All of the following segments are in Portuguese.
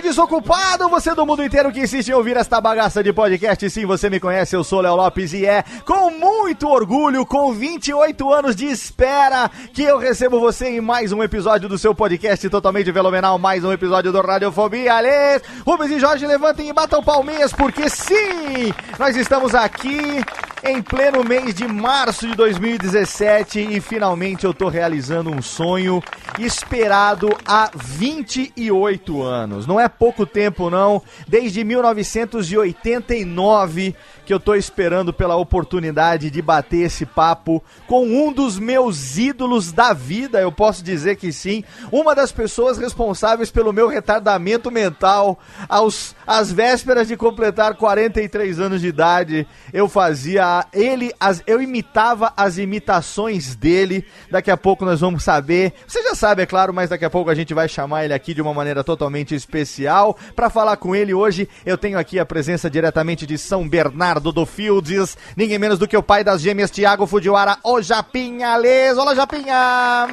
Ouvinte desocupado, você do mundo inteiro que insiste em ouvir esta bagaça de podcast. Sim, você me conhece, eu sou Léo Lopes e é com muito orgulho, com 28 anos de espera, que eu recebo você em mais um episódio do seu podcast totalmente fenomenal, mais um episódio do Radiofobia. Alês, Rubens e Jorge, levantem e batam palminhas, porque sim, nós estamos aqui em pleno mês de março de 2017 e finalmente eu tô realizando um sonho esperado há 28 anos. Não é pouco tempo não, desde 1989 que eu tô esperando pela oportunidade de bater esse papo com um dos meus ídolos da vida, eu posso dizer que sim, uma das pessoas responsáveis pelo meu retardamento mental aos às vésperas de completar 43 anos de idade, eu fazia ele, as, eu imitava as imitações dele. Daqui a pouco nós vamos saber. Você já sabe, é claro, mas daqui a pouco a gente vai chamar ele aqui de uma maneira totalmente especial para falar com ele hoje. Eu tenho aqui a presença diretamente de São Bernardo do Fields, ninguém menos do que o pai das gêmeas Tiago Fujiwara, o Japinha Les. Olá, Japinha.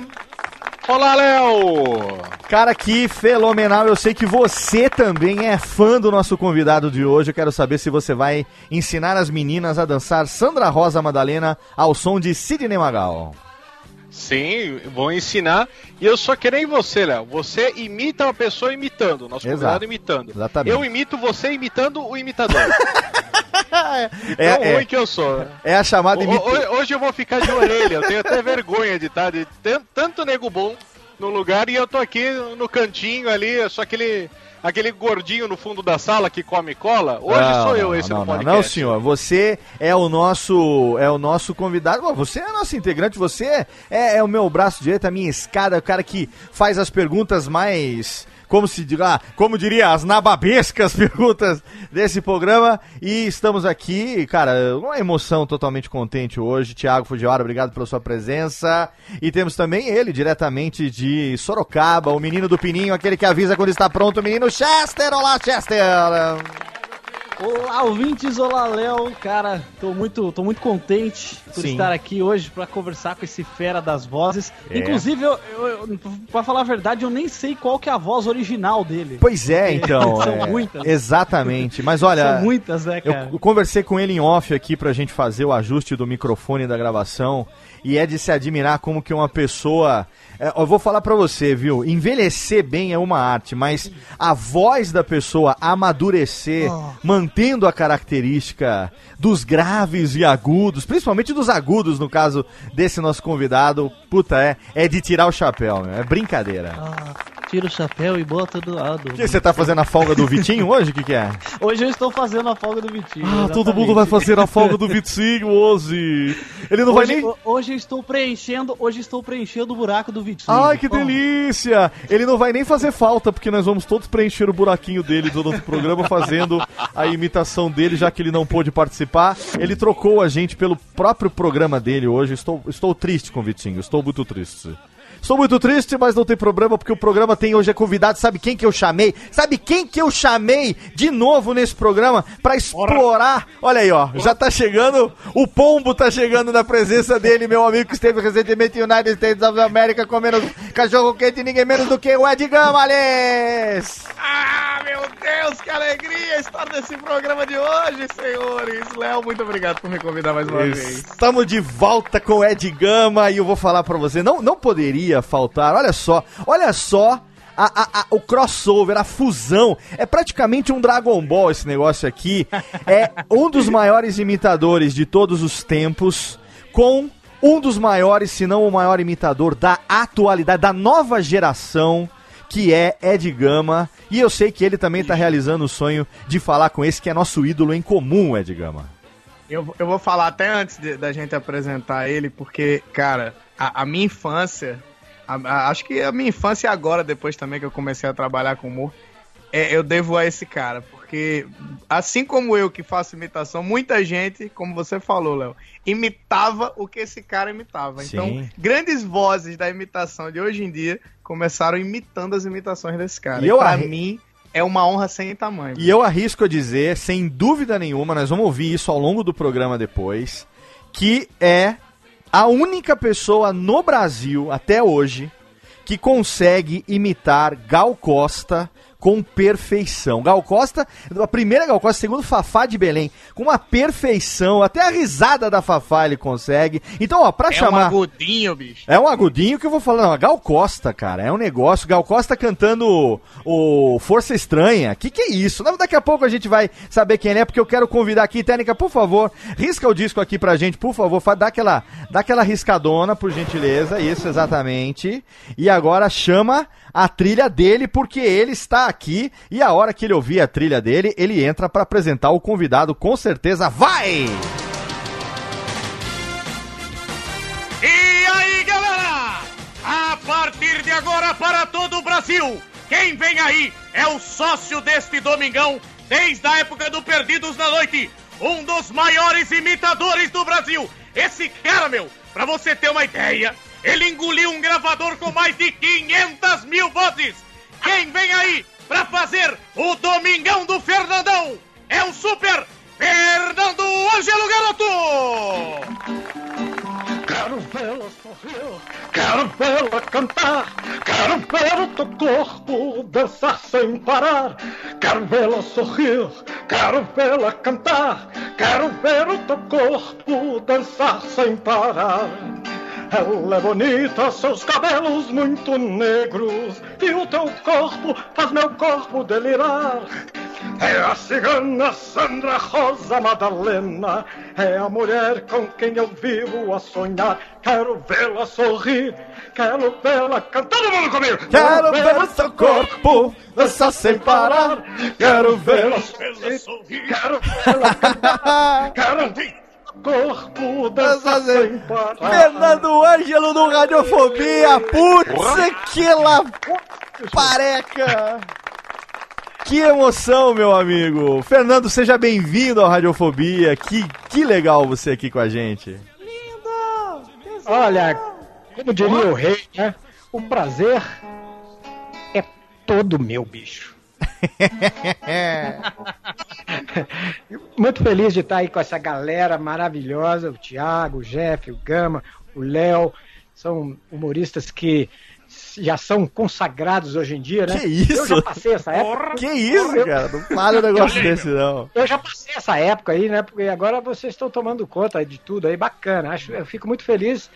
Olá, Léo! Cara, que fenomenal. Eu sei que você também é fã do nosso convidado de hoje. Eu quero saber se você vai ensinar as meninas a dançar Sandra Rosa Madalena ao som de Sidney Magal. Sim, vou ensinar. E eu só que nem você, Léo. Você imita uma pessoa imitando, nosso Exato. imitando. Exatamente. Eu imito você imitando o imitador. É, Tão é, ruim que eu sou. é a chamada imita... ho- Hoje eu vou ficar de orelha. Eu tenho até vergonha de estar de tan- tanto nego bom no lugar e eu tô aqui no cantinho ali, sou aquele aquele gordinho no fundo da sala que come cola. Hoje Não, sou eu esse não, no não, podcast. não, senhor. Você é o nosso é o nosso convidado. Você é nosso integrante. Você é, é o meu braço direito, a minha escada, o cara que faz as perguntas mais como se diga, como diria, as nababescas perguntas desse programa. E estamos aqui, cara, uma emoção totalmente contente hoje. Tiago Fujiwara, obrigado pela sua presença. E temos também ele, diretamente de Sorocaba, o menino do Pininho, aquele que avisa quando está pronto, o menino Chester. Olá, Chester! Olá, ouvintes, olá, Léo. Cara, tô muito, tô muito contente por Sim. estar aqui hoje pra conversar com esse fera das vozes. É. Inclusive, eu, eu, pra falar a verdade, eu nem sei qual que é a voz original dele. Pois é, então. São é, muitas. Exatamente. Mas olha. São muitas, né, Eu, cara? eu conversei com ele em off aqui pra gente fazer o ajuste do microfone da gravação e é de se admirar como que uma pessoa. é, eu vou falar pra você, viu? Envelhecer bem é uma arte, mas a voz da pessoa amadurecer, mantendo a característica dos graves e agudos, principalmente dos agudos no caso desse nosso convidado, puta, é, é de tirar o chapéu, meu, é brincadeira. Ah, tira o chapéu e bota do lado. O que você tá fazendo a folga do Vitinho hoje? O que, que é? Hoje eu estou fazendo a folga do Vitinho. Ah, todo exatamente. mundo vai fazer a folga do Vitinho hoje. Ele não Hoje, vai nem. ho- hoje eu estou preenchendo, hoje estou preenchendo o buraco do Vitinho. Ai, que delícia! Ele não vai nem fazer falta, porque nós vamos todos preencher o buraquinho dele do nosso programa fazendo a imitação dele, já que ele não pôde participar. Ele trocou a gente pelo próprio programa dele hoje. Estou, estou triste com o Vitinho, estou muito triste. Estou muito triste, mas não tem problema, porque o programa tem hoje é convidado. Sabe quem que eu chamei? Sabe quem que eu chamei de novo nesse programa pra explorar? Olha aí, ó. Já tá chegando, o pombo tá chegando na presença dele, meu amigo que esteve recentemente em United States of America comendo cachorro quente, ninguém menos do que o Ed Gamales. Ah, meu Deus, que alegria estar nesse programa de hoje, senhores. Léo, muito obrigado por me convidar mais uma vez. Estamos de volta com o Ed Gama e eu vou falar pra você, não, não poderia faltar, olha só, olha só a, a- a- o crossover, a fusão, é praticamente um Dragon Ball esse negócio aqui, é um dos maiores imitadores de todos os tempos, com um dos maiores, se não o maior imitador da atualidade, da nova geração, que é Ed Gama, e eu sei que ele também tá realizando o sonho de falar com esse que é nosso ídolo em comum, Ed Gama. Eu, eu vou falar até antes de- da gente apresentar ele, porque, cara, a, a minha infância, a- a- acho que a minha infância e agora, depois também que eu comecei a trabalhar com humor, é, eu devo a esse cara, porque assim como eu que faço imitação, muita gente, como você falou, Léo, imitava o que esse cara imitava. Então, Sim. grandes vozes da imitação de hoje em dia começaram imitando as imitações desse cara. E pra arre- mim é uma honra sem tamanho. E eu arrisco a dizer, sem dúvida nenhuma, nós vamos ouvir isso ao longo do programa depois, que é a única pessoa no Brasil, até hoje, que consegue imitar Gal Costa com perfeição. Gal Costa, a primeira Gal Costa, segundo Fafá de Belém, com uma perfeição, até a risada da Fafá ele consegue. Então, ó, pra é um chamar... agudinho, bicho. É um agudinho que eu vou falar. Não, a Gal Costa, cara, é um negócio. Gal Costa cantando o, Força Estranha. Que que é isso? Daqui a pouco a gente vai saber quem é, porque eu quero convidar aqui, Técnica, por favor, risca o disco aqui pra gente, por favor. Fa- Dá aquela, dá aquela riscadona, por gentileza. Isso, exatamente. E agora chama a trilha dele, porque ele está aqui. E a hora que ele ouvir a trilha dele, ele entra pra apresentar o convidado, com certeza. Vai! E aí, galera? A partir de agora, para todo o Brasil, quem vem aí é o sócio deste domingão, desde a época do Perdidos na Noite, um dos maiores imitadores do Brasil. Esse cara, meu, pra você ter uma ideia, ele engoliu um gravador com mais de 500 mil vozes. Quem vem aí pra fazer o Domingão do Fernandão é o super Fernando Ângelo Garoto! Quero vê-la sorrir, quero vê-la cantar, quero ver o teu corpo dançar sem parar. Quero vê-la sorrir, quero vê-la cantar, quero ver o teu corpo dançar sem parar. Ela é bonita, seus cabelos muito negros, e o teu corpo faz meu corpo delirar. É a cigana Sandra Rosa Madalena, é a mulher com quem eu vivo a sonhar. Quero vê-la sorrir, quero vê-la cantar. Todo mundo comigo! Quero ver o seu corpo dançar sem parar. Quero vê-la sorrir, quero vê-la cantar. Quero corpo dançar sem parar. Fernando Ângelo do Radiofobia. Putz, que la pareca. Que emoção, meu amigo. Fernando, seja bem-vindo ao Radiofobia. Que, que legal você aqui com a gente. Olha, como diria o rei, né? O prazer é todo meu, bicho. Muito feliz de estar aí com essa galera maravilhosa, o Thiago, o Jeff, o Gama, o Léo. São humoristas que já são consagrados hoje em dia, né? Que isso? Eu já passei essa época. Que isso, cara? Não fala um negócio desse, não. Eu já passei essa época aí, né? Porque agora vocês estão tomando conta de tudo aí, bacana. Acho, eu fico muito feliz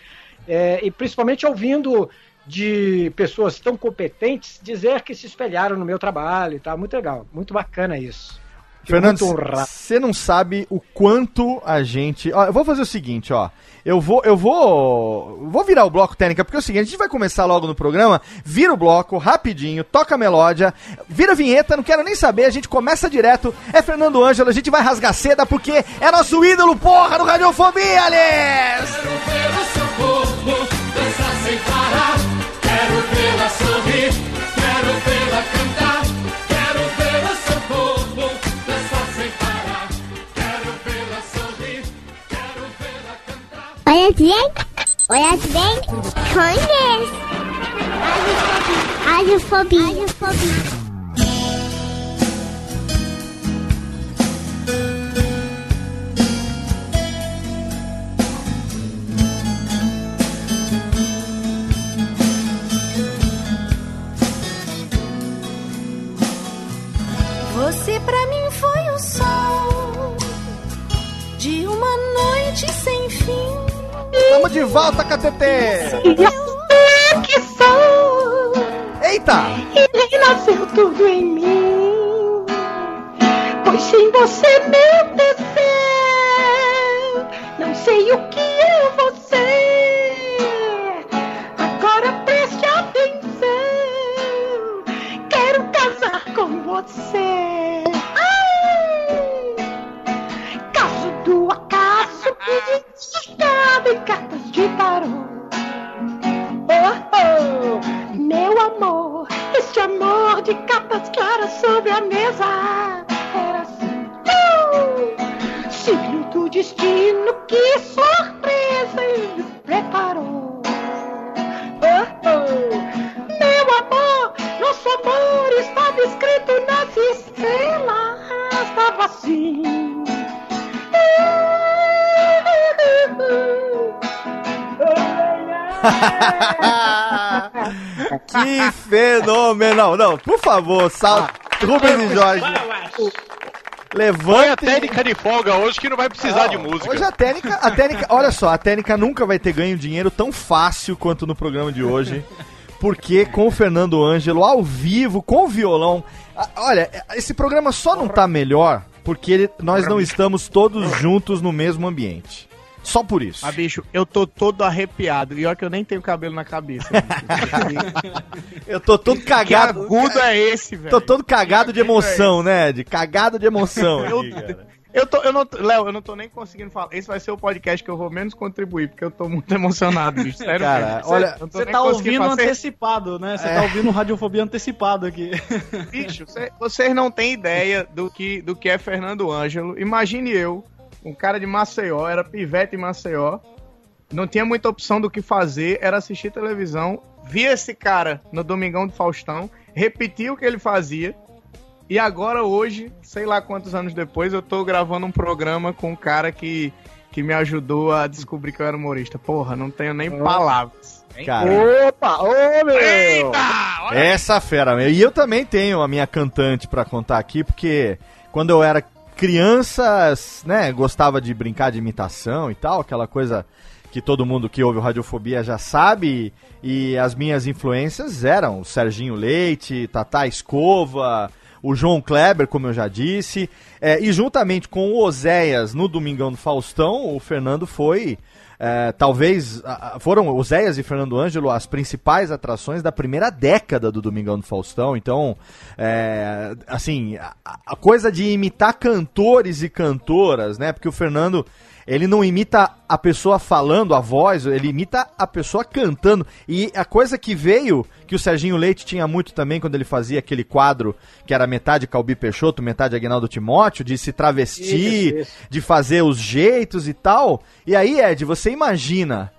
é, e principalmente ouvindo de pessoas tão competentes dizer que se espelharam no meu trabalho e tal. Muito legal, muito bacana isso. Fico Fernando, você não sabe o quanto a gente. Ó, eu vou fazer o seguinte, ó. Eu vou, eu vou, vou virar o bloco técnica porque é o seguinte, a gente vai começar logo no programa. Vira o bloco rapidinho, toca a melódia, vira a vinheta, não quero nem saber, a gente começa direto. É Fernando Ângelo, a gente vai rasgar seda porque é nosso ídolo, porra, do Radiofobia, Aliás! Quero ver o seu corpo dançar sem parar. Quero vê-la sorrir, quero vê-la cantar. Quero o seu corpo dançar sem parar. Quero vê-la sorrir, quero vê-la cantar. Olha bem, olha bem, conhece. Radiofobia. Radiofobia. Tamo de volta, KTT! Que sou Eita! e renasceu tudo em mim. Pois sem você meu descer, não sei o que eu vou ser. Agora preste atenção, quero casar com você. Em cartas de tarô. Oh, oh, meu amor, este amor de cartas claras sobre a mesa era assim. Uh, signo do destino, que surpresa ele preparou. Oh, oh, meu amor, nosso amor estava escrito nas estrelas, estava assim. Que fenomenal! Não, por favor, sal... Rubens e Jorge. Põe a Levante. técnica de folga hoje que não vai precisar de música. Hoje a técnica, a técnica, olha só, a técnica nunca vai ter ganho dinheiro tão fácil quanto no programa de hoje. Porque com o Fernando Ângelo ao vivo, com o violão. Olha, esse programa só não tá melhor porque ele- nós não estamos todos juntos no mesmo ambiente. Só por isso. Ah, bicho, eu tô todo arrepiado. E olha que eu nem tenho cabelo na cabeça. Eu tô todo que cagado. agudo é esse, velho? Tô todo cagado de emoção, né? De cagado de emoção. Eu- aqui. Eu tô, eu não, tô- Léo, eu não tô nem conseguindo falar. Esse vai ser o podcast que eu vou menos contribuir, porque eu tô muito emocionado, bicho. Sério, Cara, mesmo. olha, Você tá ouvindo fazer- antecipado, né? Você É. tá ouvindo radiofobia antecipado aqui. Bicho, cê- vocês não têm ideia do que, do que é Fernando Ângelo. Imagine eu, um cara de Maceió, era pivete em Maceió, não tinha muita opção do que fazer, era assistir televisão, via esse cara no Domingão do Faustão, repetia o que ele fazia, e agora hoje, sei lá quantos anos depois, eu tô gravando um programa com um cara que, que me ajudou a descobrir que eu era humorista. Porra, não tenho nem palavras. Cara, Opa, ô meu! essa fera. meu. E eu também tenho a minha cantante pra contar aqui, porque quando eu era criança, né, gostava de brincar de imitação e tal, aquela coisa que todo mundo que ouve o Radiofobia já sabe, e as minhas influências eram o Serginho Leite, Tatá Escova, o João Kleber, como eu já disse, é, e juntamente com o Oséias no Domingão do Faustão, o Fernando foi, é, talvez, foram Oséias e Fernando Ângelo as principais atrações da primeira década do Domingão do Faustão, então, é, assim, a, a coisa de imitar cantores e cantoras, né, porque o Fernando... Ele não imita a pessoa falando, a voz, ele imita a pessoa cantando. E a coisa que veio, que o Serginho Leite tinha muito também quando ele fazia aquele quadro que era metade Calbi Peixoto, metade Aguinaldo Timóteo, de se travestir, Isso, isso. de fazer os jeitos e tal. E aí, Ed, você imagina,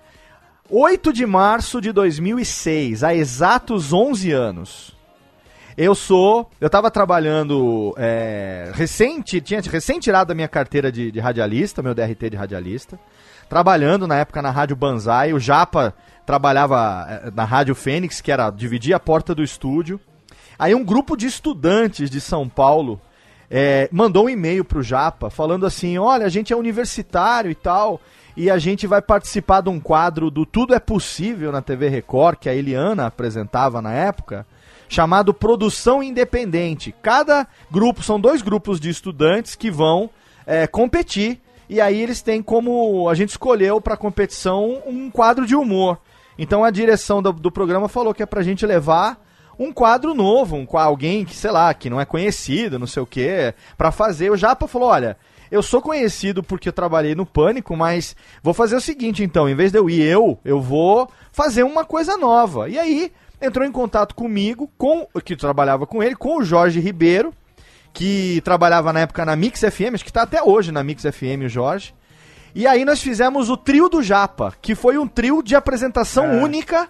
8 de março de 2006, há exatos 11 anos, Eu sou. Eu tava trabalhando é, recente, tinha recém tirado da minha carteira de, de radialista, meu DRT de radialista. Trabalhando na época na Rádio Banzai. O Japa trabalhava é, na Rádio Fênix, que era dividir a porta do estúdio. Aí um grupo de estudantes de São Paulo é, mandou um e-mail pro Japa falando assim: olha, a gente é universitário e tal. E a gente vai participar de um quadro do Tudo é Possível na TV Record, que a Eliana apresentava na época chamado Produção Independente. Cada grupo, são dois grupos de estudantes que vão é, competir, e aí eles têm como. A gente escolheu para competição um quadro de humor. Então a direção do, do programa falou que é pra gente levar um quadro novo, um, alguém que, sei lá, que não é conhecido, não sei o que, para fazer. O Japa falou: olha. Eu sou conhecido porque eu trabalhei no Pânico, mas vou fazer o seguinte então, em vez de eu ir eu, eu vou fazer uma coisa nova. E aí, entrou em contato comigo, com que trabalhava com ele, com o Jorge Ribeiro, que trabalhava na época na Mix FM, acho que está até hoje na Mix FM o Jorge. E aí nós fizemos o trio do Japa, que foi um trio de apresentação é. única.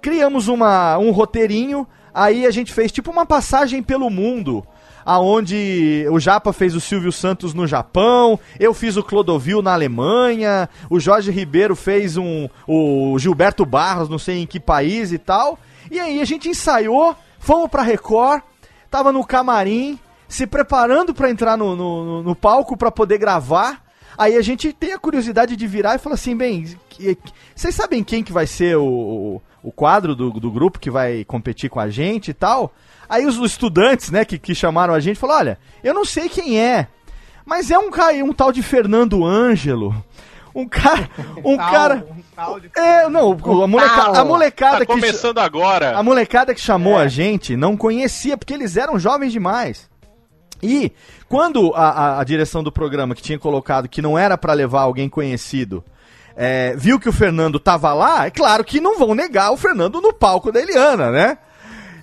Criamos uma, um roteirinho, aí a gente fez tipo uma passagem pelo mundo aonde o Japa fez o Silvio Santos no Japão, eu fiz o Clodovil na Alemanha, o Jorge Ribeiro fez um o Gilberto Barros, não sei em que país e tal. E aí a gente ensaiou, fomos pra Record, tava no camarim, se preparando para entrar no, no, no palco para poder gravar. Aí a gente tem a curiosidade de virar e falar assim, bem, vocês sabem quem que vai ser o, o quadro do, do grupo que vai competir com a gente e tal? Aí os estudantes, né, que, que chamaram a gente, falaram, olha, eu não sei quem é, mas é um, um tal de Fernando Ângelo. Um cara. Um tal, cara. Um tal de... É, não, a, moleca, a molecada tá que. começando agora. A molecada que chamou é. a gente não conhecia, porque eles eram jovens demais. E quando a, a, a direção do programa que tinha colocado que não era para levar alguém conhecido. É, viu que o Fernando tava lá, é claro que não vão negar o Fernando no palco da Eliana, né?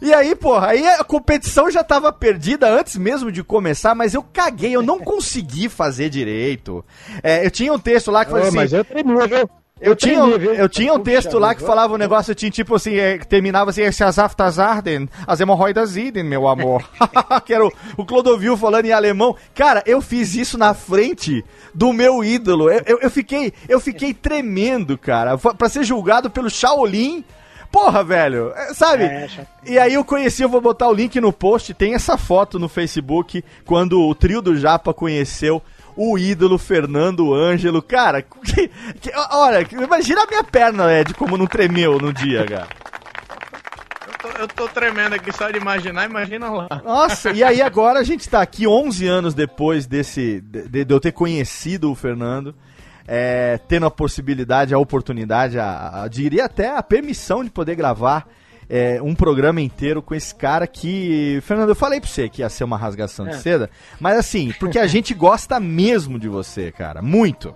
E aí, porra, aí a competição já tava perdida antes mesmo de começar, mas eu caguei, eu não consegui fazer direito. É, eu tinha um texto lá que falava assim. Mas eu tremi, viu? Eu, eu tinha, eu tinha um texto lá que falava um negócio, tinha tipo assim, é, terminava assim, esse Azaftasarden, as hemorroidas idem, meu amor. que era o, o Clodovil falando em alemão. Cara, eu fiz isso na frente do meu ídolo. Eu, eu, eu fiquei, eu fiquei tremendo, cara, pra ser julgado pelo Shaolin Porra, velho, é, sabe? É, e aí eu conheci, eu vou botar o link no post, tem essa foto no Facebook, quando o trio do Japa conheceu o ídolo Fernando Ângelo. Cara, que, que, olha, imagina a minha perna, Ed, como não tremeu no dia, cara. Eu tô, eu tô tremendo aqui só de imaginar, imagina lá. Nossa, e aí agora a gente tá aqui 11 anos depois desse de, de eu ter conhecido o Fernando é, tendo a possibilidade, a oportunidade, a, a, diria até a permissão de poder gravar é, um programa inteiro com esse cara que. Fernando, eu falei pra você que ia ser uma rasgação é. de seda, mas assim, porque a gente gosta mesmo de você, cara. Muito.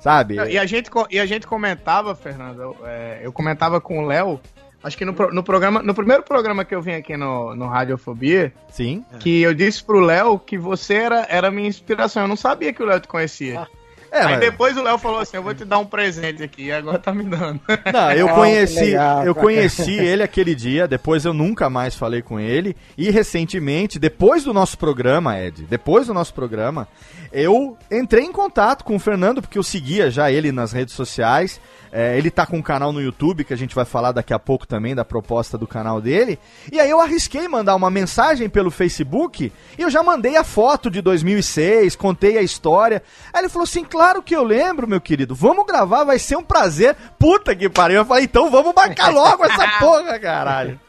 Sabe? E a gente, e a gente comentava, Fernando, é, eu comentava com o Léo. Acho que no, no programa, no primeiro programa que eu vim aqui no, no Radiofobia, sim, que eu disse pro Léo que você era, era minha inspiração. Eu não sabia que o Léo te conhecia. Ah. É, Aí mas... depois o Léo falou assim: eu vou te dar um presente aqui, e agora tá me dando. Não, eu conheci, legal, eu conheci ele aquele dia, depois eu nunca mais falei com ele. E recentemente, depois do nosso programa, Ed, depois do nosso programa, eu entrei em contato com o Fernando, porque eu seguia já ele nas redes sociais. É, ele tá com um canal no YouTube, que a gente vai falar daqui a pouco também da proposta do canal dele. E aí eu arrisquei mandar uma mensagem pelo Facebook e eu já mandei a foto de 2006, contei a história. Aí ele falou assim: Claro que eu lembro, meu querido, vamos gravar, vai ser um prazer. Puta que pariu. Eu falei: Então vamos marcar logo essa porra, caralho.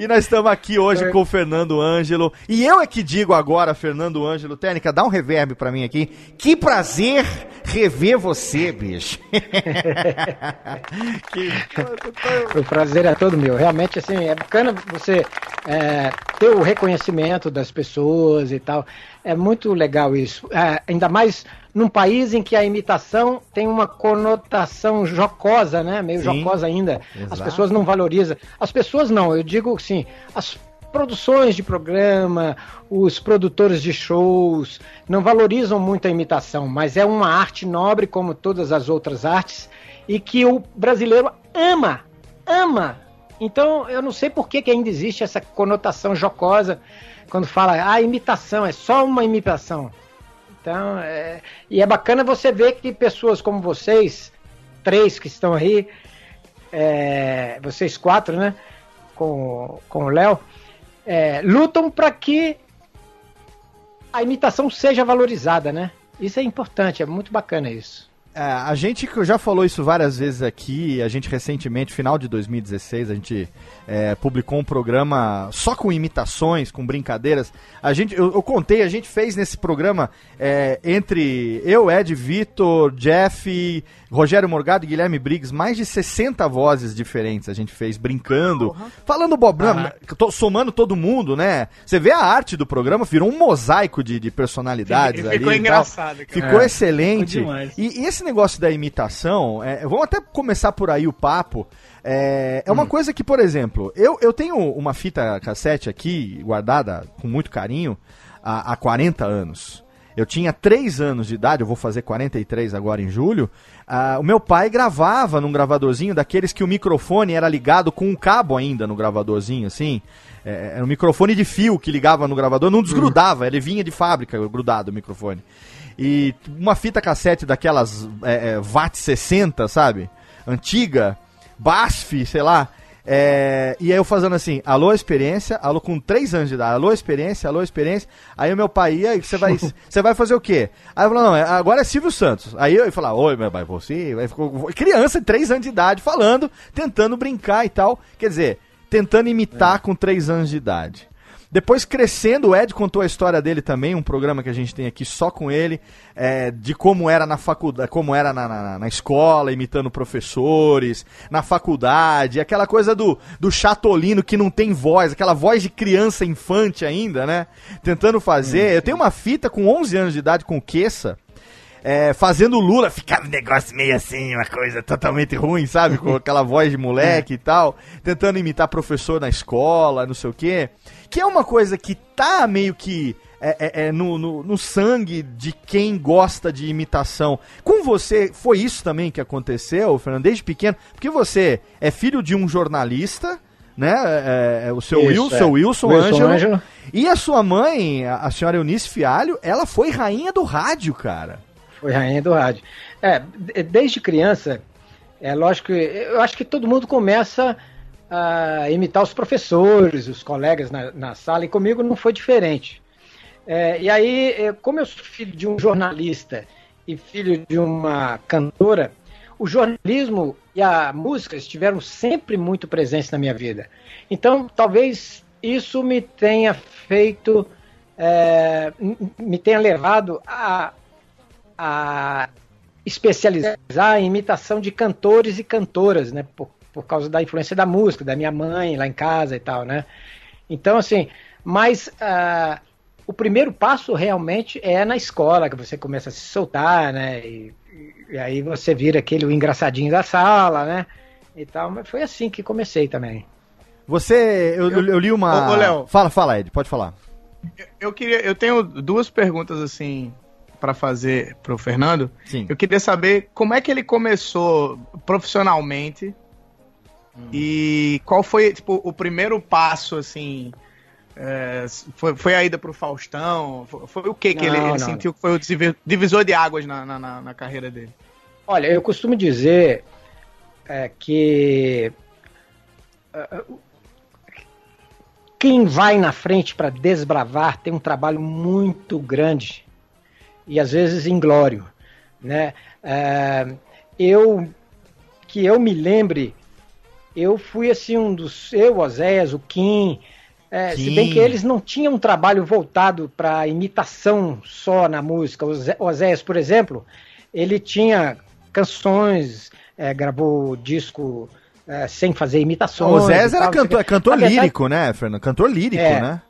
E nós estamos aqui hoje é. com o Fernando Ângelo. E eu é que digo agora, Fernando Ângelo, técnica, dá um reverb para mim aqui. Que prazer rever você, bicho. que... O prazer é todo meu. Realmente, assim, é bacana você é, ter o reconhecimento das pessoas e tal. É muito legal isso. É, ainda mais num país em que a imitação tem uma conotação jocosa, né? Meio Sim, jocosa ainda. Exato. As pessoas não valorizam. As pessoas não, eu digo assim, as produções de programa, os produtores de shows não valorizam muito a imitação, mas é uma arte nobre como todas as outras artes e que o brasileiro ama, ama Então, eu não sei por que, que ainda existe essa conotação jocosa quando fala, ah, imitação, é só uma imitação. Então, é... e é bacana você ver que pessoas como vocês, três que estão aí, é... vocês quatro, né, com, com o Léo, é... lutam para que a imitação seja valorizada, né? Isso é importante, é muito bacana isso. É, a gente que já falou isso várias vezes aqui, a gente recentemente, final de 2016, a gente é, publicou um programa só com imitações, com brincadeiras. A gente, eu, eu contei, a gente fez nesse programa é, entre eu, Ed, Vitor, Jeff, Rogério Morgado e Guilherme Briggs, mais de 60 vozes diferentes a gente fez brincando, uhum. falando bobrama, uhum. somando todo mundo, né? Você vê a arte do programa, virou um mosaico de, de personalidades Ficou ali. Ficou engraçado. Cara. Ficou é. excelente. Ficou e, e, esse negócio da imitação, é, vamos até começar por aí o papo. É, é uma hum. coisa que, por exemplo, eu, eu tenho uma fita cassete aqui, guardada com muito carinho, há, há 40 anos. Eu tinha 3 anos de idade, eu vou fazer 43 agora em julho. Uh, o meu pai gravava num gravadorzinho daqueles que o microfone era ligado com um cabo ainda no gravadorzinho, assim. É, era um microfone de fio que ligava no gravador, não desgrudava, ele vinha de fábrica grudado o microfone. E uma fita cassete daquelas é, é, VAT 60, sabe? Antiga, BASF, sei lá. É, e aí eu fazendo assim, alô experiência, alô com 3 anos de idade, alô experiência, alô experiência. Aí o meu pai ia, você vai, você vai fazer o quê? Aí eu falei, não, é, agora é Silvio Santos. Aí eu ia falar, oi meu pai, você? Aí ficou criança de 3 anos de idade falando, tentando brincar e tal. Quer dizer, tentando imitar é. com 3 anos de idade. Depois crescendo, o Ed contou a história dele também, um programa que a gente tem aqui só com ele, é, de como era na faculdade, como era na, na, na, escola, imitando professores, na faculdade, aquela coisa do, do chatolino que não tem voz, aquela voz de criança infante ainda, né? Tentando fazer. Hum. Eu tenho uma fita com 11 anos de idade com o Queça, é, fazendo o Lula ficar um negócio meio assim, uma coisa totalmente ruim, sabe? Com aquela voz de moleque e tal, tentando imitar professor na escola, não sei o quê. Que é uma coisa que tá meio que é, é, é no, no, no, sangue de quem gosta de imitação. Com você, foi isso também que aconteceu, Fernando, desde pequeno? Porque você é filho de um jornalista, né? É, é o seu isso, Wilson, é. Wilson, Wilson Ângelo. E a sua mãe, a senhora Eunice Fialho, ela foi rainha do rádio, cara. Foi rainha do rádio. É, desde criança, é lógico que eu acho que todo mundo começa a imitar os professores, os colegas na, na sala, e comigo não foi diferente. É, e aí, é, como eu sou filho de um jornalista e filho de uma cantora, o jornalismo e a música estiveram sempre muito presentes na minha vida. Então, talvez isso me tenha feito, é, me tenha levado a a especializar em imitação de cantores e cantoras, né? Por causa da influência da música, da minha mãe lá em casa e tal, né? Então, assim, mas uh, o primeiro passo realmente é na escola, que você começa a se soltar, né? E, e aí você vira aquele engraçadinho da sala, né? E tal, mas foi assim que comecei também. Você, eu, eu, eu li uma. Ô, ô, Léo. Fala, fala, Ed, pode falar. Eu, eu queria, eu tenho duas perguntas assim para fazer pro Fernando. Sim. Eu queria saber como é que ele começou profissionalmente hum. e qual foi tipo, o primeiro passo assim. É, foi, foi a ida pro Faustão? Foi, foi o que, que ele, ele sentiu que foi o divisor de águas na, na, na carreira dele? Olha, eu costumo dizer é, que uh, quem vai na frente para desbravar tem um trabalho muito grande e às vezes inglório, né? É, eu que eu me lembre, eu fui assim um dos eu, Oséias, o Kim, é, se bem que eles não tinham um trabalho voltado para imitação só na música. O Oséias, por exemplo, ele tinha canções, é, gravou disco é, sem fazer imitações. O Oséias era cantor, cantor lírico, né, Fernando? Cantor lírico, é, né?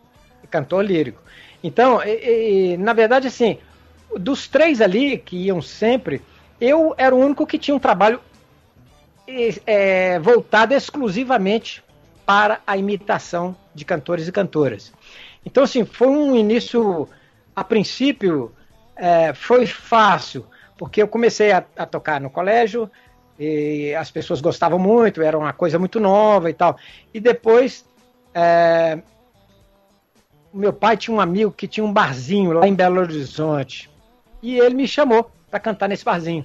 Cantor lírico. Então, e, e, na verdade, assim, dos três ali que iam sempre, eu era o único que tinha um trabalho é, voltado exclusivamente para a imitação de cantores e cantoras. Então, assim, foi um início, a princípio, é, foi fácil, porque eu comecei a, a, tocar no colégio, e as pessoas gostavam muito, era uma coisa muito nova e tal. E depois, é, meu pai tinha um amigo que tinha um barzinho lá em Belo Horizonte. E ele me chamou para cantar nesse barzinho.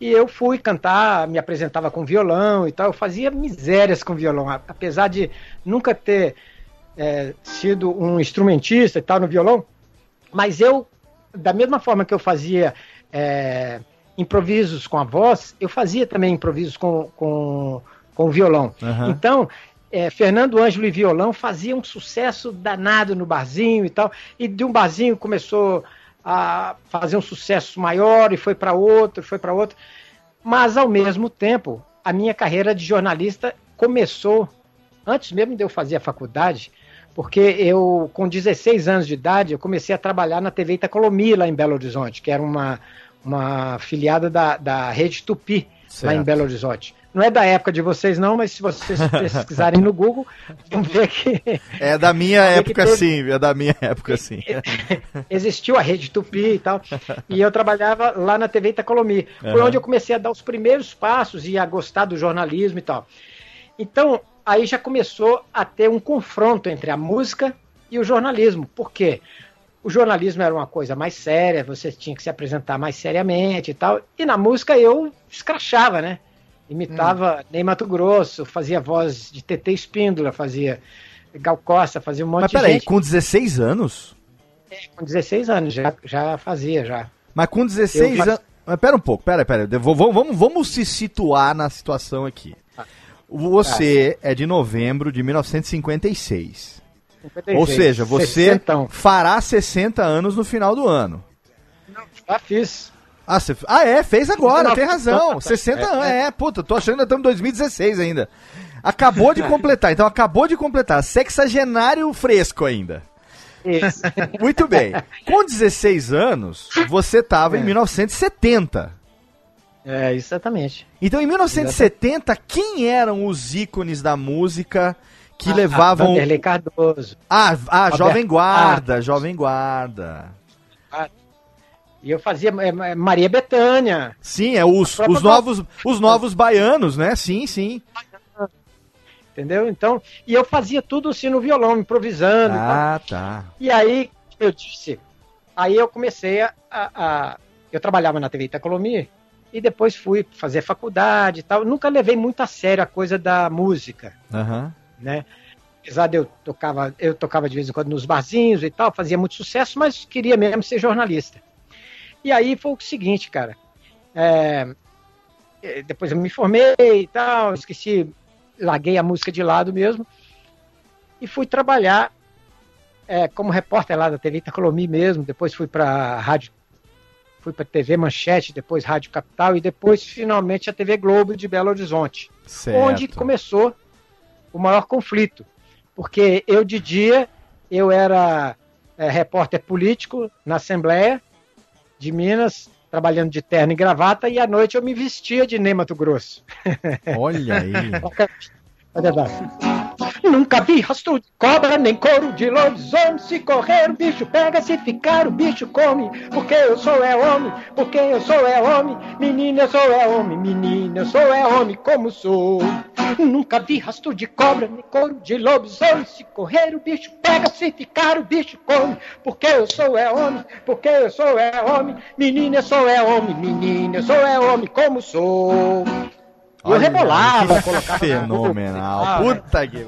E eu fui cantar, me apresentava com violão e tal. Eu fazia misérias com violão, apesar de nunca ter é, sido um instrumentista e tal no violão. Mas eu, da mesma forma que eu fazia é, improvisos com a voz, eu fazia também improvisos com, com, com o violão. Aham. Então, é, Fernando Ângelo e violão fazia um sucesso danado no barzinho e tal. E de um barzinho começou a fazer um sucesso maior e foi para outro, foi para outro. Mas ao mesmo tempo, a minha carreira de jornalista começou antes mesmo de eu fazer a faculdade, porque eu com 16 anos de idade eu comecei a trabalhar na TV Itacolomi lá em Belo Horizonte, que era uma uma filiada da, da Rede Tupi lá em Certo. Belo Horizonte. Não é da época de vocês não, mas se vocês pesquisarem no Google, vão ver que É da minha época ter- sim, é da minha época sim. existiu a rede Tupi e tal, e eu trabalhava lá na TV Itacolomi. Foi Aham. onde eu comecei a dar os primeiros passos e a gostar do jornalismo e tal. Então, aí já começou a ter um confronto entre a música e o jornalismo. Por quê? O jornalismo era uma coisa mais séria, você tinha que se apresentar mais seriamente e tal. E na música eu escrachava, né? Imitava Ney Mato Grosso, fazia voz de TT Espíndola, fazia Gal Costa, fazia um monte Mas de peraí, gente. com 16 anos? Com 16 anos já, já fazia, já. Mas com 16 Eu faço- anos. Mas pera um pouco, pera, pera. vou- vou- Vamos, vamos se situar na situação aqui. Você é de novembro de 1956. 56, Ou seja, você sessentão. fará 60 anos no final do ano. Já fiz. Ah, você... ah, é, fez agora, 19, tem razão. é, 60 é, anos, é, puta, tô achando que estamos em 2016 ainda. Acabou de completar, então acabou de completar. Sexagenário fresco ainda. Isso. Muito bem. Com 16 anos, você tava em 1970. É, exatamente. Então, em 1970, quem eram os ícones da música que Ah, levavam. Vanderlei Cardoso. Ah, ah Jovem Guarda. Jovem Guarda. E eu fazia é, é, Maria Bethânia. Sim, é os, os novos os novos baianos, né? Sim, sim. Entendeu? Então, e eu fazia tudo assim no violão, improvisando. e. Ah, tá. E aí, eu disse, aí eu comecei a, a- eu trabalhava na TV Itacolomi e depois fui fazer faculdade e tal. Nunca levei muito a sério a coisa da música, Aham. Né? Apesar de eu tocava, eu tocava de vez em quando nos barzinhos e tal, fazia muito sucesso, mas queria mesmo ser jornalista. E aí foi o seguinte, cara. é, eh, depois eu me formei e tal, esqueci, larguei a música de lado mesmo e fui trabalhar é, como repórter lá da TV Itacolomi mesmo. Depois fui para rádio, fui para TV Manchete, depois Rádio Capital e depois finalmente a TV Globo de Belo Horizonte, Certo. onde começou o maior conflito, porque eu de dia eu era é, repórter político na Assembleia de Minas, trabalhando de terno e gravata, e à noite eu me vestia de Ney Mato Grosso. Olha aí. Cadê a Nunca vi rastro de cobra, nem couro de lobisomem. Se correr, o bicho pega, se ficar, o bicho come. Porque eu sou é homem, porque eu sou é homem. Menina, eu sou é homem, menina, eu sou é homem, como sou. Nunca vi rastro de cobra, nem couro de lobisomem. Se correr, o bicho pega, se ficar, o bicho come. Porque eu sou é homem, porque eu sou é homem. Menina, eu sou é homem, menina, eu sou é homem, como sou. Eu Olha, rebolava, que colocava. Fenomenal. Ah, Puta que.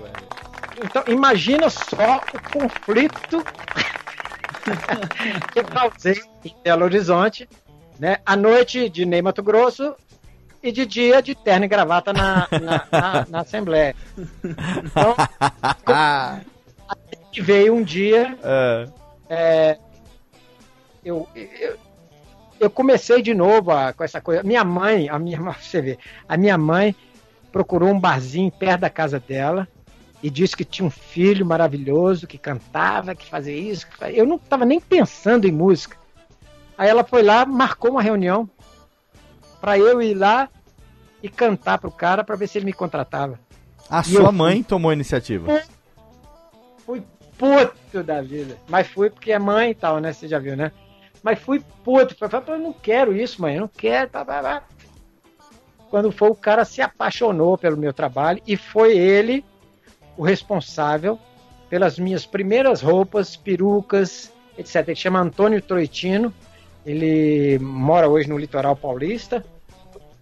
Então, imagina só o conflito que eu causei em Belo Horizonte, né? À noite de Ney Mato Grosso e de dia de terno e gravata na, na, na- na Assembleia. Então, que veio um dia, É. é, eu, eu, eu comecei de novo a- com essa coisa. Minha mãe, a minha, você vê, a minha mãe procurou um barzinho perto da casa dela e disse que tinha um filho maravilhoso que cantava, que fazia isso. Que fazia... Eu não estava nem pensando em música. Aí ela foi lá, marcou uma reunião para eu ir lá e cantar pro cara para ver se ele me contratava. A E sua eu fui. mãe tomou a iniciativa. Fui puto da vida. Mas fui porque é mãe e tal, né? Você já viu, né? Mas fui puto. Eu não quero isso, mãe. Eu não quero. Pá, pá, pá. quando foi o cara se apaixonou pelo meu trabalho e foi ele o responsável pelas minhas primeiras roupas, perucas, etc. Ele chama Antônio Troitino, ele mora hoje no litoral paulista,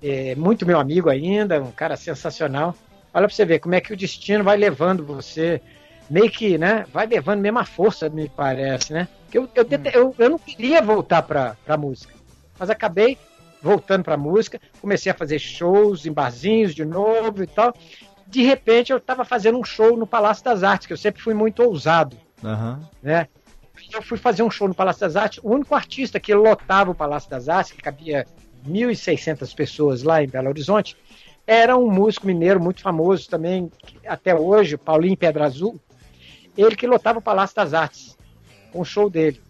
é muito meu amigo ainda, um cara sensacional. Olha pra você ver como é que o destino vai levando você, meio que, né? Vai levando mesmo a força, me parece, né? Eu, eu, eu, eu não queria voltar pra, pra música, mas acabei voltando pra música, comecei a fazer shows em barzinhos de novo e tal. De repente eu tava fazendo um show no Palácio das Artes, que eu sempre fui muito ousado Aham. né? Eu fui fazer um show no Palácio das Artes, o único artista que lotava o Palácio das Artes, que cabia 1.600 pessoas lá em Belo Horizonte, era um músico mineiro muito famoso também, até hoje, Paulinho Pedra Azul, ele que lotava o Palácio das Artes, com o show dele.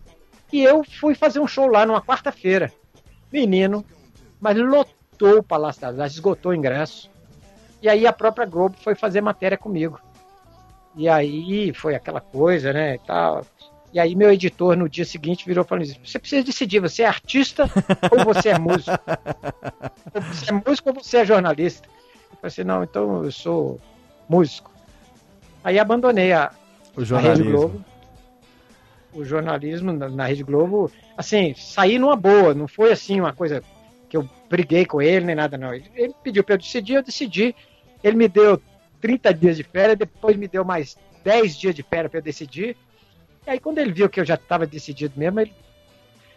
E eu fui fazer um show lá numa quarta-feira, menino, mas lotou o Palácio das Artes, esgotou o ingresso. E aí a própria Globo foi fazer matéria comigo. E aí foi aquela coisa, né, e tal. E aí meu editor no dia seguinte virou e falou assim, você precisa decidir, você é artista ou você é músico? Ou você é músico ou você é jornalista? Eu falei assim, não, então eu sou músico. Aí abandonei a, O a Rede jornalismo. Globo. O jornalismo na, na Rede Globo, assim, saí numa boa, não foi assim uma coisa que eu briguei com ele nem nada, não. Ele, ele pediu para eu decidir, eu decidi. Ele me deu 30 dias de férias, depois me deu mais 10 dias de férias para eu decidir. E aí, quando ele viu que eu já estava decidido mesmo, ele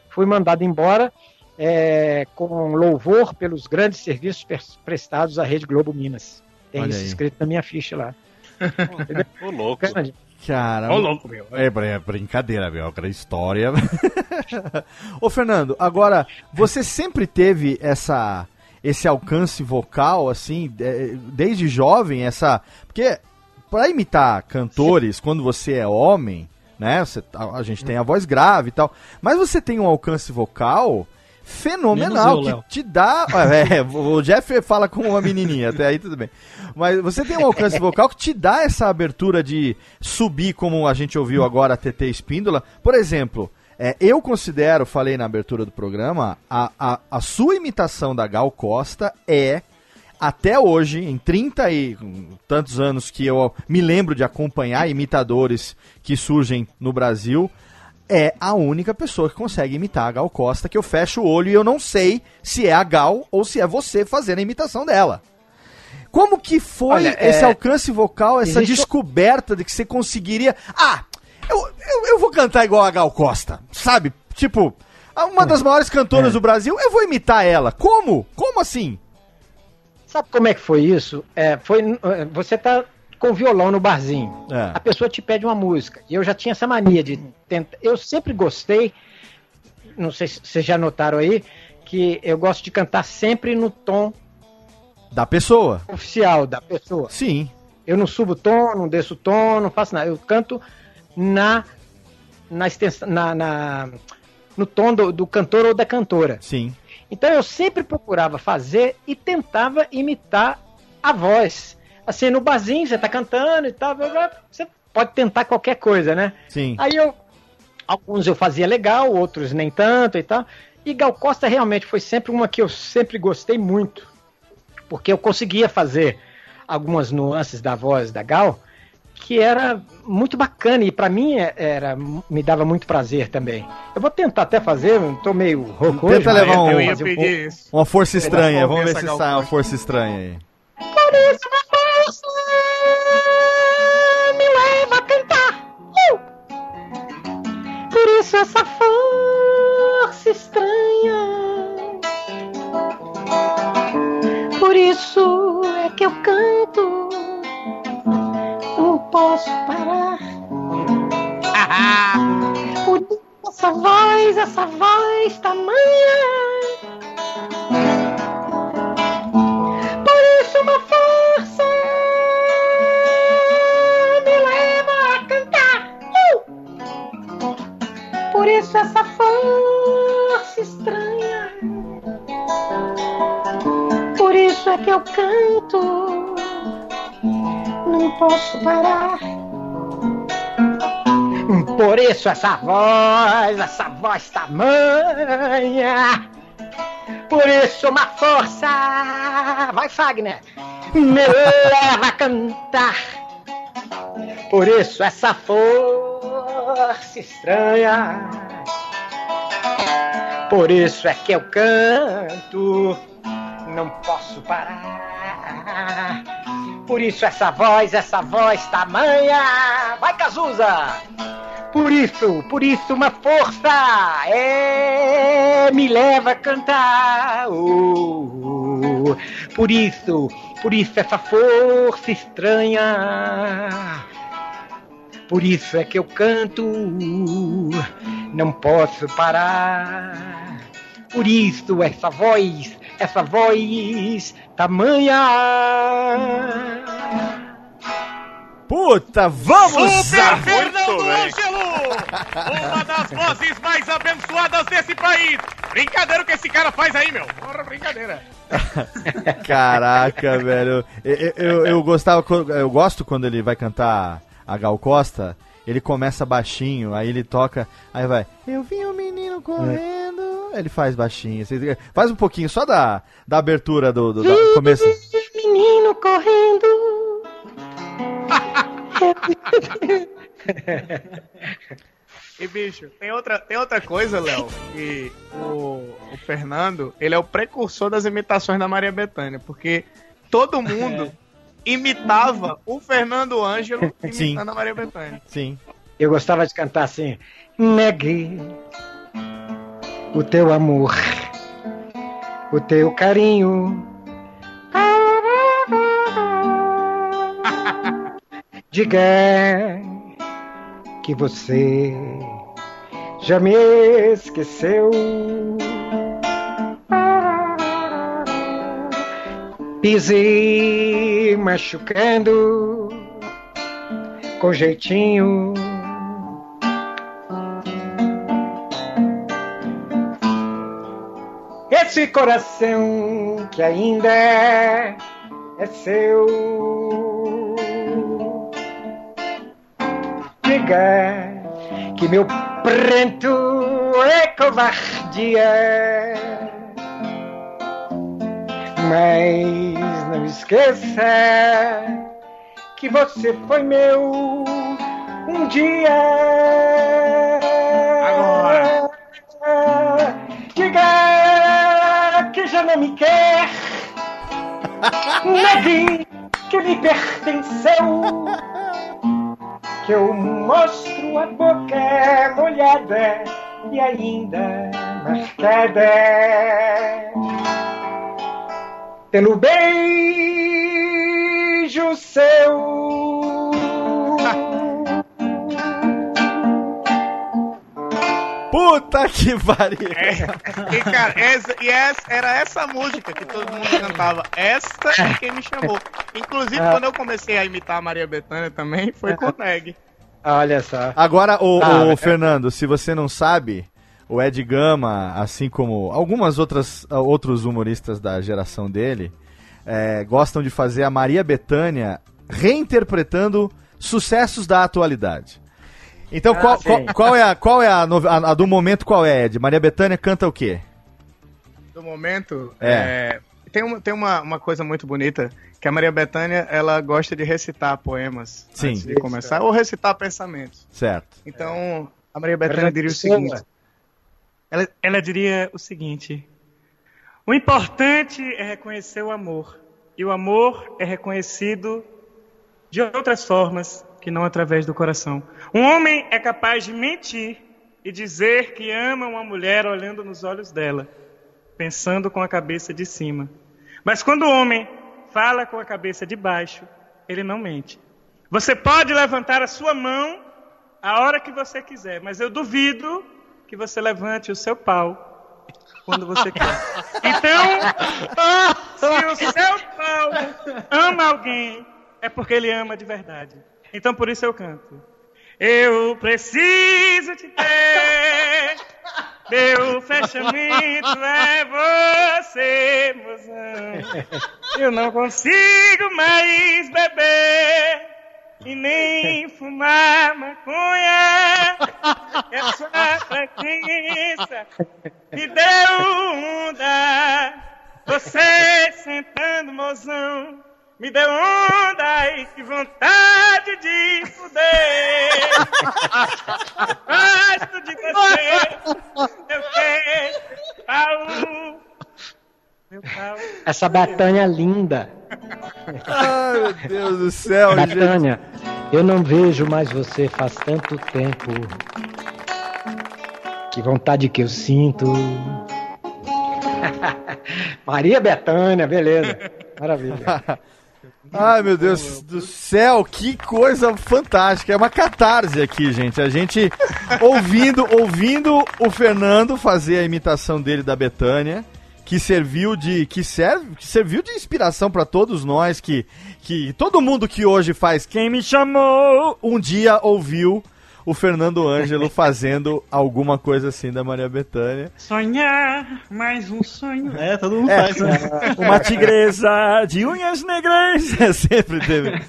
foi mandado embora é, com louvor pelos grandes serviços pres- prestados à Rede Globo Minas. Tem Olha isso aí. escrito na minha ficha lá. Ô, louco. Grande. Cara, Ô, louco, meu. É, é brincadeira, meu. Aquela história. Ô, Fernando, agora, você sempre teve essa esse alcance vocal, assim, de- desde jovem, essa. Porque para imitar cantores, quando você é homem, né? você- a, a gente tem a voz grave e tal. Mas você tem um alcance vocal fenomenal eu, que te dá. É, o Jeff fala com uma menininha, até aí tudo bem. Mas você tem um alcance vocal que te dá essa abertura de subir, como a gente ouviu agora a TT Espíndola. Por exemplo, é, eu considero, falei na abertura do programa, a, a, a sua imitação da Gal Costa é. Até hoje, em 30 e tantos anos que eu me lembro de acompanhar imitadores que surgem no Brasil, é a única pessoa que consegue imitar a Gal Costa, que eu fecho o olho e eu não sei se é a Gal ou se é você fazendo a imitação dela. Como que foi Olha, esse é, alcance vocal, essa existe- descoberta de que você conseguiria. Ah, eu, eu, eu vou cantar igual a Gal Costa, sabe? Tipo, uma das maiores cantoras É. do Brasil, eu vou imitar ela. Como? Como assim? Sabe como é que foi isso? É, foi, é, você tá com violão no barzinho. É. A pessoa te pede uma música. E eu já tinha essa mania de tentar. Eu sempre gostei, não sei se vocês já notaram aí, que eu gosto de cantar sempre no tom Da pessoa. oficial da pessoa. Sim. Eu não subo tom, não desço tom, não faço nada. Eu canto na na extensão, na, na- no tom do, do cantor ou da cantora. Sim. Então eu sempre procurava fazer e tentava imitar a voz. Assim, no barzinho, você tá cantando e tal, você pode tentar qualquer coisa, né? Sim. Aí eu. Alguns eu fazia legal, outros nem tanto e tal. E Gal Costa realmente foi sempre uma que eu sempre gostei muito. Porque eu conseguia fazer algumas nuances da voz da Gal que era muito bacana e pra mim é- era me dava muito prazer também. Eu vou tentar até fazer, eu tô meio rouco hoje, Tenta mas levar um- um. Uma força estranha. Vamos ver se sai uma força estranha aí. Por me leva a cantar. Uh! Por isso essa força estranha. Por isso é que eu canto. Não posso parar. Por isso essa voz, essa voz tamanha. Por isso uma força isso essa força estranha. Por isso é que eu canto. Não posso parar. Por isso essa voz, essa voz tamanha. Por isso uma força, vai Fagner, me leva a cantar. Por isso essa força estranha. Por isso é que eu canto, não posso parar. Por isso essa voz, essa voz tamanha. Vai Cazuza! Por isso, por isso uma força é, me leva a cantar. Oh, oh. Por isso, por isso essa força estranha. Por isso é que eu canto, não posso parar. Por isso essa voz, essa voz tamanha. Puta, vamos! Super a- Fernando. Ângelo! Uma das vozes mais abençoadas desse país! Brincadeira o que esse cara faz aí, meu! Porra, brincadeira! Caraca, velho. Eu, eu, eu gostava, eu gosto quando ele vai cantar a Gal Costa. Ele começa baixinho, aí ele toca, aí vai. Eu vi um menino correndo. Ele faz baixinho. Vocês- Faz um pouquinho só da, da abertura do, do da- começo. Menino correndo. E bicho, tem outra, tem outra coisa, Léo, que o, o Fernando, ele é o precursor das imitações da Maria Bethânia, porque todo mundo imitava o Fernando Ângelo Sim. imitando a Maria Bethânia. Sim. Eu gostava de cantar assim. Neguei o teu amor, o teu carinho. Diga que você já me esqueceu. Pisei machucando com jeitinho. Esse coração que ainda é seu. Diga que meu pranto é covardia. Mas não esqueça que você foi meu um dia. Agora. Diga que já não me quer. Negue que me pertenceu. Que eu mostro a boca molhada e ainda marcada pelo beijo seu. Puta que pariu! É, e, cara, essa, e essa, era essa música que todo mundo cantava. Essa é quem me chamou. Inclusive, Ah. quando eu comecei a imitar a Maria Bethânia também, foi com o Neg. Olha só. Agora, o, Ah, o é. Fernando, se você não sabe, o Ed Gama, assim como algumas outras ah, outros humoristas da geração dele, é, gostam de fazer a Maria Bethânia reinterpretando sucessos da atualidade. Então, Ah, qual, qual, qual é, a, qual é a, a- a do momento? Qual é, Ed? Maria Bethânia canta o quê? Do momento, É. é, tem, uma, tem uma, uma coisa muito bonita, que a Maria Bethânia, ela gosta de recitar poemas Sim. antes de começar, ou recitar pensamentos. Certo. Então, a Maria Bethânia diria o seguinte. Ela, ela diria o seguinte: O importante é reconhecer o amor. E o amor é reconhecido de outras formas que não através do coração. Um homem é capaz de mentir e dizer que ama uma mulher olhando nos olhos dela, pensando com a cabeça de cima. Mas quando o homem fala com a cabeça de baixo, ele não mente. Você pode levantar a sua mão a hora que você quiser, mas eu duvido que você levante o seu pau quando você quer. Então, se o seu pau ama alguém, é porque ele ama de verdade. Então por isso eu canto. Eu preciso te ter. Meu fechamento é você, mozão. Eu não consigo mais beber e nem fumar maconha. É Essa preguiça me deu onda. Você sentando, mozão, me deu onda e que vontade de fuder. Gosto de você, meu queijo, pau. Essa batanha linda. Ai, meu Deus do céu, batanha. gente. Eu não vejo mais você faz tanto tempo. Que vontade que eu sinto. Maria Betânia, beleza. Maravilha. Ai, meu Deus do céu, que coisa fantástica. É uma catarse aqui, gente. A gente ouvindo, ouvindo o Fernando fazer a imitação dele da Betânia, que serviu de que serve, que serviu de inspiração pra todos nós que que todo mundo que hoje faz quem me chamou, um dia ouviu o Fernando Ângelo fazendo alguma coisa assim da Maria Bethânia. Sonhar, mais um sonho. É, todo mundo É, faz, né? uma tigresa de unhas negras. É, sempre teve.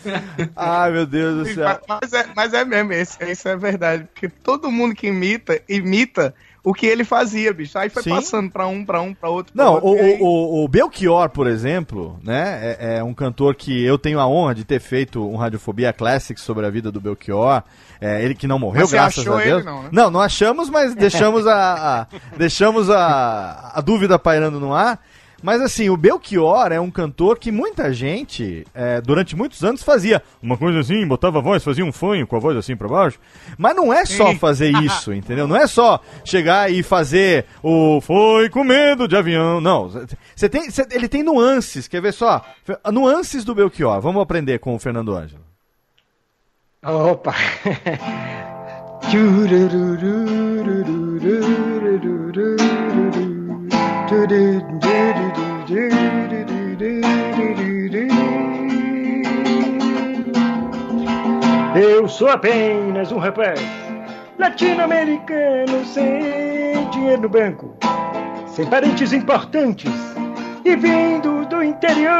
Ai, meu Deus do céu. Mas é, mas é mesmo, isso, isso é verdade. Porque todo mundo que imita, imita o que ele fazia, bicho. Aí foi Sim. passando pra um, pra um, pra outro. pra Não, outro, o, aí- o, o- Belchior, por exemplo, né, é, é um cantor que eu tenho a honra de ter feito um Radiofobia Classic sobre a vida do Belchior. É, ele que não morreu, Mas graças achou a Deus. ele, não, né? não, não achamos, mas deixamos a, a- deixamos a, a dúvida pairando no ar. Mas assim, o Belchior é um cantor que muita gente, é, durante muitos anos, fazia uma coisa assim, botava a voz, fazia um fanho com a voz assim pra baixo. Mas não é só fazer isso, entendeu? Não é só chegar e fazer o foi com medo de avião. Não. Você tem, cê- ele tem nuances, quer ver só? Nuances do Belchior. Vamos aprender com o Fernando Ângelo. Opa! Eu sou apenas um rapaz latino-americano sem dinheiro no banco, sem parentes importantes e vindo do interior.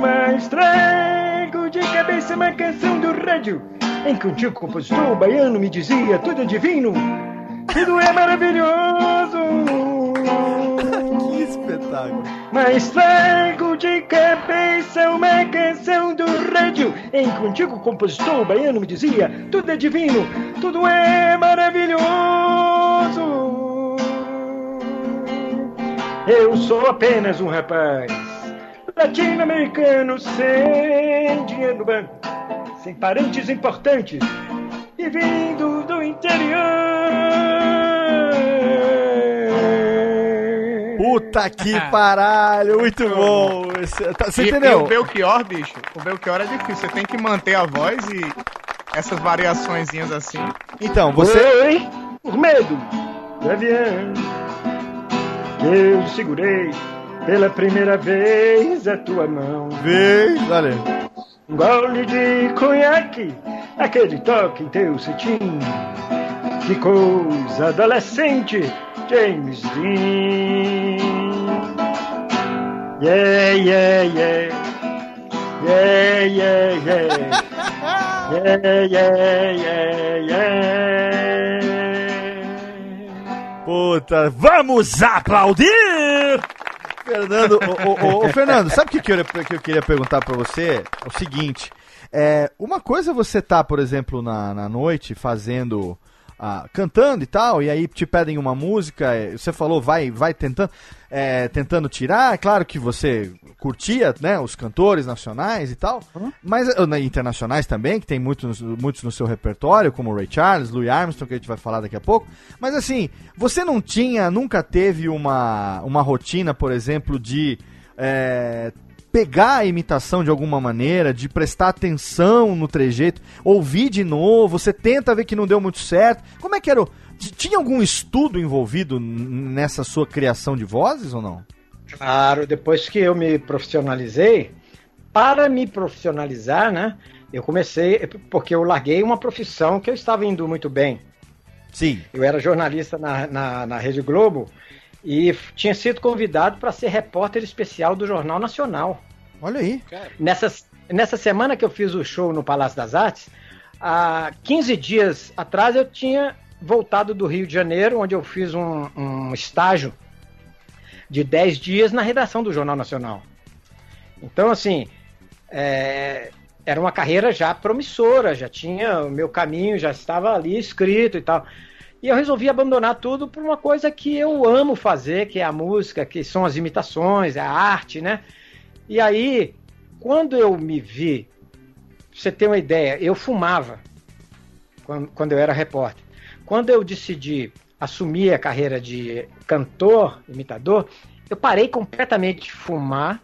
Mas trago de cabeça uma canção do rádio em que um tio compositor baiano me dizia: tudo é divino, tudo é maravilhoso. Que espetáculo. Mas trago de cabeça uma canção do rádio em que um antigo compositor baiano me dizia: tudo é divino, tudo é maravilhoso. Eu sou apenas um rapaz latino-americano sem dinheiro no banco, sem parentes importantes e vindo do interior. Puta que paralho, muito bom. Tá- Você E- entendeu? E o Belchior, bicho, o Belchior é difícil. Você tem que manter a voz e essas variaçõezinhas assim. Então, você. Foi por medo do avião eu segurei pela primeira vez a tua mão. Vem, valeu. Um gole de conhaque, aquele toque em teu cetim. Que coisa adolescente, James Dean. Yeah, yeah, yeah. Yeah, yeah, yeah. Yeah, yeah, yeah, yeah. Puta, vamos aplaudir! Fernando, ô, Fernando, sabe o que, que, eu, que eu queria perguntar pra você? É o seguinte, é, uma coisa é você tá, por exemplo, na, na noite fazendo, ah, cantando e tal, e aí te pedem uma música, é, você falou, vai, vai tentando, é, tentando tirar, é claro que você curtia, né, os cantores nacionais e tal, mas ah, na- internacionais também, que tem muitos, muitos no seu repertório, como Ray Charles, Louis Armstrong, que a gente vai falar daqui a pouco. Mas assim, você não tinha, nunca teve uma, uma rotina, por exemplo, de é, pegar a imitação de alguma maneira, de prestar atenção no trejeito, ouvir de novo, você tenta ver que não deu muito certo. Como é que era? o- Tinha algum estudo envolvido nessa sua criação de vozes ou não? Claro, depois que eu me profissionalizei, para me profissionalizar, né? Eu comecei, porque eu larguei uma profissão que eu estava indo muito bem. Sim. Eu era jornalista na, na, na Rede Globo e tinha sido convidado para ser repórter especial do Jornal Nacional. Olha aí. Nessa, nessa semana que eu fiz o show no Palácio das Artes, há 15 dias atrás eu tinha voltado do Rio de Janeiro, onde eu fiz um, um estágio de 10 dias na redação do Jornal Nacional. Então, assim, é, era uma carreira já promissora, já tinha o meu caminho, já estava ali escrito e tal. E eu resolvi abandonar tudo por uma coisa que eu amo fazer, que é a música, que são as imitações, é a arte, né? E aí, quando eu me vi, pra você ter uma ideia, eu fumava quando, quando eu era repórter. Quando eu decidi assumir a carreira de cantor, imitador, eu parei completamente de fumar.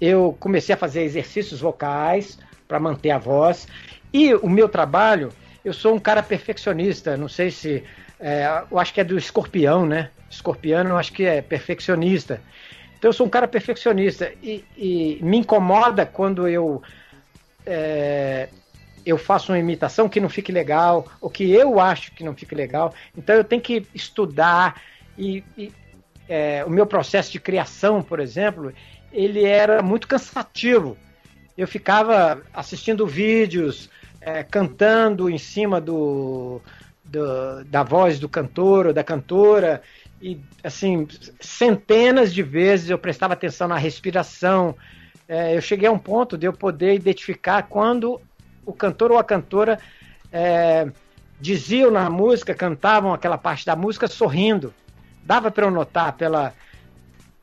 Eu comecei a fazer exercícios vocais para manter a voz. E o meu trabalho, eu sou um cara perfeccionista. Não sei se. é, eu acho que é do escorpião, né? Escorpiano, eu acho que é perfeccionista. Então eu sou um cara perfeccionista. E, e me incomoda quando eu. é, eu faço uma imitação que não fique legal, ou que eu acho que não fique legal. Então eu tenho que estudar e, e, é, o meu processo de criação, por exemplo, ele era muito cansativo. Eu ficava assistindo vídeos, é, cantando em cima do, do- da voz do cantor ou da cantora e assim centenas de vezes eu prestava atenção na respiração. É, eu cheguei a um ponto de eu poder identificar quando o cantor ou a cantora é, diziam na música, cantavam aquela parte da música sorrindo. Dava para eu notar pela,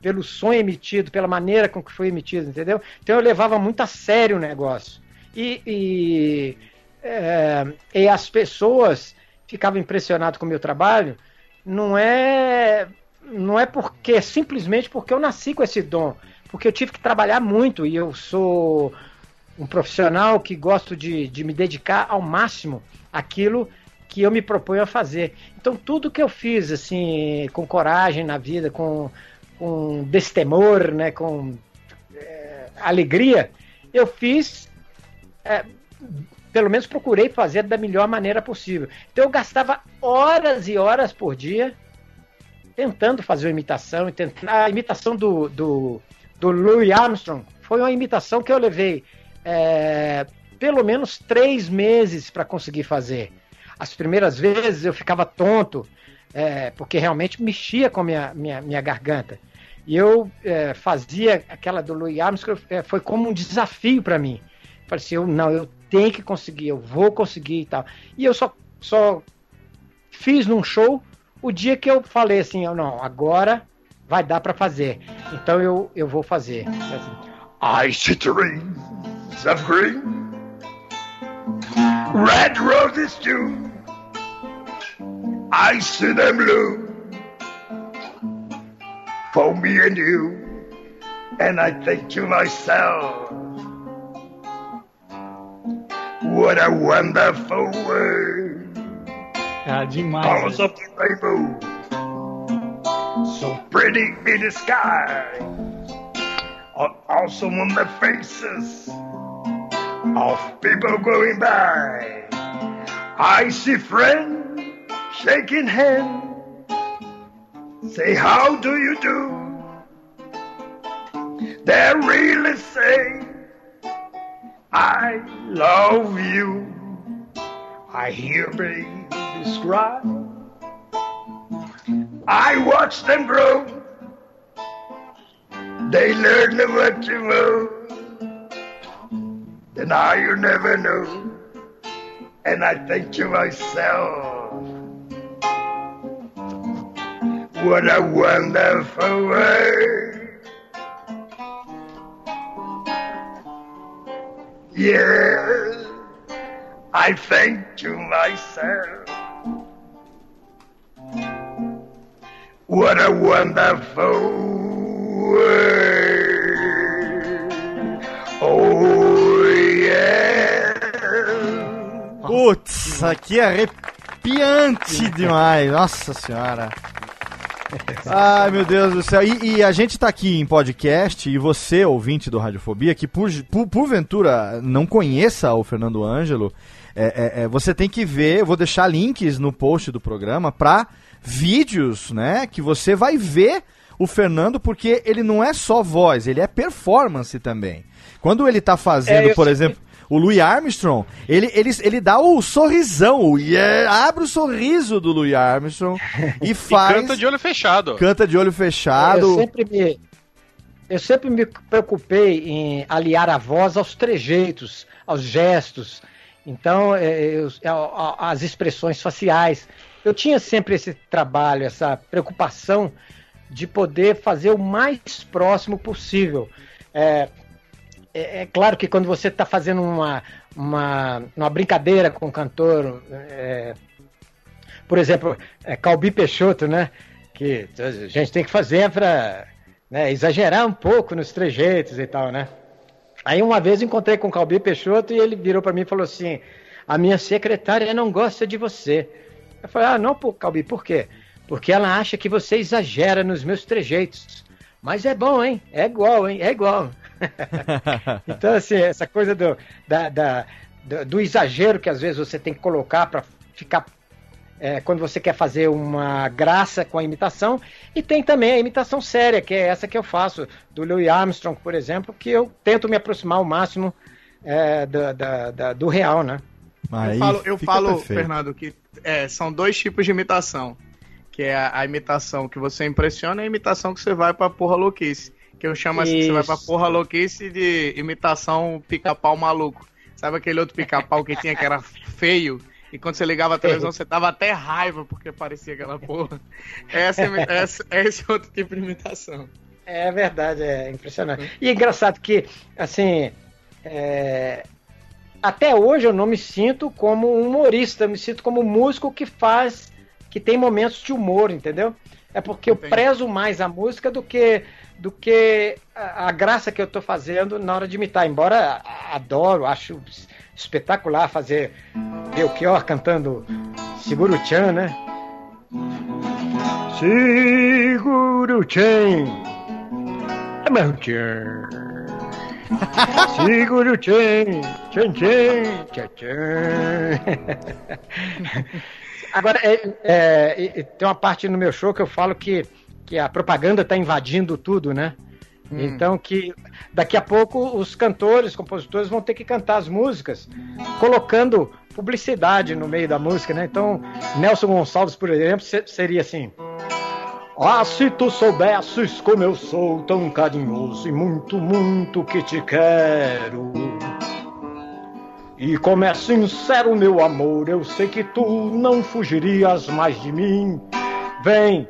pelo som emitido, pela maneira com que foi emitido, entendeu? Então eu levava muito a sério o negócio. E, e, é, e as pessoas ficavam impressionadas com o meu trabalho, não é, não é porque simplesmente porque eu nasci com esse dom, porque eu tive que trabalhar muito e eu sou um profissional que gosto de, de me dedicar ao máximo àquilo que eu me proponho a fazer. Então tudo que eu fiz assim com coragem na vida, com, com destemor, né, com é, alegria, eu fiz, é, pelo menos procurei fazer da melhor maneira possível. Então eu gastava horas e horas por dia tentando fazer uma imitação. A imitação do, do, do Louis Armstrong foi uma imitação que eu levei é, pelo menos três meses para conseguir fazer. As primeiras vezes eu ficava tonto, é, porque realmente mexia com a minha, minha, minha garganta. E eu é, fazia aquela do Louis Armstrong, é, foi como um desafio para mim. Falei eu, não, eu tenho que conseguir, eu vou conseguir e tal. E eu só, só fiz num show o dia que eu falei assim, eu, não, agora vai dar para fazer. Então eu, eu vou fazer. Assim, I see trees of green, red roses too. I see them blue for me and you. And I think to myself, what a wonderful world. Ah, demais. Colors of the rainbow, so pretty in the sky, also on the faces of people going by. I see friends shaking hands, say, How do you do? They really say, I love you. I hear babies cry. I watch them grow. They learn what to know. And now you never know. And I think to myself, what a wonderful world. Yeah, I think to myself, what a wonderful world. Oh, yeah. Putz, aqui é arrepiante demais. Nossa senhora. Ai, meu Deus do céu. E, e a gente tá aqui em podcast, e você, ouvinte do Radiofobia, que por, por- porventura não conheça o Fernando Ângelo, é, é, é, você tem que ver, eu vou deixar links no post do programa pra vídeos, né, que você vai ver o Fernando, porque ele não é só voz, ele é performance também. Quando ele tá fazendo, É, por sei. exemplo, o Louis Armstrong, ele, ele, ele dá o sorrisão, o yeah, abre o sorriso do Louis Armstrong e E faz. canta de olho fechado. canta de olho fechado. Eu sempre me, eu sempre me preocupei em aliar a voz aos trejeitos, aos gestos, então é, eu- a- as expressões faciais. Eu tinha sempre esse trabalho, essa preocupação de poder fazer o mais próximo possível. É, é, é claro que quando você está fazendo uma, uma, uma brincadeira com o cantor, é, por exemplo, é, Calbi Peixoto, né? Que a gente tem que fazer para exagerar um pouco nos trejeitos e tal, né? Aí uma vez encontrei com o Calbi Peixoto e ele virou para mim e falou assim: A minha secretária não gosta de você. Eu falei: Ah, não, Calbi, por quê? Porque ela acha que você exagera nos meus trejeitos. Mas é bom, hein? É igual, hein? É igual. Então, assim, essa coisa do, da, da- do, do exagero que às vezes você tem que colocar para ficar. é, quando você quer fazer uma graça com a imitação, e tem também a imitação séria, que é essa que eu faço, do Louis Armstrong, por exemplo, que eu tento me aproximar ao máximo é, da- da- do real, né? eu falo, eu falo Fernando, que é, são dois tipos de imitação. Que é a, a imitação que você impressiona e a imitação que você vai pra porra louquice. Que eu chamo assim, você vai pra porra louquice de imitação pica-pau maluco. Sabe aquele outro pica-pau que tinha que era feio? E quando você ligava a televisão, você dava até raiva porque parecia aquela porra. Essa, imi- essa, é esse outro tipo de imitação. É verdade, é impressionante. E é engraçado que, assim, é, até hoje eu não me sinto como um humorista, eu me sinto como um músico que faz, que tem momentos de humor, entendeu? É porque eu prezo mais a música do que do que a, a graça que eu tô fazendo na hora de imitar. Embora adoro, acho espetacular fazer Belchior cantando Seguro Chan, né? Seguro Chan. É meu tchan. Seguro tchan, tchan, tchan, tchan, tchan. Agora, é, é, tem uma parte no meu show que eu falo que, que a propaganda está invadindo tudo, né? Então que daqui a pouco os cantores, compositores vão ter que cantar as músicas colocando publicidade no meio da música, né? Então, Nelson Gonçalves, por exemplo, se- seria assim: Ah, se tu soubesses como eu sou tão carinhoso e muito, muito que te quero. E como é sincero meu amor, eu sei que tu não fugirias mais de mim. Vem,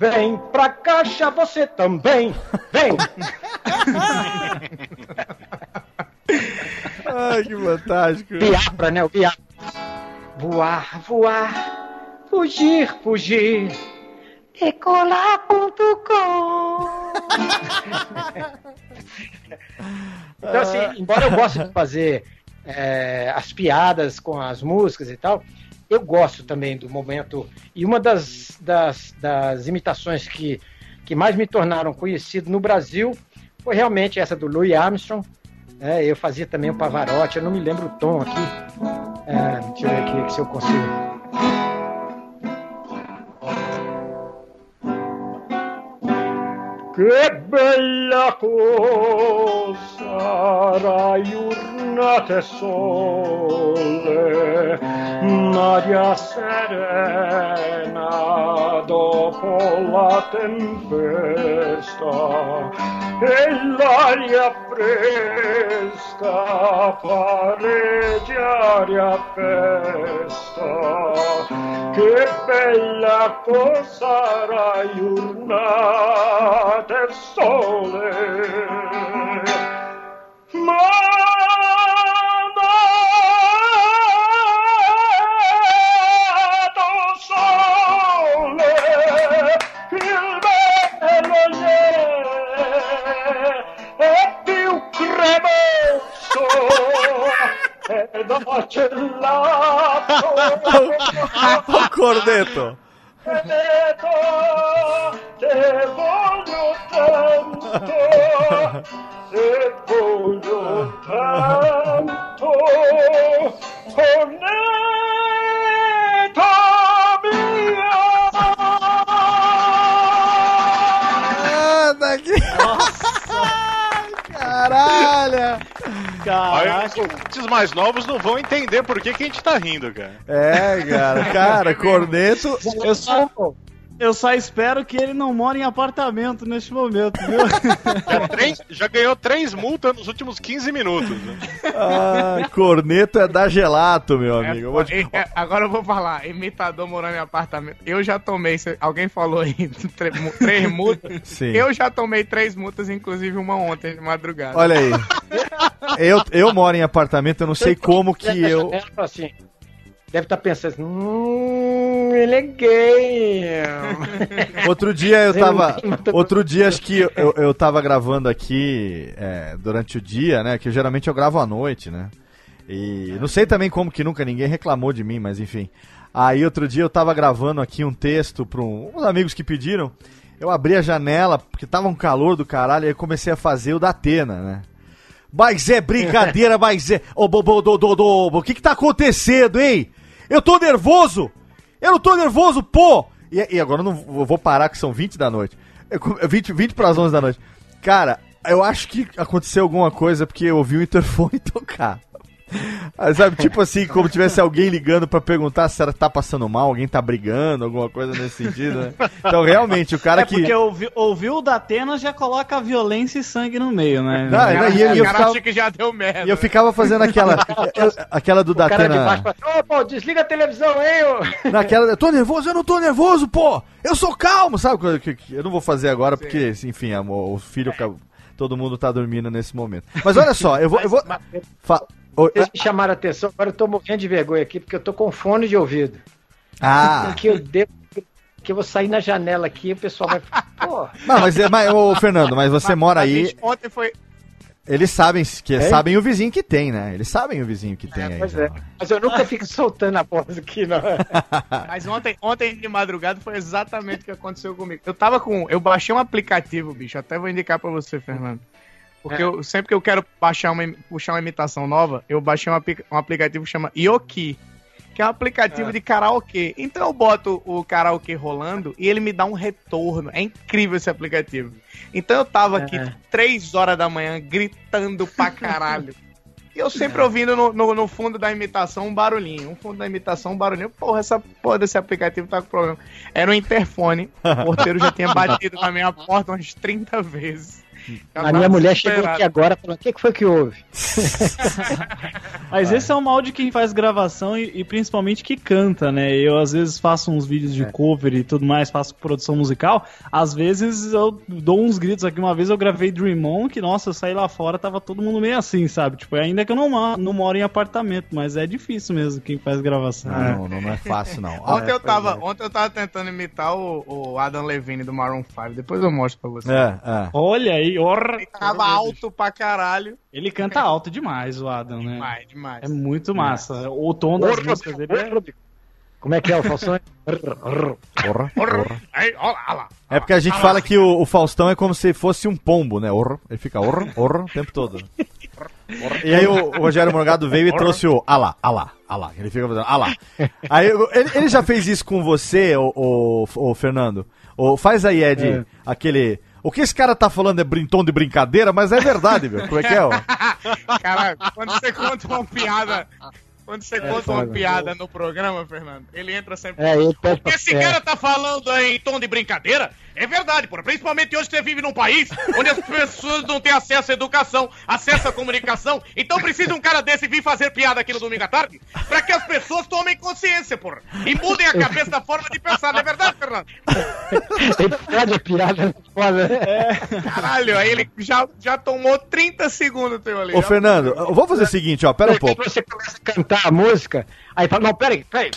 vem pra caixa você também. Vem. Ai, que fantástico. Viabra, né? O Viabra. Voar, voar, fugir, fugir. Decolar.com Então, assim, embora eu goste de fazer é, as piadas com as músicas e tal, eu gosto também do momento. E uma das, das, das imitações que, que mais me tornaram conhecido no Brasil foi realmente essa do Louis Armstrong. É, eu fazia também o Pavarotti, eu não me lembro o tom aqui. É, deixa eu ver aqui se eu consigo. Che bella cosa raiurnate sole, Maria serena dopo la tempesta, e l'aria fresca pareggiare a festa che bella cosa sarà giornata del sole. Ed ocellato. o corneto. Corneto, te voglio tanto, te voglio tanto, corneto Aí, os mais novos não vão entender por que, que a gente tá rindo, cara. É, cara, cara, corneto. Eu sou, Eu só espero que ele não mora em apartamento neste momento, viu? Já, três- já ganhou três multas nos últimos 15 minutos. né? Ah, corneto é da gelato, meu amigo. Eu vou te- É, é, agora eu vou falar, imitador morando em apartamento. Eu já tomei, alguém falou aí, três multas. Sim. Eu já tomei três multas, inclusive uma ontem de madrugada. Olha aí. Eu, eu moro em apartamento, eu não sei como que eu. Assim, deve estar pensando assim, hum, ele é gay. Outro dia eu tava. Outro dia acho que eu, eu tava gravando aqui é, durante o dia, né? Que geralmente eu gravo à noite, né? E não sei também como que nunca ninguém reclamou de mim, mas enfim. Aí outro dia eu tava gravando aqui um texto para uns amigos que pediram. Eu abri a janela, porque tava um calor do caralho, e eu comecei a fazer o da Atena, né? Mas é brincadeira, mas é. Ô, Bobo, do, do, do, o que que tá acontecendo, hein? Eu tô nervoso! Eu não tô nervoso, pô! E, e agora eu não vou- vou parar, que são 20 da noite. Eu com- 20, 20 pras 11 da noite. Cara, eu acho que aconteceu alguma coisa porque eu ouvi o interfone tocar. Sabe, tipo assim, como tivesse alguém ligando pra perguntar se ela tá passando mal, alguém tá brigando, alguma coisa nesse sentido, né? Então, realmente, o cara é que. porque ouvi, ouviu o da Atena já coloca violência e sangue no meio, né? Não, O cara, e eu- o eu cara ficava- acha que já deu merda. E eu ficava fazendo aquela. eu- aquela do O cara de baixo ô, pô, desliga a televisão aí, ô. Naquela. Eu tô nervoso, eu não tô nervoso, pô! Eu sou calmo, sabe? Coisa que- que Eu não vou fazer agora porque, enfim, amor, o filho. ca- Todo mundo tá dormindo nesse momento. Mas olha só, eu vou. Eu vou fa- Vocês me chamaram a atenção, agora eu tô morrendo de vergonha aqui, porque eu tô com fone de ouvido. Ah! Que eu devo. Que eu vou sair na janela aqui e o pessoal vai. Pô, Não, mas, é- mas ô, Fernando, mas você mora A aí. gente Ontem foi. Eles sabem que É? sabem o vizinho que tem, né? Eles sabem o vizinho que tem aí. pois já. é. Mas eu nunca fico soltando a voz aqui, não. Mas ontem, ontem de madrugada foi exatamente o que aconteceu comigo. Eu tava com. Eu baixei um aplicativo, bicho. Até vou indicar pra você, Fernando. Porque É. eu, sempre que eu quero baixar uma, puxar uma imitação nova, eu baixei um, um aplicativo que chama Yoki. Que é um aplicativo É. de karaokê. Então eu boto o karaokê rolando e ele me dá um retorno. É incrível esse aplicativo. Então eu tava aqui É. 3 horas da manhã gritando pra caralho. E eu sempre ouvindo no, no, no fundo da imitação um barulhinho. Um fundo da imitação um barulhinho. Porra, essa porra desse aplicativo tá com problema. Era um interfone. O porteiro já tinha batido na minha porta umas 30 vezes. A minha mulher chegou aqui agora e falou: o que, que foi que houve? Mas esse é o mal de quem faz gravação e, e principalmente que canta, né? Eu às vezes faço uns vídeos de cover e tudo mais, faço produção musical. Às vezes eu dou uns gritos aqui. Uma vez eu gravei Dream On, que nossa, eu saí lá fora, tava todo mundo meio assim, sabe? Tipo, ainda que eu não, não moro em apartamento, mas é difícil mesmo quem faz gravação. Não, não, não é fácil, não. Ontem, Ah, eu tava, ontem eu tava tentando imitar o, o Adam Levine do Maroon 5. Depois eu mostro pra você. É, é. Olha aí, orra. Ele tava alto pra caralho. Ele canta alto demais, o Adam, né? Demais, demais. É muito massa. O tom das músicas dele é... Como é que é o lá, ó lá. É porque a gente fala que o, o Faustão é como se fosse um pombo, né? Orra. Ele fica orra, orra o tempo todo. E aí o, o Rogério Morgado veio e trouxe o alá, alá, alá. Ele fica fazendo alá. Aí ele, ele já fez isso com você, o, o, o Fernando? O, faz aí, Ed, É. aquele. O que esse cara tá falando é brin- tom de brincadeira, mas é verdade, meu. Como é que é, ó? Cara, quando você conta uma piada. Quando você conta uma piada no programa, Fernando, ele entra sempre. É, ele pede O que esse é. cara tá falando aí em tom de brincadeira é verdade, porra. Principalmente hoje você vive num país onde as pessoas não têm acesso à educação, acesso à comunicação. Então precisa um cara desse vir fazer piada aqui no domingo à tarde pra que as pessoas tomem consciência, porra. E mudem a cabeça da forma de pensar, não é verdade, Fernando? Ele pede a piada foda. né? Caralho, aí ele já, já tomou 30 segundos teu ali. Ô, Fernando, eu vou fazer o seguinte, ó, pera um pouco. Você começa a cantar a música, aí fala, não, peraí, peraí,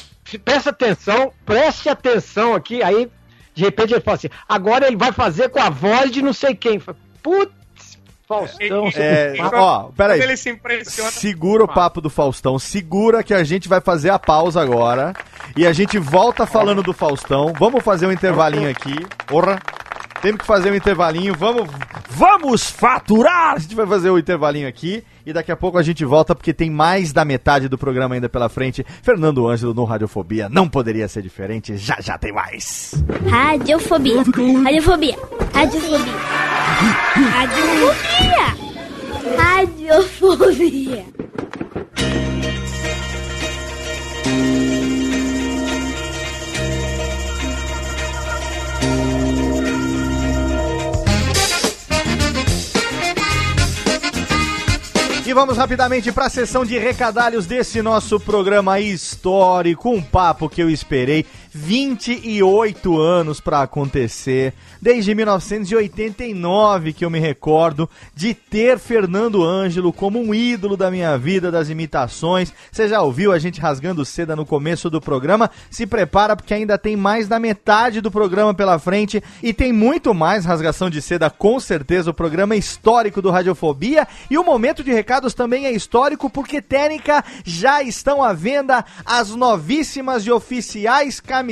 presta atenção, preste atenção aqui, aí de repente ele fala assim, agora ele vai fazer com a voz de não sei quem. Putz, Faustão, É, você- ó, ele se impressiona. Segura o papo do Faustão, segura que a gente vai fazer a pausa agora e a gente volta falando do Faustão. Vamos fazer um intervalinho aqui. Porra! Temos que fazer um intervalinho. Vamos, vamos faturar! A gente vai fazer o intervalinho aqui e daqui a pouco a gente volta porque tem mais da metade do programa ainda pela frente. Fernando Ângelo no Radiofobia. Não poderia ser diferente. Já já tem mais. Radiofobia. Radiofobia. Radiofobia. Radiofobia. Radiofobia. E vamos rapidamente para a sessão de recadalhos desse nosso programa histórico, um papo que eu esperei 28 anos para acontecer. Desde 1989 que eu me recordo de ter Fernando Ângelo como um ídolo da minha vida das imitações. Você já ouviu a gente rasgando seda no começo do programa? Se prepara porque ainda tem mais da metade do programa pela frente e tem muito mais rasgação de seda com certeza. O programa é histórico do Radiofobia e o momento de recados também é histórico porque técnica já estão à venda as novíssimas e oficiais camisetas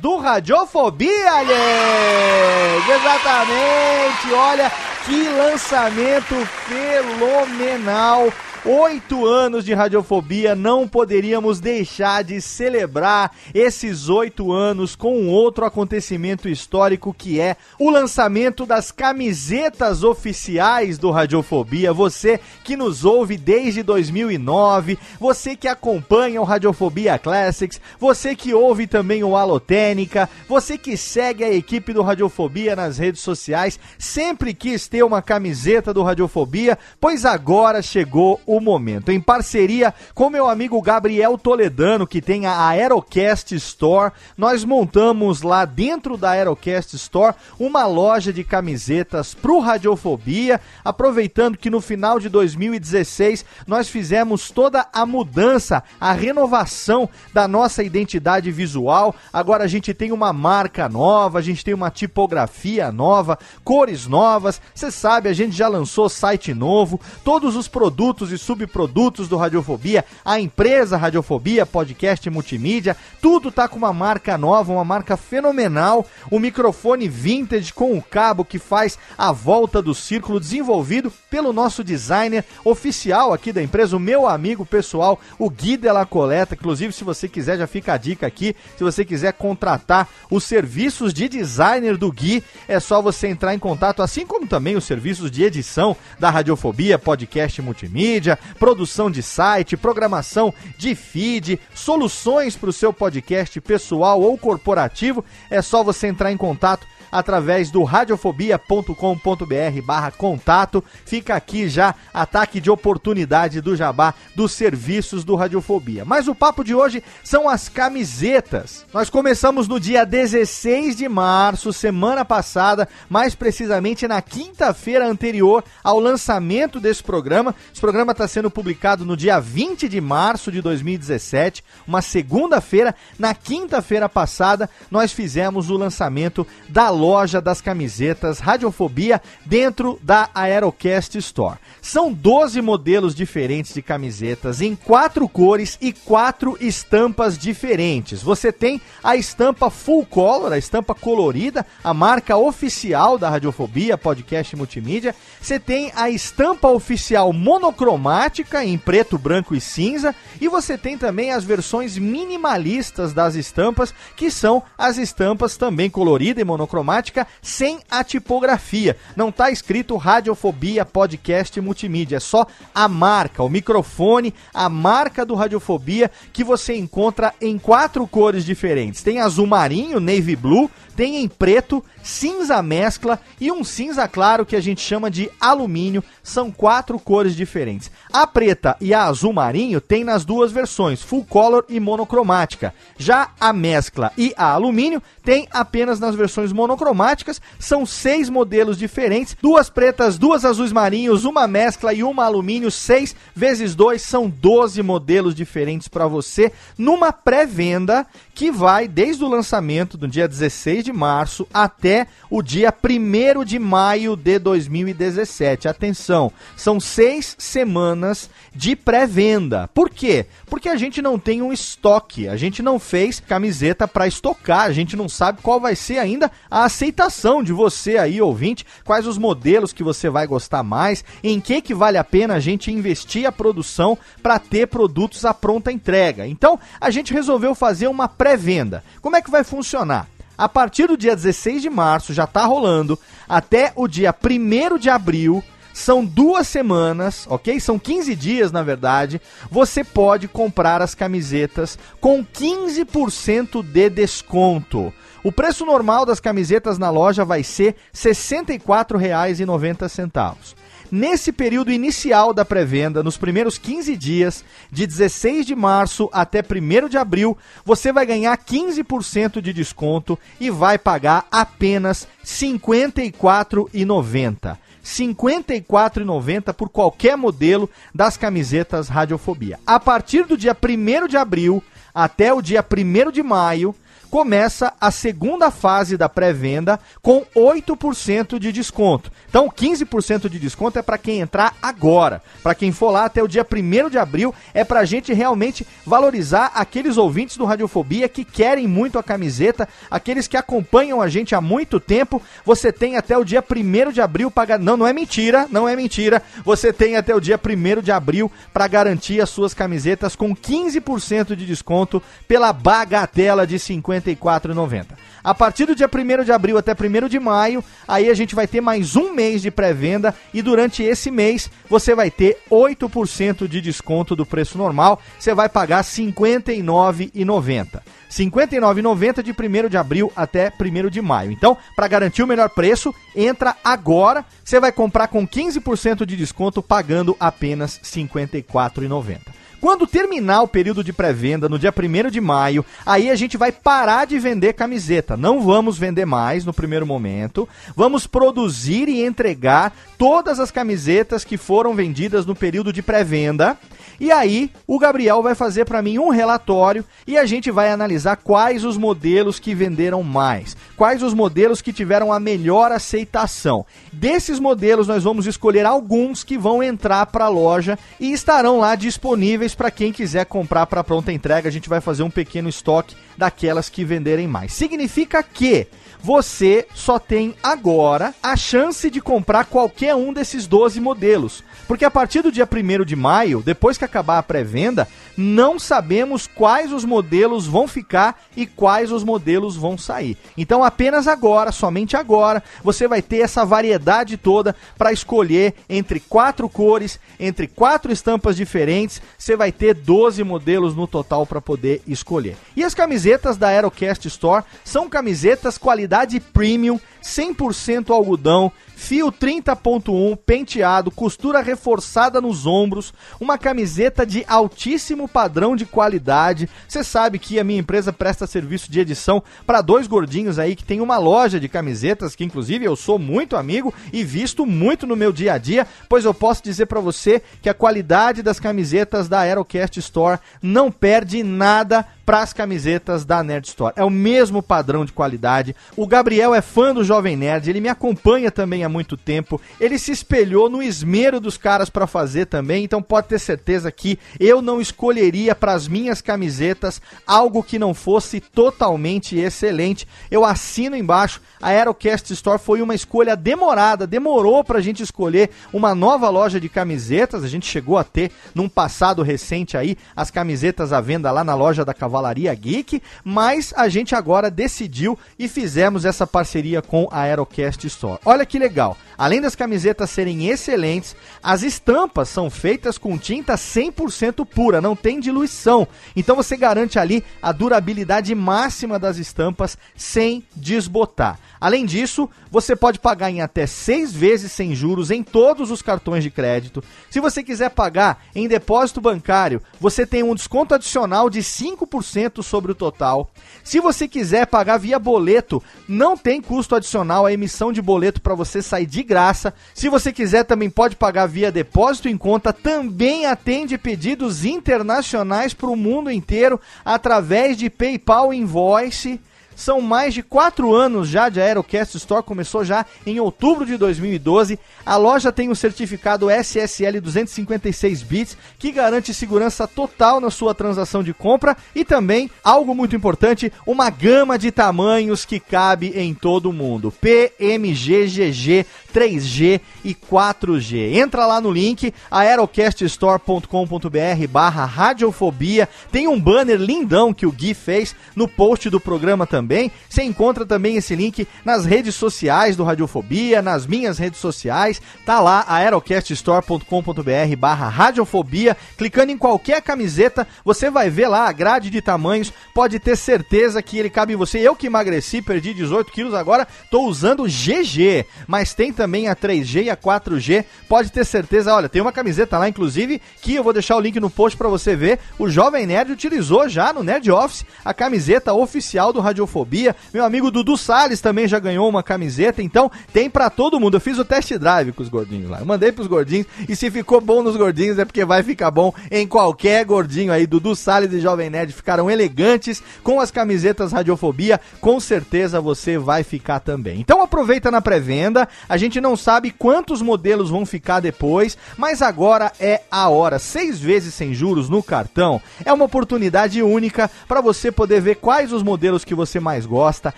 do Radiofobia, Alex! Exatamente! Olha que lançamento fenomenal! Oito anos de radiofobia, não poderíamos deixar de celebrar esses oito anos com outro acontecimento histórico que é o lançamento das camisetas oficiais do Radiofobia. Você que nos ouve desde 2009, você que acompanha o Radiofobia Classics, você que ouve também o Alotênica, você que segue a equipe do Radiofobia nas redes sociais, sempre quis ter uma camiseta do Radiofobia, pois agora chegou o momento. Em parceria com meu amigo Gabriel Toledano, que tem a Aerocast Store, nós montamos lá dentro da Aerocast Store uma loja de camisetas pro Radiofobia, aproveitando que no final de 2016 nós fizemos toda a mudança, a renovação da nossa identidade visual. Agora a gente tem uma marca nova, a gente tem uma tipografia nova, cores novas. Você sabe, a gente já lançou site novo, todos os produtos e subprodutos do Radiofobia, a empresa Radiofobia, podcast multimídia, tudo tá com uma marca nova, uma marca fenomenal, o microfone vintage com o cabo que faz a volta do círculo desenvolvido pelo nosso designer oficial aqui da empresa, o meu amigo pessoal, o Gui Della Coleta, inclusive se você quiser já fica a dica aqui, se você quiser contratar os serviços de designer do Gui, é só você entrar em contato, assim como também os serviços de edição da Radiofobia, podcast multimídia, produção de site, programação de feed, soluções para o seu podcast pessoal ou corporativo, é só você entrar em contato através do radiofobia.com.br barra contato. Fica aqui já ataque de oportunidade do Jabá dos serviços do Radiofobia. Mas o papo de hoje são as camisetas. Nós começamos no dia 16 de março, semana passada, mais precisamente na quinta-feira anterior ao lançamento desse programa. Esse programa está sendo publicado no dia 20 de março de 2017, uma segunda-feira. Na quinta-feira passada, nós fizemos o lançamento da loja das camisetas Radiofobia dentro da Aerocast Store. São 12 modelos diferentes de camisetas em quatro cores e quatro estampas diferentes. Você tem a estampa full color, a estampa colorida, a marca oficial da Radiofobia, podcast multimídia. Você tem a estampa oficial monocromática em preto, branco e cinza. E você tem também as versões minimalistas das estampas, que são as estampas também colorida e monocromática, sem a tipografia. Não está escrito Radiofobia Podcast Multimídia, é só a marca, o microfone, a marca do Radiofobia que você encontra em quatro cores diferentes. Tem azul marinho, navy blue, tem em preto, cinza mescla e um cinza claro que a gente chama de alumínio. São quatro cores diferentes. A preta e a azul marinho tem nas duas versões, full color e monocromática. Já a mescla e a alumínio tem apenas nas versões monocromáticas. São seis modelos diferentes, duas pretas, duas azuis marinhos, uma mescla e uma alumínio. Seis vezes dois são 12 modelos diferentes para você numa pré-venda que vai desde o lançamento do dia 16 de março até o dia 1 de maio de 2017. Atenção, são seis semanas de pré-venda. Por quê? Porque a gente não tem um estoque, a gente não fez camiseta para estocar, a gente não sabe qual vai ser ainda a aceitação de você aí, ouvinte, quais os modelos que você vai gostar mais, em que que vale a pena a gente investir a produção para ter produtos à pronta entrega. Então, a gente resolveu fazer uma pré-venda. Como é que vai funcionar? A partir do dia 16 de março, já está rolando, até o dia 1 de abril, são duas semanas, ok? São 15 dias, na verdade. Você pode comprar as camisetas com 15% de desconto. O preço normal das camisetas na loja vai ser R$ 64,90. Nesse período inicial da pré-venda, nos primeiros 15 dias, de 16 de março até 1 de abril, você vai ganhar 15% de desconto e vai pagar apenas R$ 54,90. R$ 54,90 por qualquer modelo das camisetas Radiofobia. A partir do dia 1 de abril até o dia 1 de maio, começa a segunda fase da pré-venda com 8% de desconto. Então, 15% de desconto é para quem entrar agora. Para quem for lá até o dia 1 de abril, é para a gente realmente valorizar aqueles ouvintes do Radiofobia que querem muito a camiseta, aqueles que acompanham a gente há muito tempo. Você tem até o dia 1 de abril para. Não, não é mentira, não é mentira. Você tem até o dia 1 de abril para garantir as suas camisetas com 15% de desconto pela bagatela de 54,90. A partir do dia 1 de abril até 1 de maio, aí a gente vai ter mais um mês de pré-venda e durante esse mês você vai ter 8% de desconto do preço normal, você vai pagar R$ 59,90. R$ 59,90 de 1 de abril até 1 de maio. Então, para garantir o melhor preço, entra agora. Você vai comprar com 15% de desconto pagando apenas R$ 54,90. Quando terminar o período de pré-venda, no dia 1 de maio, aí a gente vai parar de vender camiseta. Não vamos vender mais no primeiro momento. Vamos produzir e entregar todas as camisetas que foram vendidas no período de pré-venda. E aí, o Gabriel vai fazer para mim um relatório e a gente vai analisar quais os modelos que venderam mais, quais os modelos que tiveram a melhor aceitação. Desses modelos, nós vamos escolher alguns que vão entrar para a loja e estarão lá disponíveis para quem quiser comprar para pronta entrega. A gente vai fazer um pequeno estoque daquelas que venderem mais. Significa que você só tem agora a chance de comprar qualquer um desses 12 modelos. Porque a partir do dia 1 de maio, depois que acabar a pré-venda, não sabemos quais os modelos vão ficar e quais os modelos vão sair. Então, apenas agora, somente agora, você vai ter essa variedade toda para escolher entre quatro cores, entre quatro estampas diferentes. Você vai ter 12 modelos no total para poder escolher. E as camisetas da Aerocast Store são camisetas qualidade premium, 100% algodão, fio 30.1, penteado, costura reforçada nos ombros, uma camiseta de altíssimo padrão de qualidade. Você sabe que a minha empresa presta serviço de edição para dois gordinhos aí que tem uma loja de camisetas que inclusive eu sou muito amigo e visto muito no meu dia a dia, pois eu posso dizer para você que a qualidade das camisetas da Aerocast Store não perde nada para as camisetas da Nerd Store. É o mesmo padrão de qualidade. O Gabriel é fã do Jovem Nerd, ele me acompanha também há muito tempo. Ele se espelhou no esmero dos caras para fazer também, então pode ter certeza que eu não escolheria para as minhas camisetas algo que não fosse totalmente excelente. Eu assino embaixo. A Aerocast Store foi uma escolha demorada, demorou para a gente escolher uma nova loja de camisetas. A gente chegou a ter num passado recente aí as camisetas à venda lá na loja da Cavalo Cavalaria Geek, mas a gente agora decidiu e fizemos essa parceria com a Aerocast Store. Olha que legal! Além das camisetas serem excelentes, as estampas são feitas com tinta 100% pura, não tem diluição. Então você garante ali a durabilidade máxima das estampas sem desbotar. Além disso, você pode pagar em até seis vezes sem juros em todos os cartões de crédito. Se você quiser pagar em depósito bancário, você tem um desconto adicional de 5% sobre o total. Se você quiser pagar via boleto, não tem custo adicional a emissão de boleto para você sair de graça. Se você quiser, também pode pagar via depósito em conta. Também atende pedidos internacionais para o mundo inteiro através de PayPal Invoice. São mais de quatro anos já de Aerocast Store, começou já em outubro de 2012. A loja tem o certificado SSL 256 bits, que garante segurança total na sua transação de compra e também, algo muito importante, uma gama de tamanhos que cabe em todo mundo. PMG, GG, 3G e 4G. Entra lá no link aerocaststore.com.br barra radiofobia. Tem um banner lindão que o Gui fez no post do programa também. Você encontra também esse link nas redes sociais do Radiofobia, nas minhas redes sociais. Tá lá aerocaststore.com.br barra radiofobia. Clicando em qualquer camiseta, você vai ver lá a grade de tamanhos. Pode ter certeza que ele cabe em você. Eu que emagreci, perdi 18 quilos, agora tô usando GG. Mas tem também também a 3G e a 4G. Pode ter certeza, olha, tem uma camiseta lá, inclusive, que eu vou deixar o link no post para você ver. O Jovem Nerd utilizou já no Nerd Office a camiseta oficial do Radiofobia. Meu amigo Dudu Salles também já ganhou uma camiseta, então tem para todo mundo. Eu fiz o test drive com os gordinhos lá. Eu mandei pros gordinhos e se ficou bom nos gordinhos é porque vai ficar bom em qualquer gordinho aí. Dudu Salles e Jovem Nerd ficaram elegantes com as camisetas Radiofobia. Com certeza você vai ficar também. Então aproveita na pré-venda. A gente não sabe quantos modelos vão ficar depois, mas agora é a hora. Seis vezes sem juros no cartão é uma oportunidade única para você poder ver quais os modelos que você mais gosta.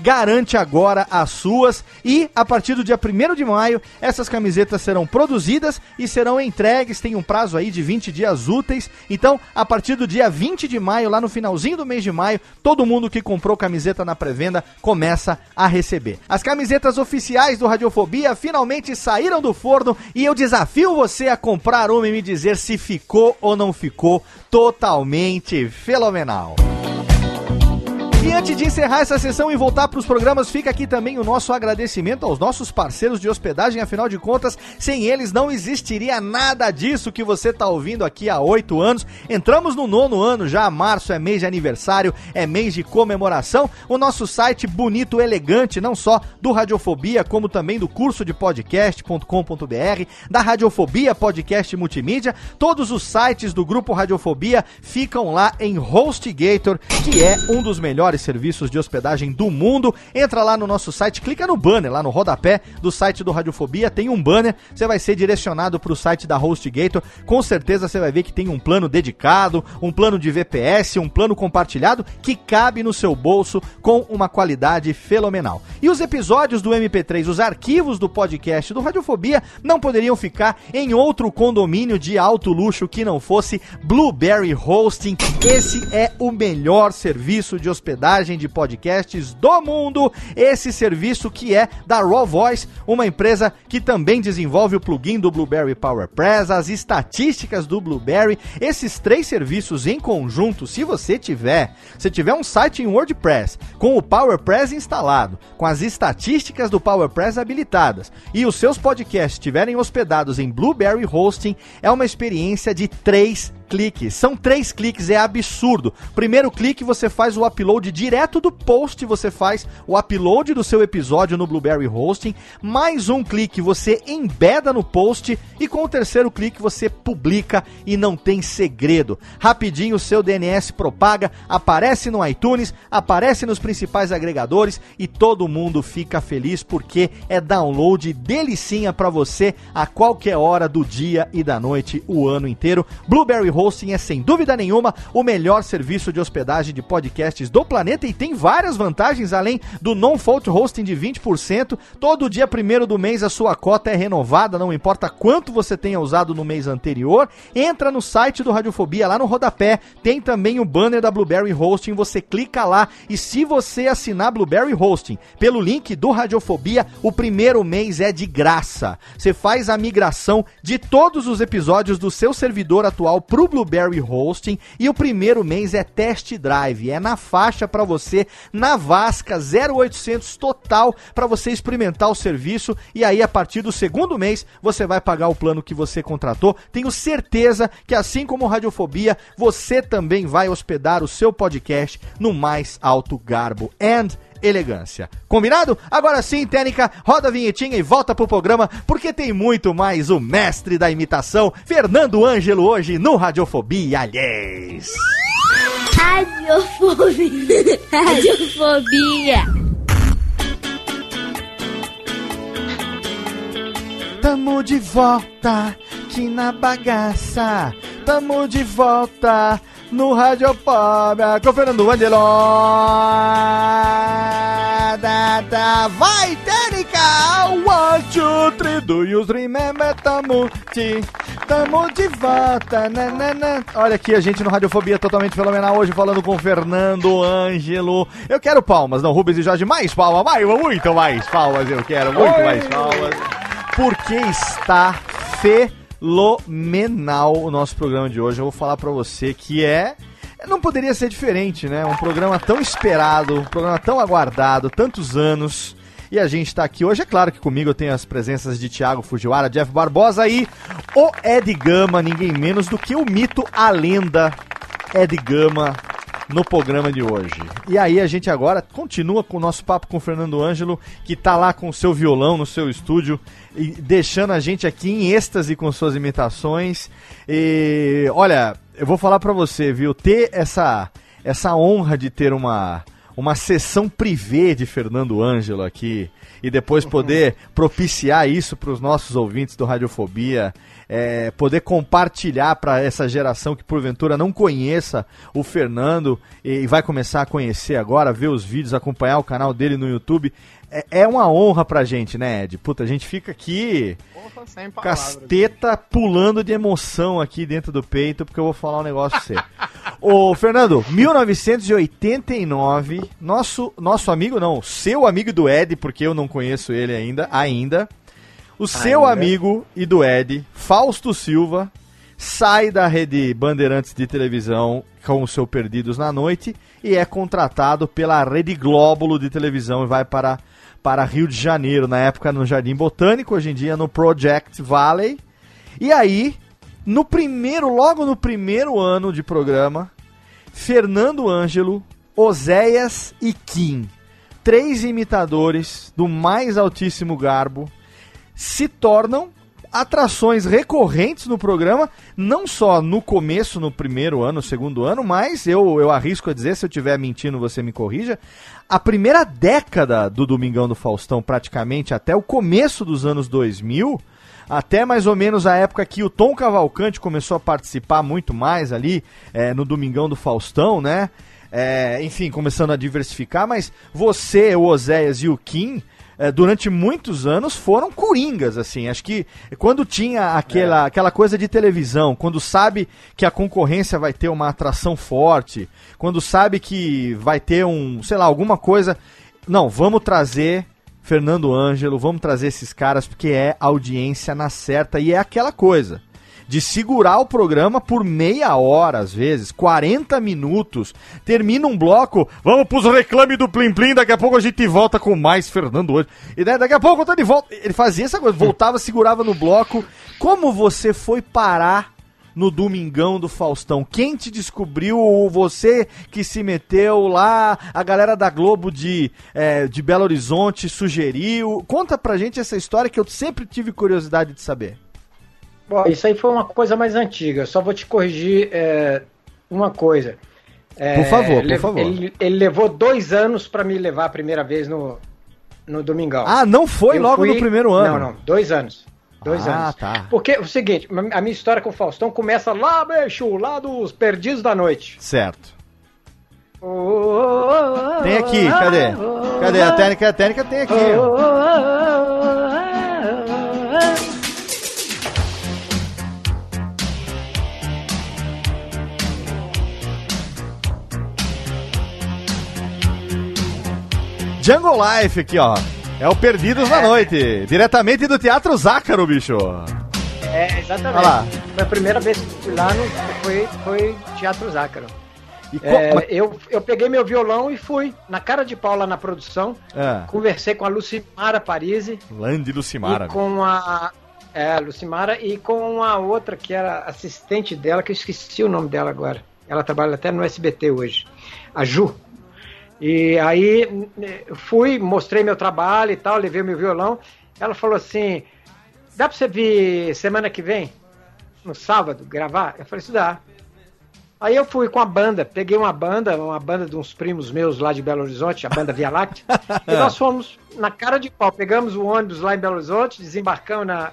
Garante agora as suas e a partir do dia 1 de maio essas camisetas serão produzidas e serão entregues. Tem um prazo aí de 20 dias úteis. Então, a partir do dia 20 de maio, lá no finalzinho do mês de maio, todo mundo que comprou camiseta na pré-venda começa a receber. As camisetas oficiais do Radiofobia finalmente saíram do forno e eu desafio você a comprar uma e me dizer se ficou ou não ficou totalmente fenomenal. E antes de encerrar essa sessão e voltar para os programas, fica aqui também o nosso agradecimento aos nossos parceiros de hospedagem. Afinal de contas, sem eles não existiria nada disso que você está ouvindo aqui há oito anos. Entramos no nono ano já, março é mês de aniversário, é mês de comemoração. O nosso site bonito, elegante, não só do Radiofobia, como também do curso de podcast.com.br, da Radiofobia Podcast Multimídia. Todos os sites do grupo Radiofobia ficam lá em HostGator, que é um dos melhores serviços de hospedagem do mundo. Entra lá no nosso site, clica no banner, lá no rodapé do site do Radiofobia, tem um banner, você vai ser direcionado para o site da HostGator. Com certeza você vai ver que tem um plano dedicado, um plano de VPS, um plano compartilhado que cabe no seu bolso com uma qualidade fenomenal. E os episódios do MP3, os arquivos do podcast do Radiofobia não poderiam ficar em outro condomínio de alto luxo que não fosse Blueberry Hosting. Esse é o melhor serviço de hospedagem de podcasts do mundo. Esse serviço que é da Raw Voice, uma empresa que também desenvolve o plugin do Blueberry PowerPress, as estatísticas do Blueberry. Esses três serviços em conjunto, se você tiver, se tiver um site em WordPress com o PowerPress instalado, com as estatísticas do PowerPress habilitadas e os seus podcasts estiverem hospedados em Blueberry Hosting, é uma experiência de três cliques. São três cliques, é absurdo. Primeiro clique, você faz o upload direto do post, você faz o upload do seu episódio no Blueberry Hosting. Mais um clique, você embeda no post. E com o terceiro clique, você publica e não tem segredo. Rapidinho, o seu DNS propaga, aparece no iTunes, aparece nos principais agregadores e todo mundo fica feliz porque é download delicinha para você a qualquer hora do dia e da noite, o ano inteiro. Blueberry Hosting é sem dúvida nenhuma o melhor serviço de hospedagem de podcasts do planeta e tem várias vantagens além do non-fault hosting de 20%. Todo dia primeiro do mês a sua cota é renovada, não importa quanto você tenha usado no mês anterior. Entra no site do Radiofobia lá no rodapé, tem também o banner da Blueberry Hosting, você clica lá e se você assinar Blueberry Hosting pelo link do Radiofobia, o primeiro mês é de graça. Você faz a migração de todos os episódios do seu servidor atual pro Blueberry Hosting e o primeiro mês é test drive, é na faixa para você, na Vasca 0800 total para você experimentar o serviço e aí a partir do segundo mês você vai pagar o plano que você contratou. Tenho certeza que assim como Radiofobia, você também vai hospedar o seu podcast no mais alto garbo. And elegância. Combinado? Agora sim, Técnica, roda a vinhetinha e volta pro programa, porque tem muito mais o mestre da imitação, Fernando Ângelo, hoje no Radiofobia, aliás. Radiofobia. Radiofobia. Tamo de volta aqui na bagaça. Tamo de volta no Radiofobia com Fernando Angelo. Da, da, vai, Técnica! One, two, three, do you remember? Tamo de, tamo de volta. Na, na, na. Olha aqui a gente no Radiofobia totalmente fenomenal hoje falando com Fernando Ângelo. Eu quero palmas, não, Rubens e Jorge, mais palmas, mais, muito mais palmas eu quero, muito Oi. mais palmas. Porque está fenomenal o nosso programa de hoje. Eu vou falar pra você que é. Não poderia ser diferente, né? Um programa tão esperado, um programa tão aguardado, tantos anos. E a gente tá aqui hoje, é claro que comigo eu tenho as presenças de Thiago Fujiwara, Jeff Barbosa e o Ed Gama, ninguém menos do que o mito, a lenda Ed Gama no programa de hoje. E aí a gente agora continua com o nosso papo com o Fernando Ângelo, que tá lá com o seu violão no seu estúdio e deixando a gente aqui em êxtase com suas imitações. E olha, eu vou falar pra você, viu, ter essa essa honra de ter uma uma sessão privê de Fernando Ângelo aqui e depois poder propiciar isso para os nossos ouvintes do Radiofobia, é, poder compartilhar para essa geração que porventura não conheça o Fernando e vai começar a conhecer agora, ver os vídeos, acompanhar o canal dele no YouTube. É, é uma honra pra gente, né, Ed? Puta, a gente fica aqui Porra, sem com palavras. as tetas pulando de emoção aqui dentro do peito, porque eu vou falar um negócio pra você. Ô, Fernando, 1989, nosso, nosso amigo, não, seu amigo do Ed, porque eu não conheço ele ainda, ainda. O seu Ainda. amigo e do Ed, Fausto Silva, sai da rede Bandeirantes de televisão com o seu Perdidos na Noite e é contratado pela Rede Glóbulo de televisão e vai para, para Rio de Janeiro, na época no Jardim Botânico, hoje em dia no Project Valley. E aí, no primeiro, logo no primeiro ano de programa, Fernando Ângelo, Oséias e Kim, três imitadores do mais altíssimo garbo, se tornam atrações recorrentes no programa, não só no começo, no primeiro ano, segundo ano, mas eu, eu arrisco a dizer, se eu estiver mentindo, você me corrija. A primeira década do Domingão do Faustão, praticamente até o começo dos anos 2000, até mais ou menos a época que o Tom Cavalcante começou a participar muito mais ali é, no Domingão do Faustão, né? É, enfim, começando a diversificar, mas você, o Oséias e o Kim, durante muitos anos foram coringas, assim. Acho que quando tinha aquela, aquela coisa de televisão, quando sabe que a concorrência vai ter uma atração forte, quando sabe que vai ter um, sei lá, alguma coisa. Não, vamos trazer Fernando Ângelo, vamos trazer esses caras porque é audiência na certa e é aquela coisa de segurar o programa por meia hora, às vezes, 40 minutos. Termina um bloco, vamos pros reclame do Plim Plim, daqui a pouco a gente volta com mais Fernando hoje. E daí, daqui a pouco eu tô de volta. Ele fazia essa coisa, voltava, segurava no bloco. Como você foi parar no Domingão do Faustão? Quem te descobriu? Você que se meteu lá, a galera da Globo de, é, de Belo Horizonte sugeriu. Conta pra gente essa história que eu sempre tive curiosidade de saber. Bom, isso aí foi uma coisa mais antiga. Só vou te corrigir é, uma coisa. É, Por favor, por favor. Ele, ele levou dois anos para me levar a primeira vez no, no Domingão. Ah, não foi Eu logo fui- no primeiro ano? Não, não, dois anos. Dois Ah, anos. tá. Porque é o seguinte, a minha história com o Faustão começa lá, bicho, lá dos Perdidos da Noite. Certo. Tem aqui, cadê? Cadê a técnica? A técnica tem aqui. Jungle Life aqui, ó. É o Perdidos na Noite. Diretamente do Teatro Zácaro, bicho. É, exatamente. Olha lá. Foi a primeira vez que fui lá, no, foi, foi Teatro Zácaro. E É, eu, eu peguei meu violão e fui, na cara de pau lá na produção, Ah. conversei com a Lucimara Parisi Lande Lucimara. e com a é, Lucimara e com a outra que era assistente dela, que eu esqueci o nome dela agora. Ela trabalha até no SBT hoje, a Ju. E aí eh, eu fui, mostrei meu trabalho e tal, levei meu violão. Ela falou assim: dá pra você vir semana que vem, no sábado, gravar? Eu falei, isso dá. Aí eu fui com a banda, peguei uma banda, uma banda de uns primos meus lá de Belo Horizonte, a banda Via Láctea, e nós fomos na cara de pau, pegamos o ônibus lá em Belo Horizonte, desembarcamos na,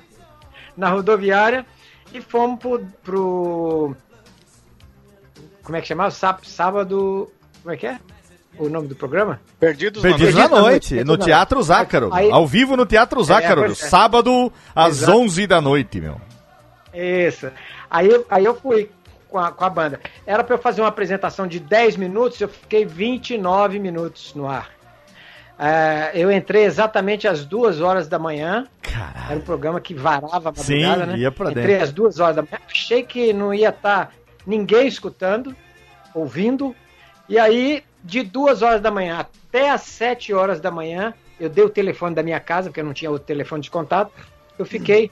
na rodoviária e fomos pro, pro como é que chamava? Sá- Sábado, como é que é? O nome do programa? Perdidos, Perdidos na na noite, Noite, no Teatro Noite. Zácaro. Aí- Ao vivo no Teatro Zácaro, pois é. sábado às Exato. 11 da noite, meu. Isso. Aí, eu- aí eu fui com a, com a banda. Era pra eu fazer uma apresentação de 10 minutos, eu fiquei 29 minutos no ar. É, eu entrei exatamente às duas horas da manhã. Era um programa que varava a Sim, madrugada, né? ia pra Entrei dentro. às duas horas da manhã. Achei que não ia estar ninguém escutando, ouvindo. E aí, de duas horas da manhã até às sete horas da manhã, eu dei o telefone da minha casa, porque eu não tinha outro telefone de contato. Eu fiquei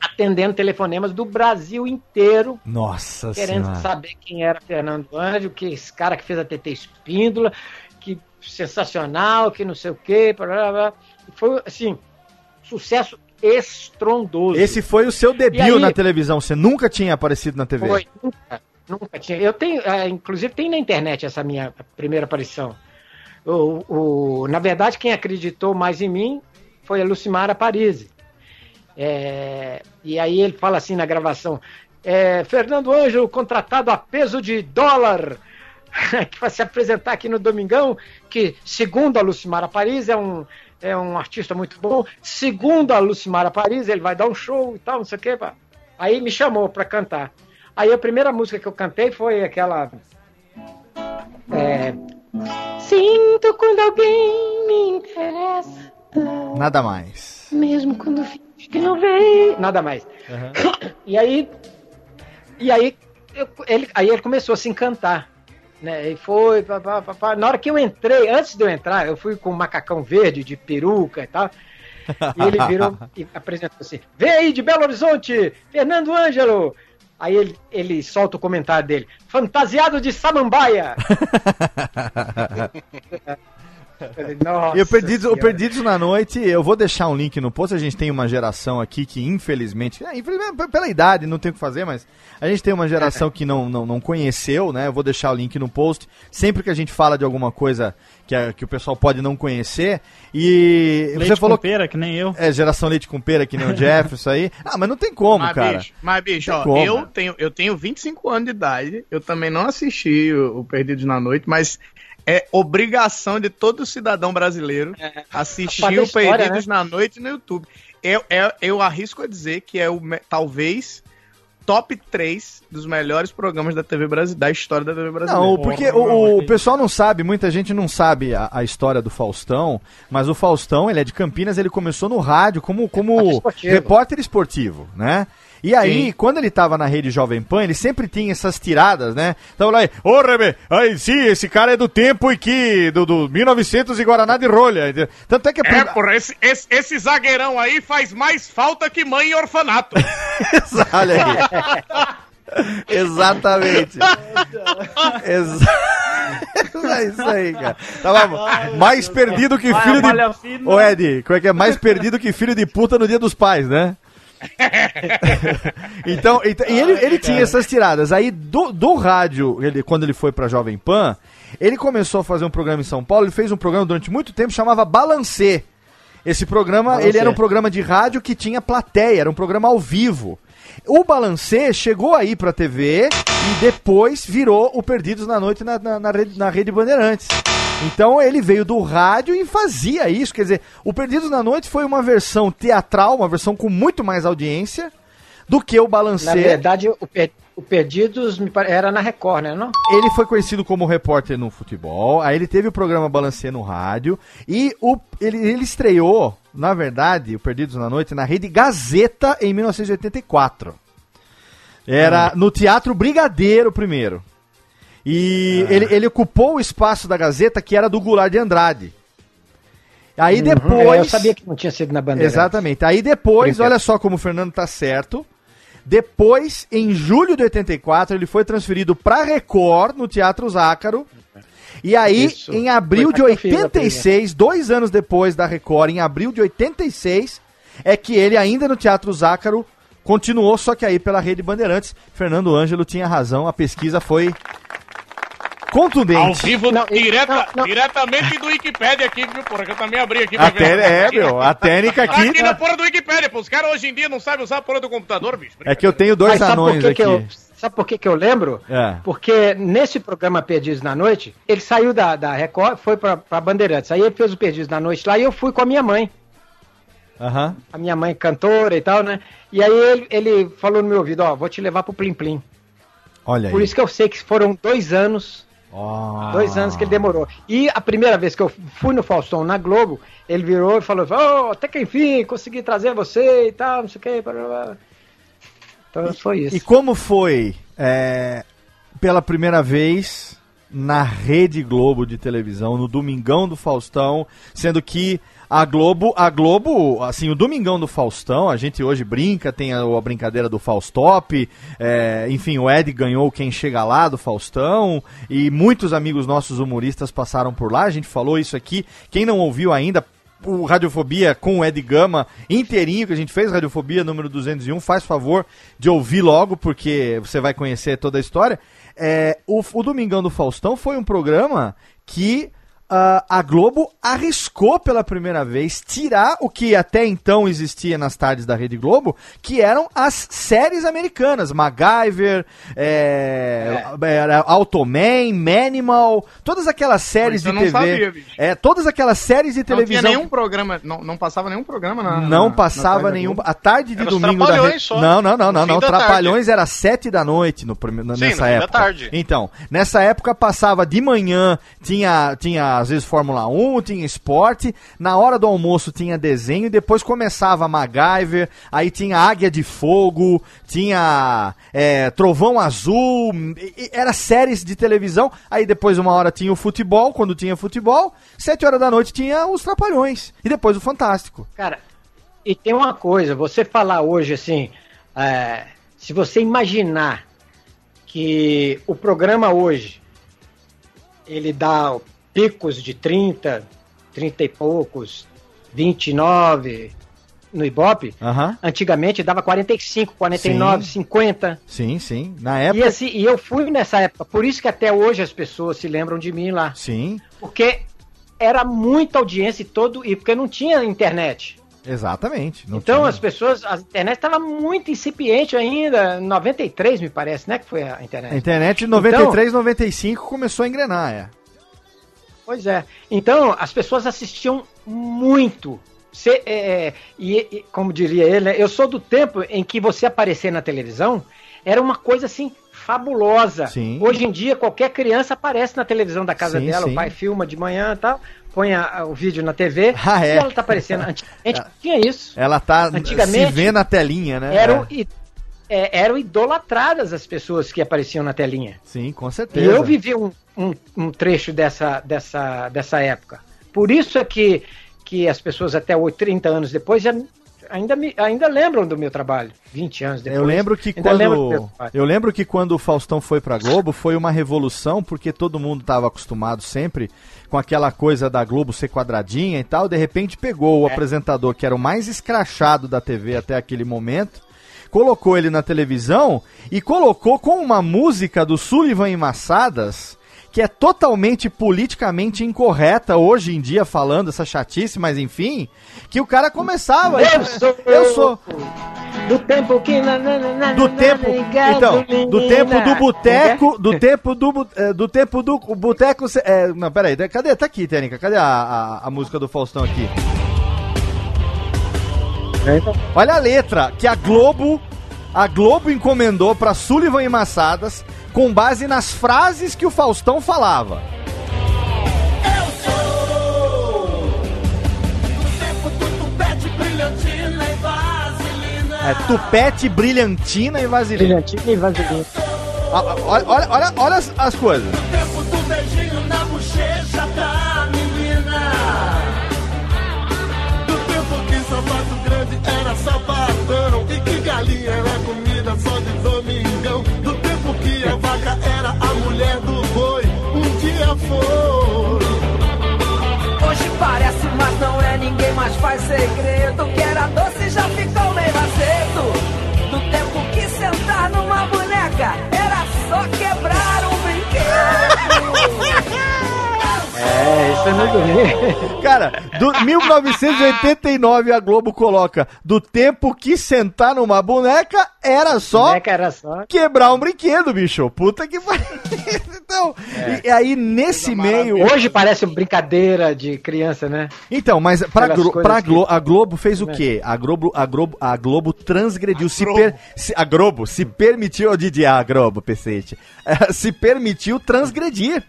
atendendo telefonemas do Brasil inteiro, Nossa querendo senhora. saber quem era Fernando Anjo, que esse cara que fez a TT Espíndola, que sensacional, que não sei o quê. blá, blá, blá. Foi, assim, sucesso estrondoso. Esse foi o seu debut aí- na televisão. Você nunca tinha aparecido na TV. Foi, nunca, nunca tinha. Eu tenho, ah, inclusive tem na internet essa minha primeira aparição. O, o- na verdade, quem acreditou mais em mim foi a Lucimara Parisi. É, e aí ele fala assim na gravação: é, Fernando Ângelo contratado a peso de dólar. que vai se apresentar aqui no Domingão, que, segundo a Lucimara Paris, é um, é um artista muito bom. Segundo a Lucimara Paris, ele vai dar um show e tal, não sei o quê. Aí me chamou para cantar. Aí a primeira música que eu cantei foi aquela. é, Sinto quando alguém me interessa, Nada mais. mesmo quando finge que não vem. Nada mais. E aí, e aí, eu- ele, aí ele começou a se encantar. Né? E foi, pá, pá, pá, pá. na hora que eu entrei, antes de eu entrar, eu fui com um macacão verde de peruca e tal. E ele virou e apresentou assim: Vem aí de Belo Horizonte, Fernando Ângelo. Aí ele, ele solta o comentário dele: Fantasiado de samambaia. Nossa E o Perdidos, o. Perdidos na Noite, eu vou deixar um link no post. A gente tem uma geração aqui que, infelizmente, é, infelizmente pela idade, não tem o que fazer, mas a gente tem uma geração que não, não, não conheceu, né? Eu vou deixar o link no post. Sempre que a gente fala de alguma coisa que, a- que o pessoal pode não conhecer. E Leite você falou com pera, que nem eu. É, geração leite com pera, que nem o Jeff, isso aí. Ah, mas não tem como, mas, cara. bicho, mas, bicho, ó, como. eu tenho, eu tenho 25 anos de idade, eu também não assisti o, o Perdidos na Noite, mas é obrigação de todo cidadão brasileiro assistir Fazer o Perdidos na Noite no YouTube. Eu, eu, eu arrisco a dizer que é o talvez top 3 dos melhores programas da TV brasileira, da história da TV brasileira. Não, porque o, o pessoal não sabe, muita gente não sabe a, a história do Faustão, mas o Faustão, ele é de Campinas, ele começou no rádio como, como esportivo. repórter esportivo, né? E aí, Sim. quando ele tava na rede Jovem Pan, ele sempre tinha essas tiradas, né? Tava lá, ô Rebe, aí sim, esse cara é do tempo e que, do, do 1900 e Guaraná de rolha. Tanto é que É, porra, esse, esse, esse zagueirão aí faz mais falta que mãe em orfanato. Olha aí. Exatamente. Exa... é isso aí, cara. Tava mais perdido que filho de. Ô, Ed, como é que é? Mais perdido que filho de puta no dia dos pais, né? então, então- e ele, ele tinha essas tiradas. Aí do, do rádio, ele, quando ele foi pra Jovem Pan, ele começou a fazer um programa em São Paulo. Ele fez um programa durante muito tempo chamava Balancê. Esse programa, Balancê. ele era um programa de rádio que tinha plateia, era um programa ao vivo. O Balancê chegou aí pra TV e depois virou o Perdidos na Noite na, na, na rede, na rede Bandeirantes. Então ele veio do rádio e fazia isso. Quer dizer, o Perdidos na Noite foi uma versão teatral, uma versão com muito mais audiência do que o Balancê. Na verdade, o, Per- o Perdidos era na Record, né? Não? Ele foi conhecido como repórter no futebol, aí ele teve o programa Balancê no rádio, e o, ele, ele estreou, na verdade, o Perdidos na Noite, na rede Gazeta em 1984. Era no Teatro Brigadeiro primeiro. E ele, ele ocupou o espaço da Gazeta que era do Goulart de Andrade. Aí Uhum. depois. É, eu sabia que não tinha sido na bandeira. Exatamente. Aí depois, olha só como o Fernando tá certo. Depois, em julho de 84, ele foi transferido pra Record, no Teatro Zácaro. E aí, Isso. em abril de lá que eu fiz a 86, dois anos depois da Record, em abril de 86, é que ele, ainda no Teatro Zácaro, continuou, só que aí pela Rede Bandeirantes. Fernando Ângelo tinha razão, a pesquisa foi contundente. Ao vivo, Não, direta, não, não. diretamente do Wikipedia aqui, viu, porra? Que eu também abri aqui pra A té- é, meu, a técnica Tá aqui. aqui na porra do Wikipedia, pô. Os caras hoje em dia não sabem usar a porra do computador, bicho. É que eu tenho dois Mas sabe por anões que aqui. que eu, sabe por que, que eu lembro? É. Porque nesse programa Perdidos na Noite, ele saiu da, da Record, foi pra, pra Bandeirantes. Aí ele fez o Perdidos na Noite lá e eu fui com a minha mãe. Aham. A minha mãe cantora e tal, né? E aí ele, ele falou no meu ouvido, ó, vou te levar pro Plim Plim. Olha aí. Por isso que eu sei que foram dois anos Ó. Dois anos que ele demorou. E a primeira vez que eu fui no Faustão na Globo, ele virou e falou: oh, até que enfim, consegui trazer você e tal, não sei o que. Então foi isso. E como foi, é, pela primeira vez, na Rede Globo de televisão, no Domingão do Faustão, sendo que a Globo, a Globo, assim, o Domingão do Faustão, a gente hoje brinca, tem a, a brincadeira do Faustop, é, enfim, o Ed ganhou Quem Chega Lá do Faustão, e muitos amigos nossos humoristas passaram por lá, a gente falou isso aqui, quem não ouviu ainda, o Radiofobia com o Ed Gama inteirinho que a gente fez, Radiofobia número 201, faz favor de ouvir logo, porque você vai conhecer toda a história. É, o, o Domingão do Faustão foi um programa que ah, a Globo arriscou pela primeira vez tirar o que até então existia nas tardes da Rede Globo, que eram as séries americanas, MacGyver, é, era Automan, Manimal, todas aquelas séries de não TV. sabia, é, todas aquelas séries de Não televisão. tinha nenhum programa, não, não passava nenhum programa na. Não na- passava na nenhum. A tarde de Era domingo da Rede. só. Não, não, não, não, No não. Trapalhões era sete da noite no, na- Sim, nessa no época. tarde. Então, nessa época passava de manhã, tinha, tinha às vezes Fórmula 1, tinha esporte. Na hora do almoço tinha desenho depois começava MacGyver, aí tinha Águia de Fogo, tinha é, Trovão Azul, era séries de televisão. Aí depois uma hora tinha o futebol, quando tinha futebol, sete horas da noite tinha os Trapalhões e depois o Fantástico. Cara, e tem uma coisa, você falar hoje assim, é, se você imaginar que o programa hoje ele dá picos de 30, 30 e poucos, 29 no Ibope, antigamente dava 45, 49, Sim. 50. Sim, sim. Na E, época. assim, e eu fui nessa época, por isso que até hoje as pessoas se lembram de mim lá. Sim, Porque era muita audiência e todo. E porque não tinha internet. exatamente. Então tinha. as pessoas. A internet estava muito incipiente ainda. Em 93, me parece, né? Que foi a internet. A internet em 93, 95 começou a engrenar, é. Pois é. Então, as pessoas assistiam muito. Cê, é, e, e, como diria ele, né, eu sou do tempo em que você aparecer na televisão era uma coisa assim fabulosa. Sim. Hoje em dia, qualquer criança aparece na televisão da casa Sim, dela, sim. o pai filma de manhã e tal, põe a- o vídeo na TV Ah, é? e ela tá aparecendo. Antigamente tinha isso. Ela tá Antigamente, se vê na telinha, né? Eram, É. é, eram idolatradas as pessoas que apareciam na telinha. Sim, com E certeza. eu vivi um, um, um trecho dessa, dessa, dessa época. Por isso é que, que as pessoas até 8, 30 anos depois já ainda, me, ainda lembram do meu trabalho. 20 anos depois. Eu lembro que quando trabalho. eu lembro que quando o Faustão foi pra Globo foi uma revolução porque todo mundo estava acostumado sempre com aquela coisa da Globo ser quadradinha e tal. De repente pegou o apresentador que era o mais escrachado da TV até aquele momento, colocou ele na televisão e colocou com uma música do Sullivan e Massadas que é totalmente politicamente incorreta hoje em dia falando essa chatice, mas enfim, que o cara começava. Eu sou- eu sou Do tempo que. Na, na, na, do tempo, então, do tempo do boteco, Como do tempo do, eh, do tempo do boteco, é, não, peraí, cadê, tá aqui, Tênica, cadê a, a, a música do Faustão aqui? Olha a letra que a Globo, a Globo encomendou pra Sullivan e Massadas com base nas frases que o Faustão falava. É tupete, brilhantina e vaselina. Brilhantina e vaselina. Olha, olha, olha, olha as, as coisas. Tempo do beijinho na bochecha sapatão e que galinha era comida só de domingão. Do tempo que a vaca era a mulher do boi, um dia foi. Hoje parece, mas não é ninguém mais faz segredo. Que era doce já ficou meio azedo. Do tempo que sentar numa boneca era só quebrar um brinquedo. É, isso é muito bem. Cara, do 1989 a Globo coloca do tempo que sentar numa boneca era só Boneca era só. quebrar um brinquedo, bicho. Puta que pariu. Então, e, e aí nesse meio. Hoje parece brincadeira de criança, né? Então, mas pra, Glo pra que- Glo a Globo fez o Né? quê? A Globo, a Globo, a Globo transgrediu, se, per- se- a Globo se permitiu, Didi, a Globo, pecete, se permitiu transgredir.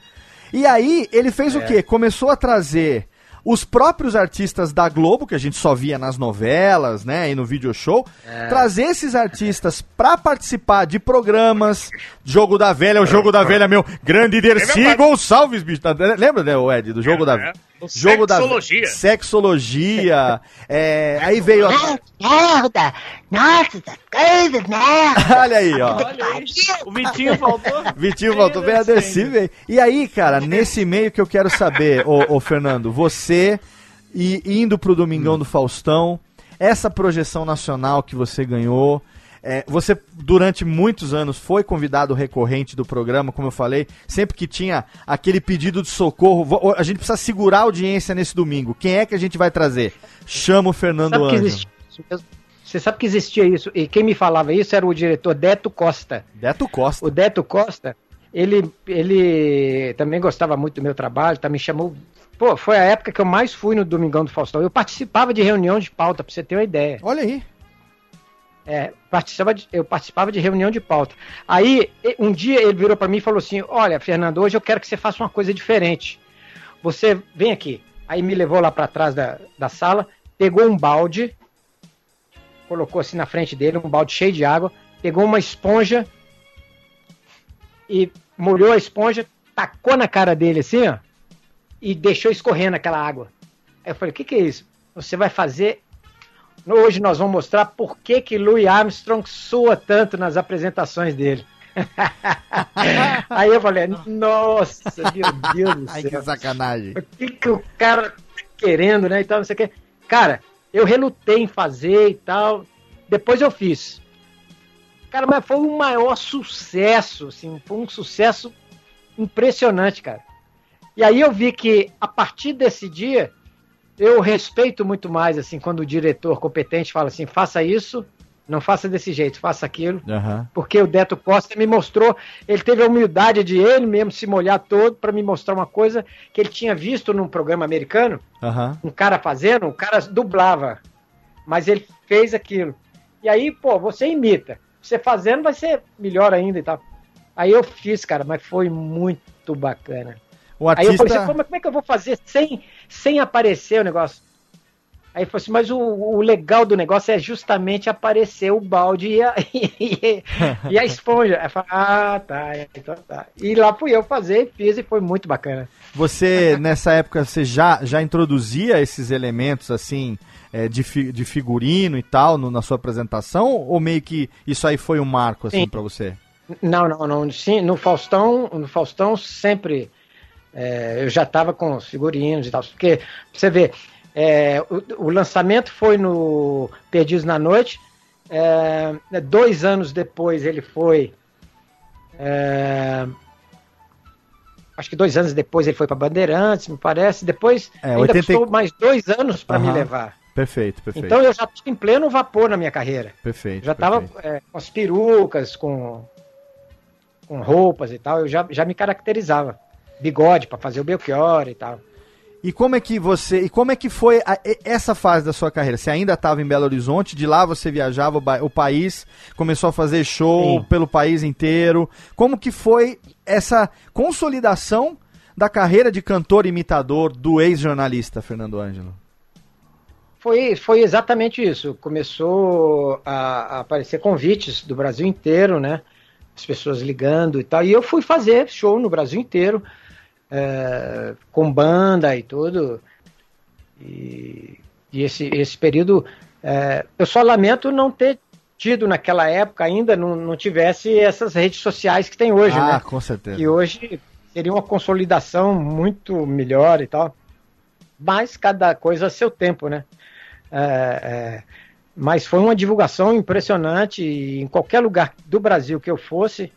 E aí ele fez É. o quê? Começou a trazer os próprios artistas da Globo, que a gente só via nas novelas, né, e no video show, É. trazer esses artistas pra participar de programas, Jogo da Velha, o Jogo da Velha, meu, grande Dercy Gonçalves, bicho, tá- lembra, né, o Ed, do Jogo da Velha? Jogo Sexologia. da Sexologia. é, aí veio a... Merda! Nossa, coisas, merda! Olha aí, ó. O Vitinho faltou. Vitinho voltou bem a descer, velho. E aí, cara, nesse meio que eu quero saber, ô, ô, Fernando, você e indo pro Domingão do Faustão, essa projeção nacional que você ganhou, é, você durante muitos anos foi convidado recorrente do programa, como eu falei, sempre que tinha aquele pedido de socorro, a gente precisa segurar a audiência nesse domingo. Quem é que a gente vai trazer? Chama o Fernando Sabe mesmo? Você sabe que existia isso? E quem me falava isso era o diretor Deto Costa. Deto Costa. O Deto Costa, ele, ele também gostava muito do meu trabalho, tá, me chamou. Pô, foi a época que eu mais fui no Domingão do Faustão. Eu participava de reunião de pauta, pra você ter uma ideia. Olha aí. É, participava de- eu participava de reunião de pauta. Aí, um dia ele virou pra mim e falou assim: Olha, Fernando, hoje eu quero que você faça uma coisa diferente. Você vem aqui. Aí me levou lá pra trás da, da sala, pegou um balde, colocou assim na frente dele, um balde cheio de água, pegou uma esponja e molhou a esponja, tacou na cara dele assim, ó, e deixou escorrendo aquela água. Aí eu falei: O que, que é isso? Você vai fazer Hoje nós vamos mostrar por que, que Louis Armstrong sua tanto nas apresentações dele. Aí eu falei, nossa, meu Deus do Ai, céu. que sacanagem. O que, que o cara tá querendo, né? E tal, não sei o que. Cara, eu relutei em fazer e tal. Depois eu fiz. Cara, mas foi um maior sucesso, assim, foi um sucesso impressionante, cara. E aí eu vi que a partir desse dia eu respeito muito mais, assim, quando o diretor competente fala assim, faça isso, não faça desse jeito, faça aquilo. Aham. Porque o Deto Costa me mostrou, ele teve a humildade de ele mesmo se molhar todo para me mostrar uma coisa que ele tinha visto num programa americano, Aham. um cara fazendo, o cara dublava, mas ele fez aquilo. E aí, pô, você imita. Você fazendo vai ser melhor ainda e tal. Aí eu fiz, cara, mas foi muito bacana. O Aí eu falei artista. assim, "Pô, mas como é que eu vou fazer sem, sem aparecer o negócio? Aí falou assim, mas o, o legal do negócio é justamente aparecer o balde e a, e, e a esponja. Aí falei, ah, tá, então tá. E lá fui eu fazer, fiz e foi muito bacana. Você, nessa época, você já, já introduzia esses elementos, assim, é, de, fi- de figurino e tal, no- na sua apresentação? Ou meio que isso aí foi um marco, assim, Sim. pra você? Não, não, não. Sim, no Faustão, no Faustão sempre é, eu já estava com os figurinos e tal. Porque, pra você vê, é, o, o lançamento foi no Perdidos na Noite. é, dois anos depois ele foi. é, acho que dois anos depois ele foi para Bandeirantes, me parece. Depois É, ainda 80 e- custou mais dois anos para me Aham. levar. Perfeito, perfeito. Então eu já estava em pleno vapor na minha carreira. Perfeito. Já estava perfeito. com as perucas, com, com roupas e tal, eu já, já me caracterizava. Bigode para fazer o Belchior e tal. E como é que você. E como é que foi a- essa fase da sua carreira? Você ainda estava em Belo Horizonte, de lá você viajava o, país, começou a fazer show Sim. pelo país inteiro. Como que foi essa consolidação da carreira de cantor imitador do ex-jornalista Fernando Ângelo? Foi, foi exatamente isso. Começou a, a aparecer convites do Brasil inteiro, né? As pessoas ligando e tal. E eu fui fazer show no Brasil inteiro, é, com banda e tudo. E, e esse, esse período. é, eu só lamento não ter tido naquela época ainda, não, não tivesse essas redes sociais que tem hoje, ah, né? com certeza. que hoje seria uma consolidação muito melhor e tal. Mas cada coisa a seu tempo, né? É, é, mas foi uma divulgação impressionante e em qualquer lugar do Brasil que eu fosse,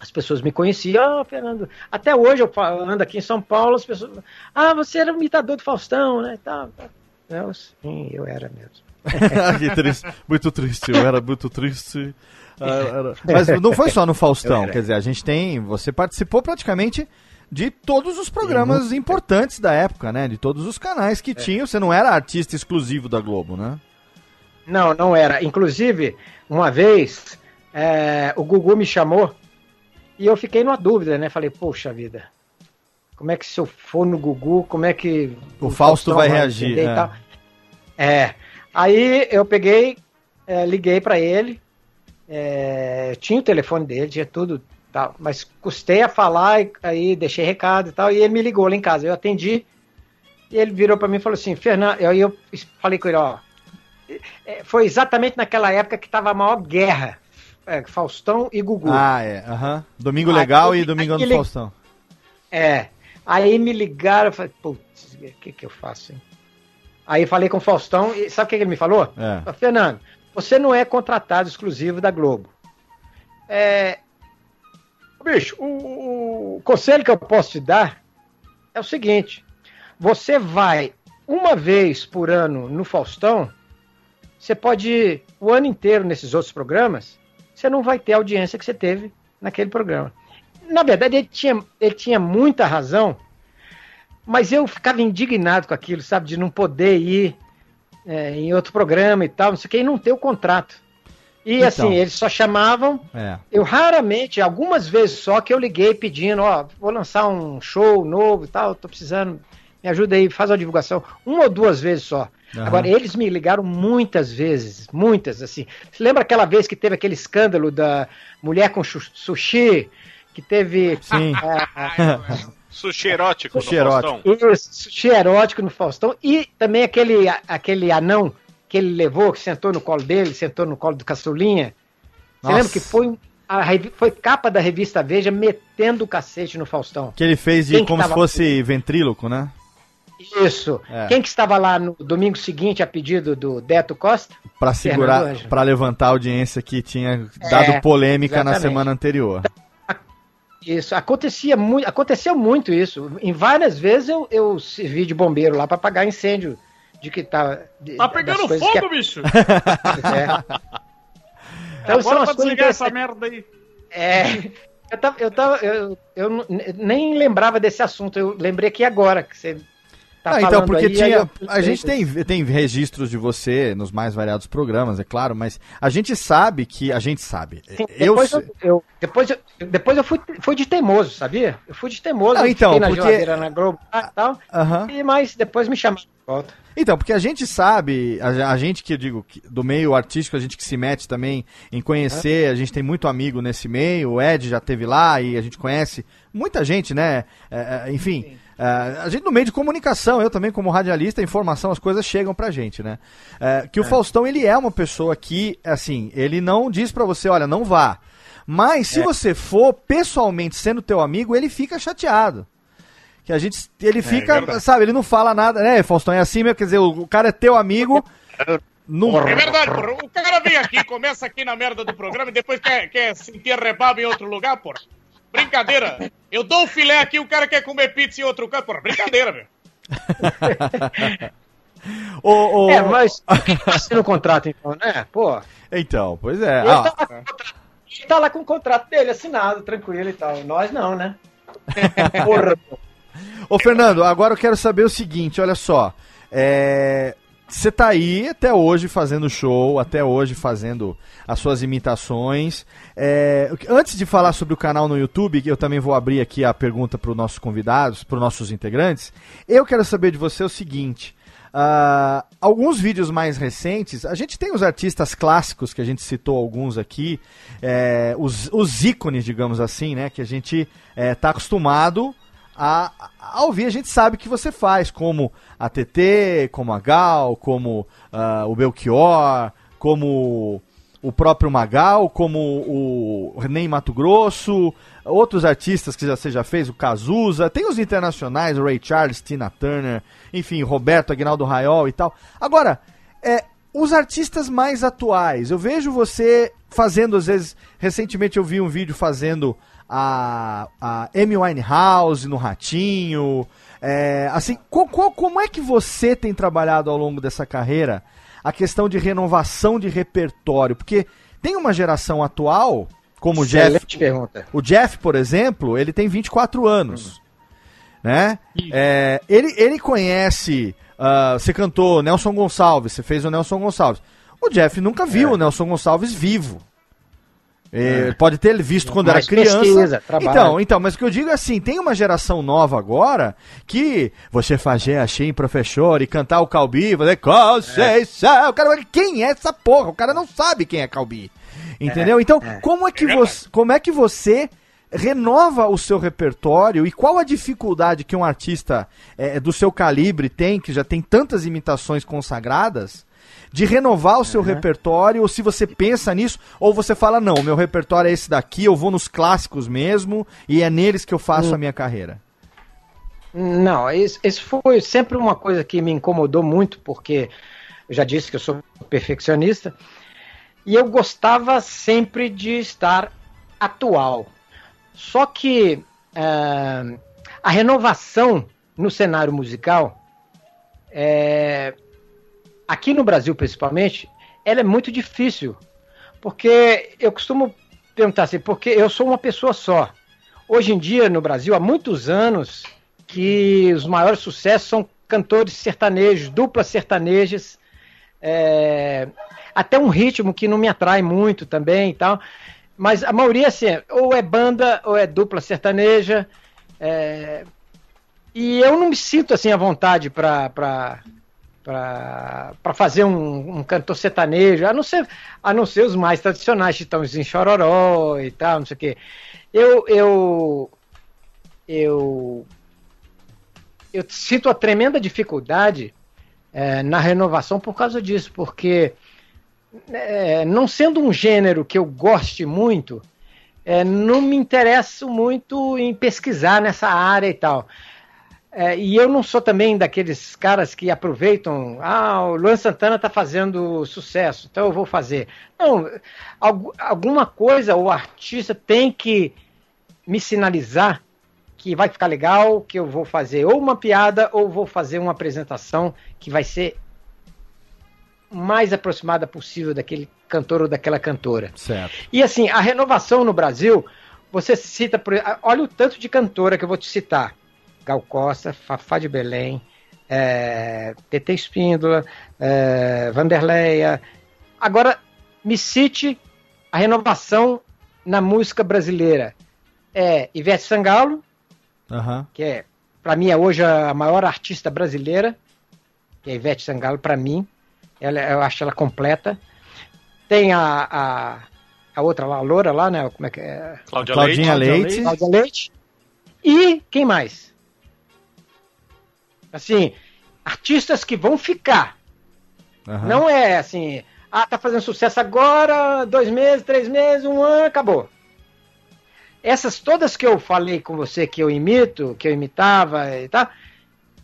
as pessoas me conheciam, ah, Fernando. Até hoje eu ando aqui em São Paulo, as pessoas. Ah, você era o imitador do Faustão, né? tal, tal. Eu, sim, eu era mesmo. que triste, muito triste, eu era muito triste. Ah, era- Mas não foi só no Faustão, quer dizer, a gente tem. Você participou praticamente de todos os programas importantes da época, né? De todos os canais que tinham. Você não era artista exclusivo da Globo, né? Não, não era. Inclusive, uma vez, é, o Gugu me chamou e eu fiquei numa dúvida, né? Falei, poxa vida, como é que se eu for no Gugu, como é que O Fausto vai reagir, e é. Aí eu peguei, é, liguei pra ele, é, tinha o telefone dele, tinha tudo, tal, mas custei a falar, e aí deixei recado e tal, e ele me ligou lá em casa, eu atendi, e ele virou pra mim e falou assim, Fernando, aí eu falei com ele, ó, é, foi exatamente naquela época que tava a maior guerra, é, Faustão e Gugu. Ah, é. aham. Domingo Aí Legal ele- e Domingão aí do Faustão. É. Aí me ligaram, eu falei, putz, o que que eu faço, hein? Aí falei com o Faustão e sabe o que ele me falou? É. Fernando, você não é contratado exclusivo da Globo. É. Bicho, o, o- o conselho que eu posso te dar é o seguinte: você vai uma vez por ano no Faustão, você pode ir o ano inteiro nesses outros programas, você não vai ter a audiência que você teve naquele programa. Na verdade, ele tinha, ele tinha muita razão, mas eu ficava indignado com aquilo, sabe, de não poder ir é, em outro programa e tal, não sei o que, e não ter o contrato. E Então. assim, eles só chamavam É. eu raramente, algumas vezes só que eu liguei pedindo, ó, vou lançar um show novo e tal, tô precisando, me ajuda aí, faz uma divulgação. Uma ou duas vezes só. Aham. Agora, eles me ligaram muitas vezes, muitas, assim. Você lembra aquela vez que teve aquele escândalo da mulher com sushi, que teve... Sim. ah, Sushi erótico Sushi no erótico. Faustão. isso, sushi erótico no Faustão e também aquele, aquele anão que ele levou, que sentou no colo dele, sentou no colo do Caçulinha. Você Nossa. lembra que foi, a revi- foi capa da revista Veja metendo o cacete no Faustão? Que ele fez de como se fosse ventríloco, né? Isso. É. Quem que estava lá no domingo seguinte a pedido do Deto Costa? Pra segurar, pra levantar a audiência que tinha dado É, polêmica na exatamente. semana anterior. Isso, acontecia muito, aconteceu muito isso. Em várias vezes eu, eu servi de bombeiro lá para apagar incêndio de que tava. de- Tá pegando fogo, que- bicho! É. Então são Agora as pra coisas desligar essa merda aí. É, eu tava, eu tava, eu, eu nem lembrava desse assunto. Eu lembrei aqui agora que você tá Ah, então, porque aí, aí tinha. eu A gente tem, tem registros de você nos mais variados programas, é claro, mas a gente sabe que. A gente sabe. Sim, eu, depois eu, eu- depois eu, depois eu fui, fui de teimoso, sabia? Eu fui de teimoso, eu então, na porque- geladeira na Globo e tal, Aham. e, mas depois me chamaram de volta. Então, porque a gente sabe, a, a gente que eu digo, que- do meio artístico, a gente que se mete também em conhecer, a gente tem muito amigo nesse meio, o Ed já teve lá e a gente conhece muita gente, né? É, é, enfim, é, a gente no meio de comunicação, eu também como radialista, informação, as coisas chegam pra gente, né? É, que o Faustão, ele é uma pessoa que, assim, ele não diz pra você, olha, não vá. Mas se você for pessoalmente sendo teu amigo, ele fica chateado. Que a gente. Ele fica, verdade. sabe, ele não fala nada, né, Faustão? É assim mesmo, quer dizer, o, cara é teu amigo. Não... É verdade, porra. O cara vem aqui, começa aqui na merda do programa e depois quer, quer sentir rebabo em outro lugar, porra. Brincadeira. Eu dou o filé aqui, o cara quer comer pizza em outro lugar, porra. Brincadeira, meu. Ô, ô, É, mas assina o contrato então, né? Pô, Então, pois é. ele, Ah, tá lá com o contrato, ele tá lá com o contrato dele assinado, tranquilo e tal. Nós não, né? Porra. Ô, Fernando, agora eu quero saber o seguinte, olha só. É, Você tá aí até hoje fazendo show, até hoje fazendo as suas imitações. É, Antes de falar sobre o canal no YouTube, que eu também vou abrir aqui a pergunta para os nossos convidados, para os nossos integrantes, eu quero saber de você o seguinte. ah, alguns vídeos mais recentes, a gente tem os artistas clássicos, que a gente citou alguns aqui, é, os, os ícones, digamos assim, né? Que a gente é, tá acostumado a, a ouvir, a gente sabe que você faz, como a TT, como a Gal, como ah, o Belchior, como o próprio Magal, como o René Mato Grosso, outros artistas que já, você já fez, o Cazuza, tem os internacionais, o Ray Charles, Tina Turner, enfim, Roberto Aguinaldo Raiol e tal. Agora, é, os artistas mais atuais, eu vejo você fazendo, às vezes, recentemente eu vi um vídeo fazendo a, a Amy Winehouse no Ratinho. É, assim, qual- qual- como é que você tem trabalhado ao longo dessa carreira a questão de renovação de repertório? Porque tem uma geração atual, como o Jeff, Excelente pergunta. o Jeff, por exemplo, ele tem 24 anos. Né? É, ele, ele conhece. ah, você cantou Nelson Gonçalves, você fez o Nelson Gonçalves. O Jeff nunca viu o Nelson Gonçalves vivo. É, Pode ter visto quando Mais era criança. pesquisa, trabalho. então, então, mas o que eu digo é assim, tem uma geração nova agora que você fazer assim, professor, e cantar o Calbi, fazer Conceição, o cara vai, quem é essa porra? O cara não sabe quem é Calbi. Entendeu? É, então, é. como é que você, como é que você renova o seu repertório e qual a dificuldade que um artista é, do seu calibre tem, que já tem tantas imitações consagradas, de renovar o seu repertório, ou se você pensa nisso, ou você fala, não, meu repertório é esse daqui, eu vou nos clássicos mesmo, e é neles que eu faço Hum. a minha carreira. Não, isso, foi sempre uma coisa que me incomodou muito, porque eu já disse que eu sou perfeccionista, e eu gostava sempre de estar atual. Só que ah, a renovação no cenário musical, é, aqui no Brasil principalmente, ela é muito difícil. Porque eu costumo perguntar assim, porque eu sou uma pessoa só. Hoje em dia, no Brasil, há muitos anos que os maiores sucessos são cantores sertanejos, duplas sertanejas, é, até um ritmo que não me atrai muito também e tal. Mas a maioria, assim, ou é banda ou é dupla sertaneja. é, e eu não me sinto assim à vontade para para fazer um, um cantor sertanejo, a não ser a não ser os mais tradicionais, Chitãozinho Chororó e tal, não sei o quê. Eu eu eu eu sinto a tremenda dificuldade eh, na renovação por causa disso, porque eh, não sendo um gênero que eu goste muito, eh, não me interesso muito em pesquisar nessa área e tal. É, e eu não sou também daqueles caras que aproveitam, ah, o Luan Santana está fazendo sucesso, então eu vou fazer. Não, algu- alguma coisa o artista tem que me sinalizar que vai ficar legal, que eu vou fazer ou uma piada ou vou fazer uma apresentação que vai ser mais aproximada possível daquele cantor ou daquela cantora. Certo. E assim, a renovação no Brasil, você cita, por, olha o tanto de cantora que eu vou te citar. Gal Costa, Fafá de Belém, é, TT Espíndola, é, Vanderleia. Agora, me cite a renovação na música brasileira. É Ivete Sangalo, Aham. que é, para mim, é hoje a maior artista brasileira, que é Ivete Sangalo, para mim. Ela, eu acho ela completa. Tem a, a, a outra lá, a loura lá, né? Como é que é? Cláudia Claudinha Leite. Cláudia Leite. E quem mais? Assim, artistas que vão ficar. Aham. Não é assim, ah, tá fazendo sucesso agora, dois meses, três meses, um ano, acabou. Essas todas que eu falei com você que eu imito, que eu imitava e tal,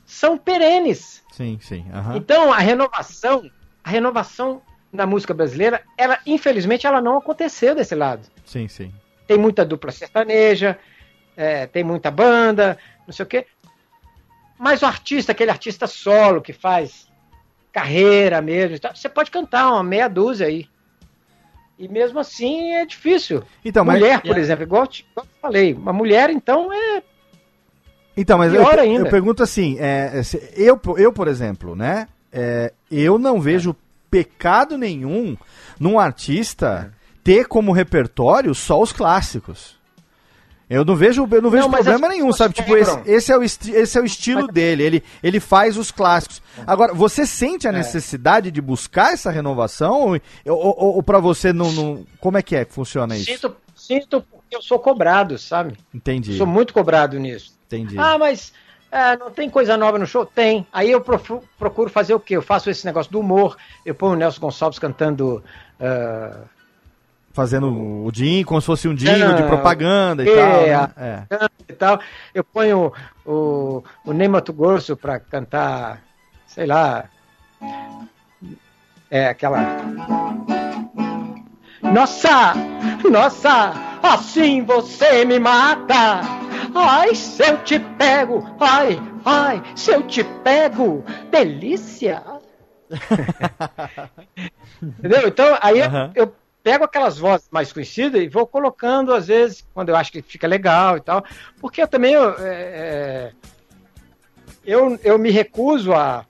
são perenes. Sim, sim. aham. Então a renovação, a renovação na música brasileira, ela infelizmente ela não aconteceu desse lado. Sim, sim. Tem muita dupla sertaneja, é, tem muita banda, não sei o quê. Mas o artista, aquele artista solo que faz carreira mesmo, você pode cantar uma meia dúzia aí. E mesmo assim é difícil. Então, mas- mulher, por exemplo, igual, igual eu falei, uma mulher então é Então, mas eu, Pior eu ainda. pergunto assim, é, se- eu, eu, por exemplo, né? é, eu não vejo pecado nenhum num artista ter como repertório só os clássicos. Eu não vejo, eu não vejo Não, mas problema nenhum, sabe? Tipo, esse, esse é o, esse é o estilo dele, ele, ele faz os clássicos. Agora, você sente a necessidade de buscar essa renovação? Ou, ou, ou pra você não, não. Como é que é que funciona isso? sinto, sinto porque eu sou cobrado, sabe? Entendi. Sou muito cobrado nisso. Entendi. Ah, mas é, não tem coisa nova no show? Tem. Aí eu procuro fazer o quê? Eu faço esse negócio do humor. Eu ponho o Nelson Gonçalves cantando. ah, Fazendo o Jim como se fosse um jingle de propaganda e é, tal. Né? É. canta e tal. Eu ponho o, o Ney Mato Grosso pra cantar, sei lá. É aquela. Nossa! Nossa! Assim você me mata! Ai, se eu te pego! Ai, ai, se eu te pego! Delícia! Entendeu? Então, aí eu- Aham. eu pego aquelas vozes mais conhecidas e vou colocando, às vezes, quando eu acho que fica legal e tal. Porque eu também eu, é, eu, eu me recuso a,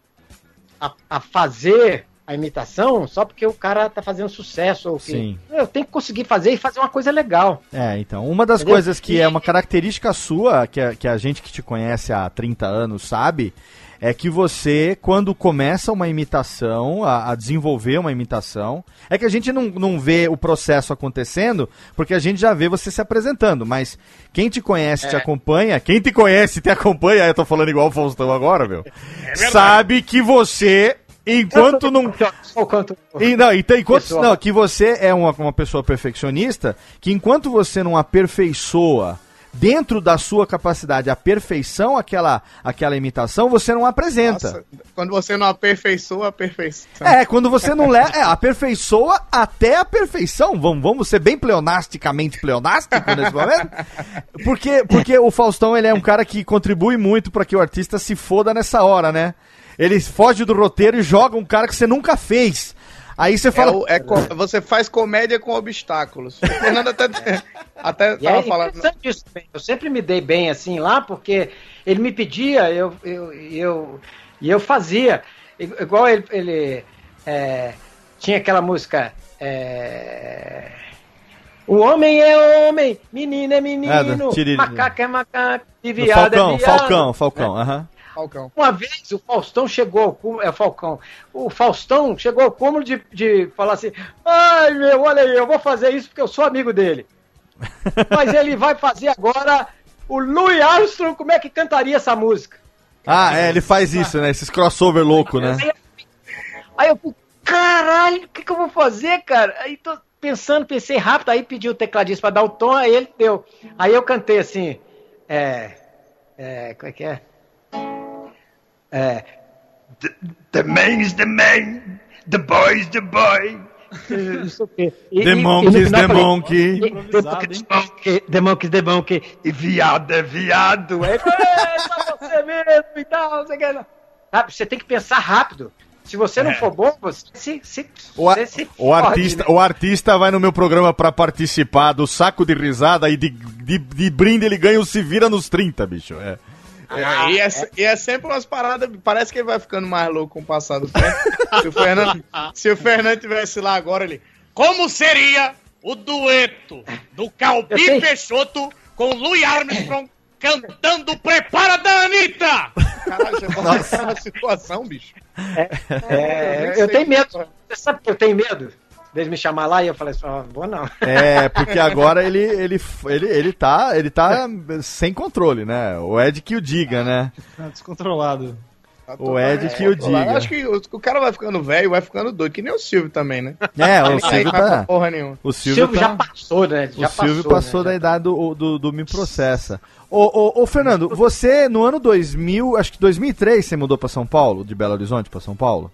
a, a fazer a imitação só porque o cara tá fazendo sucesso. Ou que... Sim. Eu tenho que conseguir fazer e fazer uma coisa legal. É, então, uma das Entendeu? coisas que E- é uma característica sua, que a, que a gente que te conhece há 30 anos sabe, é que você, quando começa uma imitação, a, a desenvolver uma imitação, é que a gente não, não vê o processo acontecendo, porque a gente já vê você se apresentando, mas quem te conhece, te É. acompanha, quem te conhece e te acompanha, eu tô falando igual o Faustão agora, meu, sabe que você, enquanto não... E, não, então, enquanto, não, que você é uma, uma pessoa perfeccionista, que enquanto você não aperfeiçoa dentro da sua capacidade a perfeição aquela, aquela imitação, você não apresenta. Nossa, quando você não aperfeiçoa a perfeição. É, quando você não leva. É, aperfeiçoa até a perfeição. Vamos, vamos ser bem pleonasticamente pleonástico nesse momento. Porque, porque o Faustão ele é um cara que contribui muito para que o artista se foda nessa hora, né? Ele foge do roteiro e joga um cara que você nunca fez. Aí você É fala. o- é co- você faz comédia com obstáculos. O Fernando até, até E é tava falando. interessante isso. Eu sempre me dei bem assim lá, porque ele me pedia, eu, eu, eu, e eu fazia. Igual ele, ele, é, tinha aquela música. é, o homem é homem, menino é menino, É, Tiriri- macaco é macaco, e Do viado Falcão, é viado. Falcão, Falcão, aham. Falcão. Uma vez o Faustão chegou ao cúmulo, é Falcão, o Faustão chegou ao cúmulo de, de falar assim, ai meu, olha aí, eu vou fazer isso porque eu sou amigo dele. Mas ele vai fazer agora o Louis Armstrong, como é que cantaria essa música? Ah, é, ele faz isso, né? Esses crossover louco, né? Aí eu caralho, o que, que eu vou fazer, cara? Aí tô pensando, pensei rápido, aí pedi o tecladista pra dar o tom, aí ele deu. Aí eu cantei assim, é. É. Como é que é? É. The man's the man, the boy's the boy. Não sei o quê. E- The e- monkeys, final the falei, monkey. The monkeys, the monkey, the monkeys, the monkey. E viado é viado. É só você mesmo e tal, não sei o que. Sabe, você tem que pensar rápido. Se você não for bom, você se. se O, a- você se o fode, artista, né? o artista vai no meu programa pra participar do saco de risada e de, de, de brinde ele ganha o Se Vira nos 30, bicho. É. É, e, é, e é sempre umas paradas. Parece que ele vai ficando mais louco com o passar do tempo. se, o Fernando, se o Fernando tivesse lá agora, ele. Como seria o dueto do Calbi Peixoto com Louis Armstrong cantando Prepara da Anitta? Caralho, você na situação, bicho. É, eu tenho medo. Você sabe que eu tenho medo? Deles me chamar lá e eu falei assim, ó, vou não. É, porque agora ele, ele, ele, ele, tá, ele tá sem controle, né? O Ed que o diga, né? Tá descontrolado. O Ed que o Eu diga. acho que o, o cara vai ficando velho, vai ficando doido, que nem o Silvio também, né? É, o Silvio tá. Porra nenhuma. O Silvio, Silvio tá- já passou, né? Já o Silvio passou, passou né? da idade do, do, do Me Processa. Ô, ô, ô, Fernando, você no ano 2000, acho que 2003 você mudou pra São Paulo, de Belo Horizonte pra São Paulo?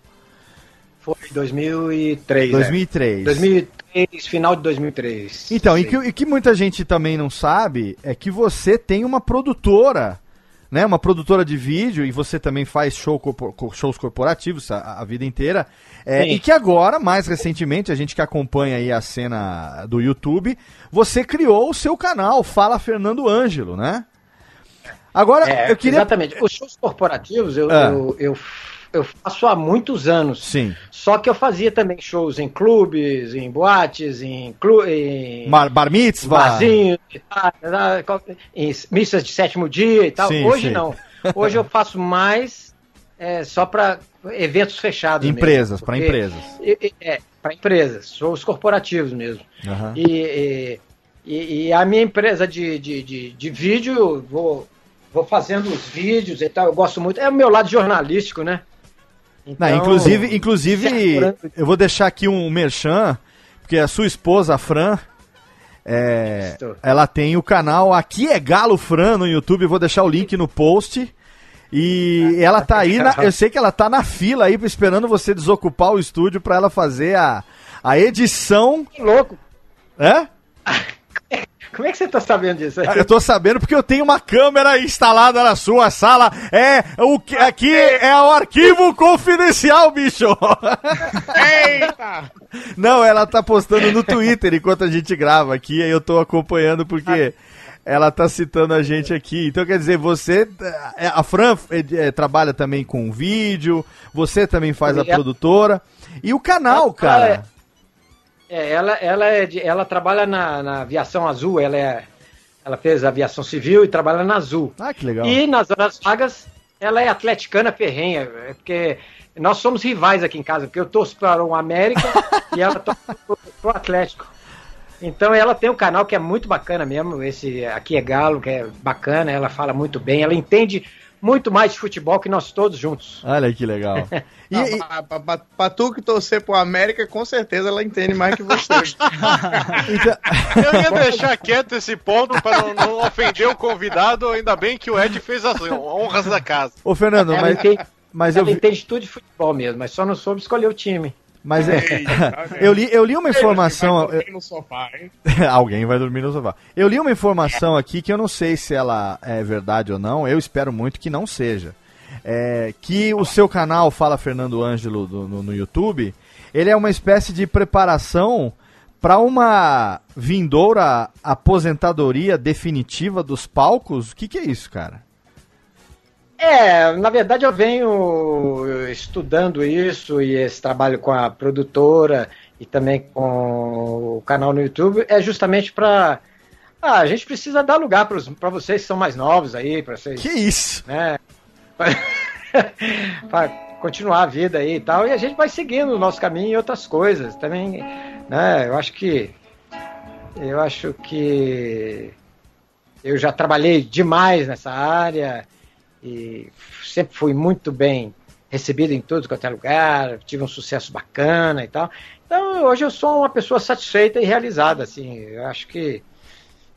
Foi 2003. 2003. É. 2003, final de 2003. Então, e que, e que muita gente também não sabe é que você tem uma produtora, né? Uma produtora de vídeo e você também faz show shows corporativos a, a vida inteira. É, e que agora, mais recentemente, a gente que acompanha aí a cena do YouTube, você criou o seu canal, Fala Fernando Ângelo, né? Agora, É, eu queria. Exatamente. Os shows corporativos eu, Ah. eu, eu, eu faço há muitos anos. Sim. Só que eu fazia também shows em clubes, em boates, em, clu em Bar, bar mitzvah. barzinhos, e tal, em missas de sétimo dia e tal. Sim, Hoje sim. não. Hoje eu faço mais é, só para eventos fechados. Empresas, porque- empresas. É, para empresas, shows corporativos mesmo. Aham. E, e, e- a minha empresa de, de, de, de vídeo, vou, vou fazendo os vídeos e tal, eu gosto muito. É o meu lado jornalístico, né? Não, Então, inclusive, inclusive Segurando- eu vou deixar aqui um merchan, porque a sua esposa, a Fran, é, ela tem o canal Aqui é Galo Fran no YouTube, vou deixar o link no post. E ela tá aí, na- eu sei que ela tá na fila aí esperando você desocupar o estúdio pra ela fazer a, a edição. Que louco! É? Como é que você tá sabendo disso? Eu tô sabendo porque eu tenho uma câmera instalada na sua sala. É o que aqui é o arquivo confidencial, bicho. Eita! Não, ela tá postando no Twitter enquanto a gente grava aqui, aí eu tô acompanhando porque Ela tá citando a gente aqui. Então, quer dizer, você. é, A Fran é, é, trabalha também com vídeo, você também faz a produtora. E o canal, Ela- cara. É, ela, ela, é de- ela trabalha na, na aviação azul, ela, é, ela fez aviação civil e trabalha na azul. Ah, que legal. E nas horas vagas, ela é atleticana ferrenha, é porque nós somos rivais aqui em casa, porque eu torço para o América e ela torce pro, pro Atlético. Então ela tem um canal que é muito bacana mesmo, esse Aqui é Galo, que é bacana, ela fala muito bem, ela entende muito mais de futebol que nós todos juntos. Olha que legal. Não, pra, pra- pra- pra tu que torcer pro América, com certeza ela entende mais que você. Eu ia deixar quieto esse ponto para não, não ofender o convidado, ainda bem que o Ed fez as honras da casa. Ô, Fernando, ela mas, mas eu ela vi- entende tudo de futebol mesmo, mas só não soube escolher o time. Mas é. eu, li, eu li uma informação. Vai dormir no sofá, hein? Alguém vai dormir no sofá. Eu li uma informação aqui que eu não sei se ela é verdade ou não. Eu espero muito que não seja. É, que o seu canal Fala Fernando Ângelo do- no, no YouTube, ele é uma espécie de preparação para uma vindoura aposentadoria definitiva dos palcos. O que, que é isso, cara? É, na verdade eu venho estudando isso e esse trabalho com a produtora e também com o canal no YouTube é justamente para ah, a gente precisa dar lugar para vocês que são mais novos aí, para vocês. Que isso? Né? para continuar a vida aí e tal, e a gente vai seguindo o nosso caminho e outras coisas também, né? Eu acho que eu acho que eu já trabalhei demais nessa área e sempre fui muito bem recebido em todos quanto é lugar, tive um sucesso bacana e tal. Então hoje eu sou uma pessoa satisfeita e realizada, assim. Eu acho que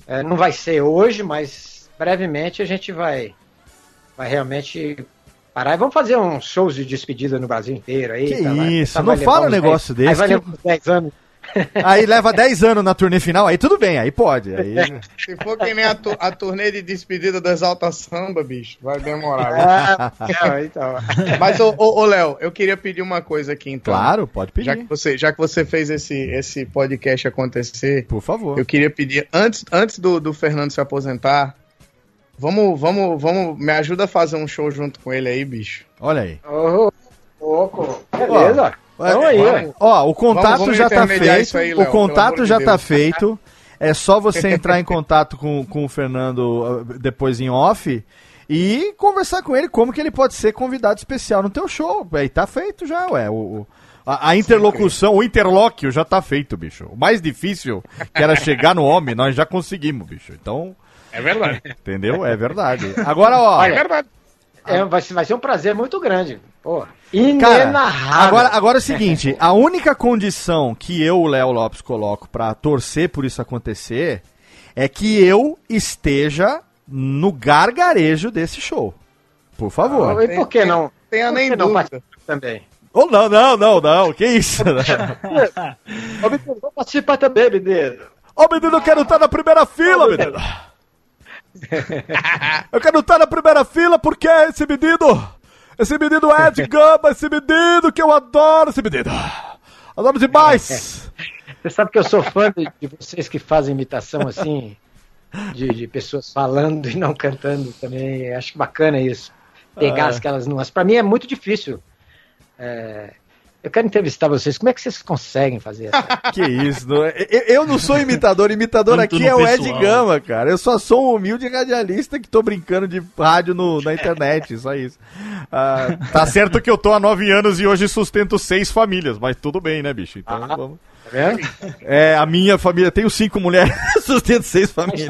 eh, não vai ser hoje, mas brevemente a gente vai, vai realmente parar e vamos fazer uns shows de despedida no Brasil inteiro aí. Que tá? Isso, tá, não fala um negócio 10 Aí desse vai levar uns 10 anos. Aí leva 10 anos na turnê final, aí tudo bem, aí pode. Aí... Se for que nem a, tu- a turnê de despedida do Exalta Samba, bicho, vai demorar. Ah, então. Mas, ô, ô, Léo, eu queria pedir uma coisa aqui, então. Claro, pode pedir. Já que você, já que você fez esse, esse podcast acontecer, Por favor. eu queria pedir, antes, antes do, do Fernando se aposentar, vamos, vamos, vamos, me ajuda a fazer um show junto com ele aí, bicho. Olha aí. Ô, louco. Beleza. Então aí, Ó, ó, o contato Vamos- vamos já tá feito. aí, o Léo, contato já de tá feito. É só você entrar em contato com, com o Fernando uh, depois em off e conversar com ele como que ele pode ser convidado especial no teu show. Aí tá feito já, ué. O, a, a interlocução, o interlóquio já tá feito, bicho. O mais difícil, que era chegar no homem, nós já conseguimos, bicho. Então, É verdade. entendeu? É verdade. Agora, ó. Olha, É, vai, ser- vai ser um prazer muito grande. Pô, Cara, agora, agora é o seguinte, a única condição que eu, o Léo Lopes, coloco pra torcer por isso acontecer é que eu esteja no gargarejo desse show. Por favor. e por que não? Tenha nem que não dúvida. também? Oh, não, não, não, não, que isso? Ô, menino, Vou participar também, menino. Ô menino, eu quero estar na primeira fila, menino. Eu quero estar na primeira fila porque esse menino, esse menino é de gama, esse menino que eu adoro, esse menino. Adoro demais. Você sabe que eu sou fã de, de vocês que fazem imitação assim, de, de pessoas falando e não cantando também. Acho bacana isso. Pegar Ah. aquelas nuances. Pra mim é muito difícil. É, eu quero entrevistar vocês. Como é que vocês conseguem fazer isso? Que isso, não é- eu, eu não sou imitador, imitador Tanto aqui é o Ed pessoal. Gama, cara. Eu só sou um humilde radialista que tô brincando de rádio no- na internet, só isso. Ah, tá certo que eu tô há nove anos e hoje sustento seis famílias, mas tudo bem, né, bicho? Então vamos. Vendo? É, a minha família, tenho cinco mulheres, sustento seis famílias.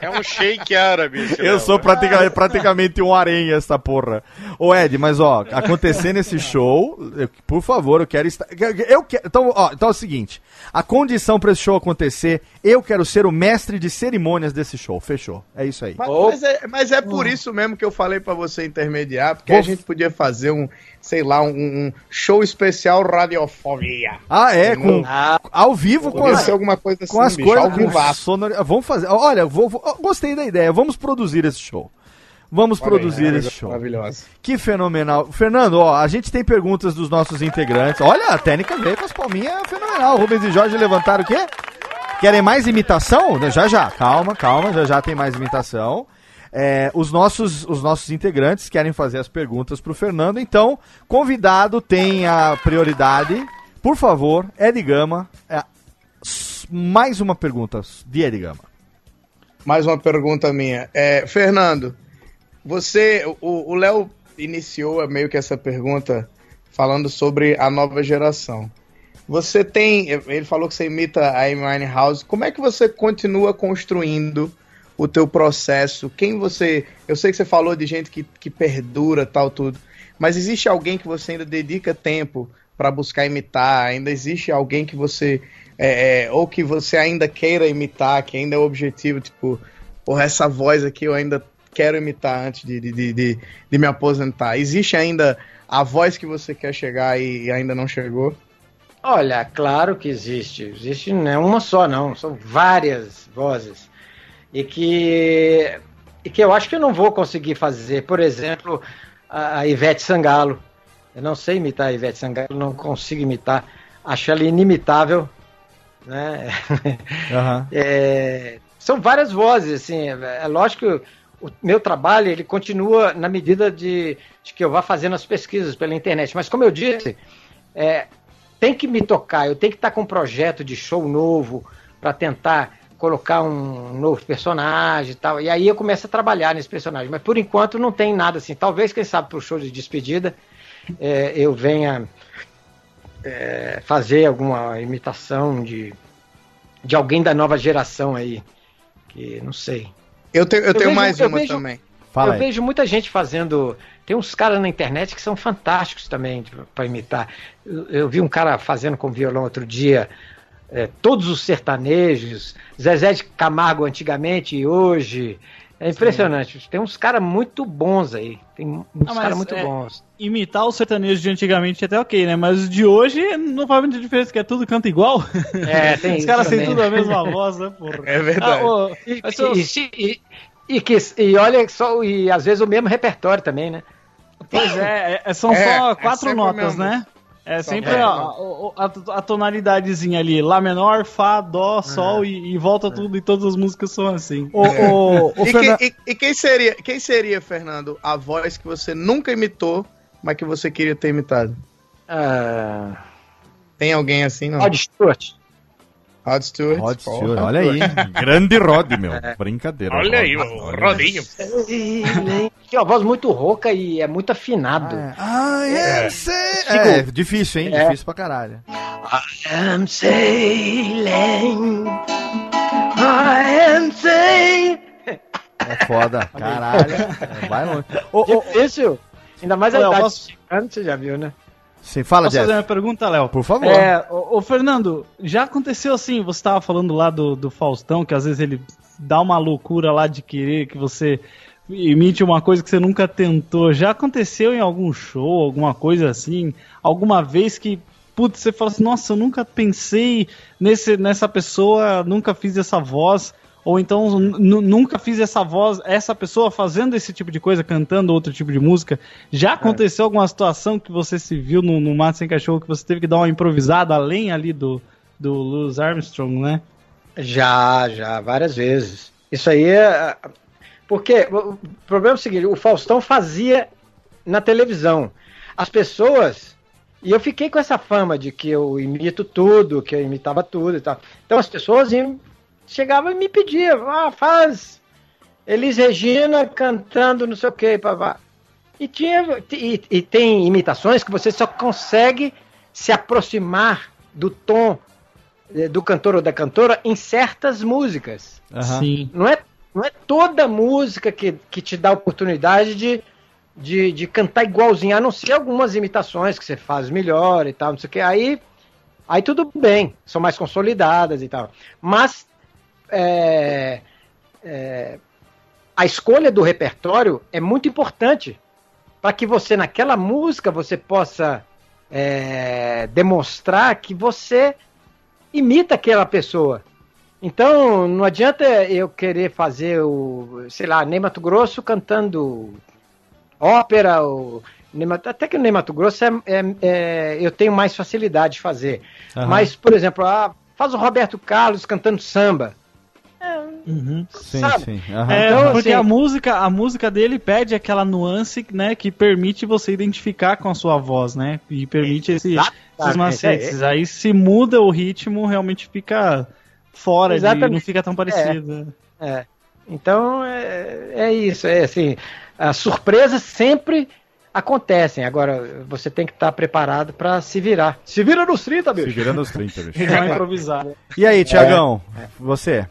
É um shake árabe. esse Eu Léo. sou praticamente, praticamente um aranha, essa porra. Ô, Ed, mas ó, acontecer nesse show, eu- por favor, eu quero estar. Eu quero. Então, ó, então é o seguinte: a condição pra esse show acontecer, eu quero ser o mestre de cerimônias desse show. Fechou. É isso aí. Mas, mas é, mas é por isso mesmo que eu falei pra você intermediar, porque a gente podia fazer um, sei lá, um, um show especial radiofobia. Ah, é, com, Ah, ao vivo com as, alguma coisa assim, com as bicho, coisas. ao sonori- Vamos fazer. Olha, vou, vou- gostei da ideia. Vamos produzir esse show. Vamos produzir esse show. Maravilhosa. Que fenomenal. Fernando, ó, a gente tem perguntas dos nossos integrantes. Olha, a técnica veio com as palminhas fenomenal. Rubens e Jorge levantaram o quê? Querem mais imitação? Já já, calma, calma, já já tem mais imitação. É, os, nossos, os nossos integrantes querem fazer as perguntas pro Fernando, então, convidado tem a prioridade. Por favor, Ed Gama, é, mais uma pergunta de Ed Gama. Mais uma pergunta minha. É, Fernando, você, o o Léo iniciou meio que essa pergunta falando sobre a nova geração. Você tem, ele falou que você imita a Amy Winehouse. Como é que você continua construindo o teu processo? Quem você, eu sei que você falou de gente que, que perdura tal tudo, mas existe alguém que você ainda dedica tempo para buscar imitar? Ainda existe alguém que você é, é, ou que você ainda queira imitar, que ainda é o objetivo, tipo, porra, essa voz aqui eu ainda quero imitar antes de, de, de, de, de me aposentar. Existe ainda a voz que você quer chegar e, e ainda não chegou? Olha, claro que existe. Existe não é uma só, não. São várias vozes. E que, e que eu acho que eu não vou conseguir fazer. Por exemplo, a, Ivete Sangalo. Eu não sei imitar a Ivete Sangalo, não consigo imitar. Acho ela inimitável. Né? É, são várias vozes, assim. É, é lógico que o meu trabalho ele continua na medida de, de que eu vá fazendo as pesquisas pela internet. Mas como eu disse, é, tem que me tocar, eu tenho que estar com um projeto de show novo para tentar colocar um novo personagem e tal. E aí eu começo a trabalhar nesse personagem. Mas por enquanto não tem nada assim. Talvez, quem sabe, para o show de despedida é, eu venha é, fazer alguma imitação de, de alguém da nova geração aí. Que não sei. Eu tenho, eu tenho vejo- mais eu uma vejo- também. eu vejo muita gente fazendo. Tem uns caras na internet que são fantásticos também para imitar. Eu, eu vi um cara fazendo com violão outro dia. É, todos os sertanejos, Zezé de Camargo antigamente e hoje. É impressionante. Tem uns caras muito bons aí. Tem uns caras muito é- bons. Imitar o sertanejo de antigamente é até ok, né? Mas de hoje não faz muita diferença, que é tudo canta igual. É, tem Os caras têm tudo a mesma voz, né, porra? É verdade. Ah, ô, E, e- e- e que, e olha só, e às vezes o mesmo repertório também, né? Pois é, é- são É, só é quatro notas, mesmo. né? É sempre a, a, a- a tonalidadezinha ali, Lá menor, Fá, Dó, Sol e, e volta tudo e todas as músicas são assim. É. e, que- e- e quem seria, quem seria, Fernando, a voz que você nunca imitou, mas que você queria ter imitado? Tem alguém assim, não? Rod Stewart. Rod Stewart. Rod. Stewart, olha aí. Grande Rod, meu. É. Brincadeira. Olha aí, Rod. o Rodinho. Tem uma voz muito rouca e é muito afinado. Ah, é. É, difícil, hein? É. Difícil pra caralho. am sailing. I am sailing. É foda, caralho. É, vai longe. Difícil. Ainda mais a idade posso- chegando, você já viu, né? Você fala, Posso Jeff. fazer uma pergunta, Léo? Por favor. É, ô, ô, Fernando, já aconteceu assim, você estava falando lá do, do Faustão, que às vezes ele dá uma loucura lá de querer que você imite uma coisa que você nunca tentou. Já aconteceu em algum show, alguma coisa assim? Alguma vez que, putz, você fala assim, nossa, eu nunca pensei nesse, nessa pessoa, nunca fiz essa voz. Ou então nu- nunca fiz essa voz, essa pessoa fazendo esse tipo de coisa, cantando outro tipo de música. Já aconteceu alguma situação que você se viu no, no Mato Sem Cachorro que você teve que dar uma improvisada além ali do, do Louis Armstrong, né? Já, já, várias vezes. Isso aí é. Porque o problema é o seguinte: o Faustão fazia na televisão. As pessoas. E eu fiquei com essa fama de que eu imito tudo, que eu imitava tudo e tal. Então as pessoas iam, chegavam e me pediam: ah, faz Elis Regina cantando não sei o que, papá. E, tinha, e, e tem imitações que você só consegue se aproximar do tom eh, do cantor ou da cantora em certas músicas. Sim. Não é, não é toda música que, que te dá a oportunidade de, de, de cantar igualzinho, a não ser algumas imitações que você faz melhor e tal, não sei o que. Aí, aí tudo bem, são mais consolidadas e tal. Mas é, é, a escolha do repertório é muito importante para que você, naquela música, você possa é, demonstrar que você imita aquela pessoa. Então, não adianta eu querer fazer o, sei lá, Ney Mato Grosso cantando ópera, até que o Ney Mato Grosso é, é- é- eu tenho mais facilidade de fazer. Aham. Mas, por exemplo, faz o Roberto Carlos cantando samba. Sim, Sabe? sim. aham. É, Então, porque assim- a música, a música dele pede aquela nuance, né, que permite você identificar com a sua voz, né? E permite esse, esses Exatamente, macetes. Aí se muda o ritmo, realmente fica fora de, não fica tão parecido. É. Então é, é isso, é assim, as surpresas sempre acontecem. Agora você tem que estar preparado para se virar. Se vira nos 30, bicho. Se virando os 30, bicho. E dá uma improvisada. E aí, Tiagão, você?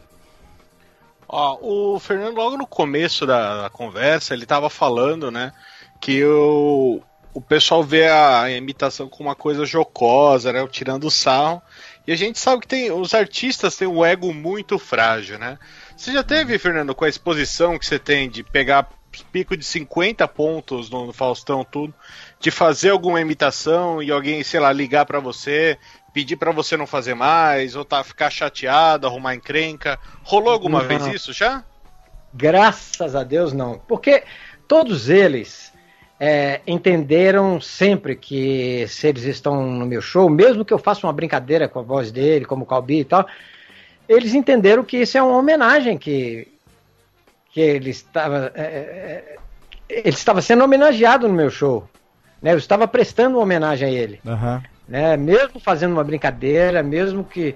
Ó, o Fernando, logo no começo da, da conversa, ele tava falando, né, que o, o pessoal vê a imitação como uma coisa jocosa, né, tirando sarro. E a gente sabe que tem os artistas têm um ego muito frágil, né? Você já teve, Fernando, com a exposição que você tem de pegar pico de 50 pontos no, no Faustão, tudo, de fazer alguma imitação e alguém, sei lá, ligar pra você, pedir pra você não fazer mais, ou tá, ficar chateado, arrumar encrenca. Rolou alguma Não. vez isso já? Graças a Deus não. Porque todos eles é, entenderam sempre que se eles estão no meu show, mesmo que eu faça uma brincadeira com a voz dele, como o Calbi e tal, eles entenderam que isso é uma homenagem que, que ele estava. é, é, ele estava sendo homenageado no meu show. Né? Eu estava prestando uma homenagem a ele Aham. Né? Mesmo fazendo uma brincadeira, mesmo que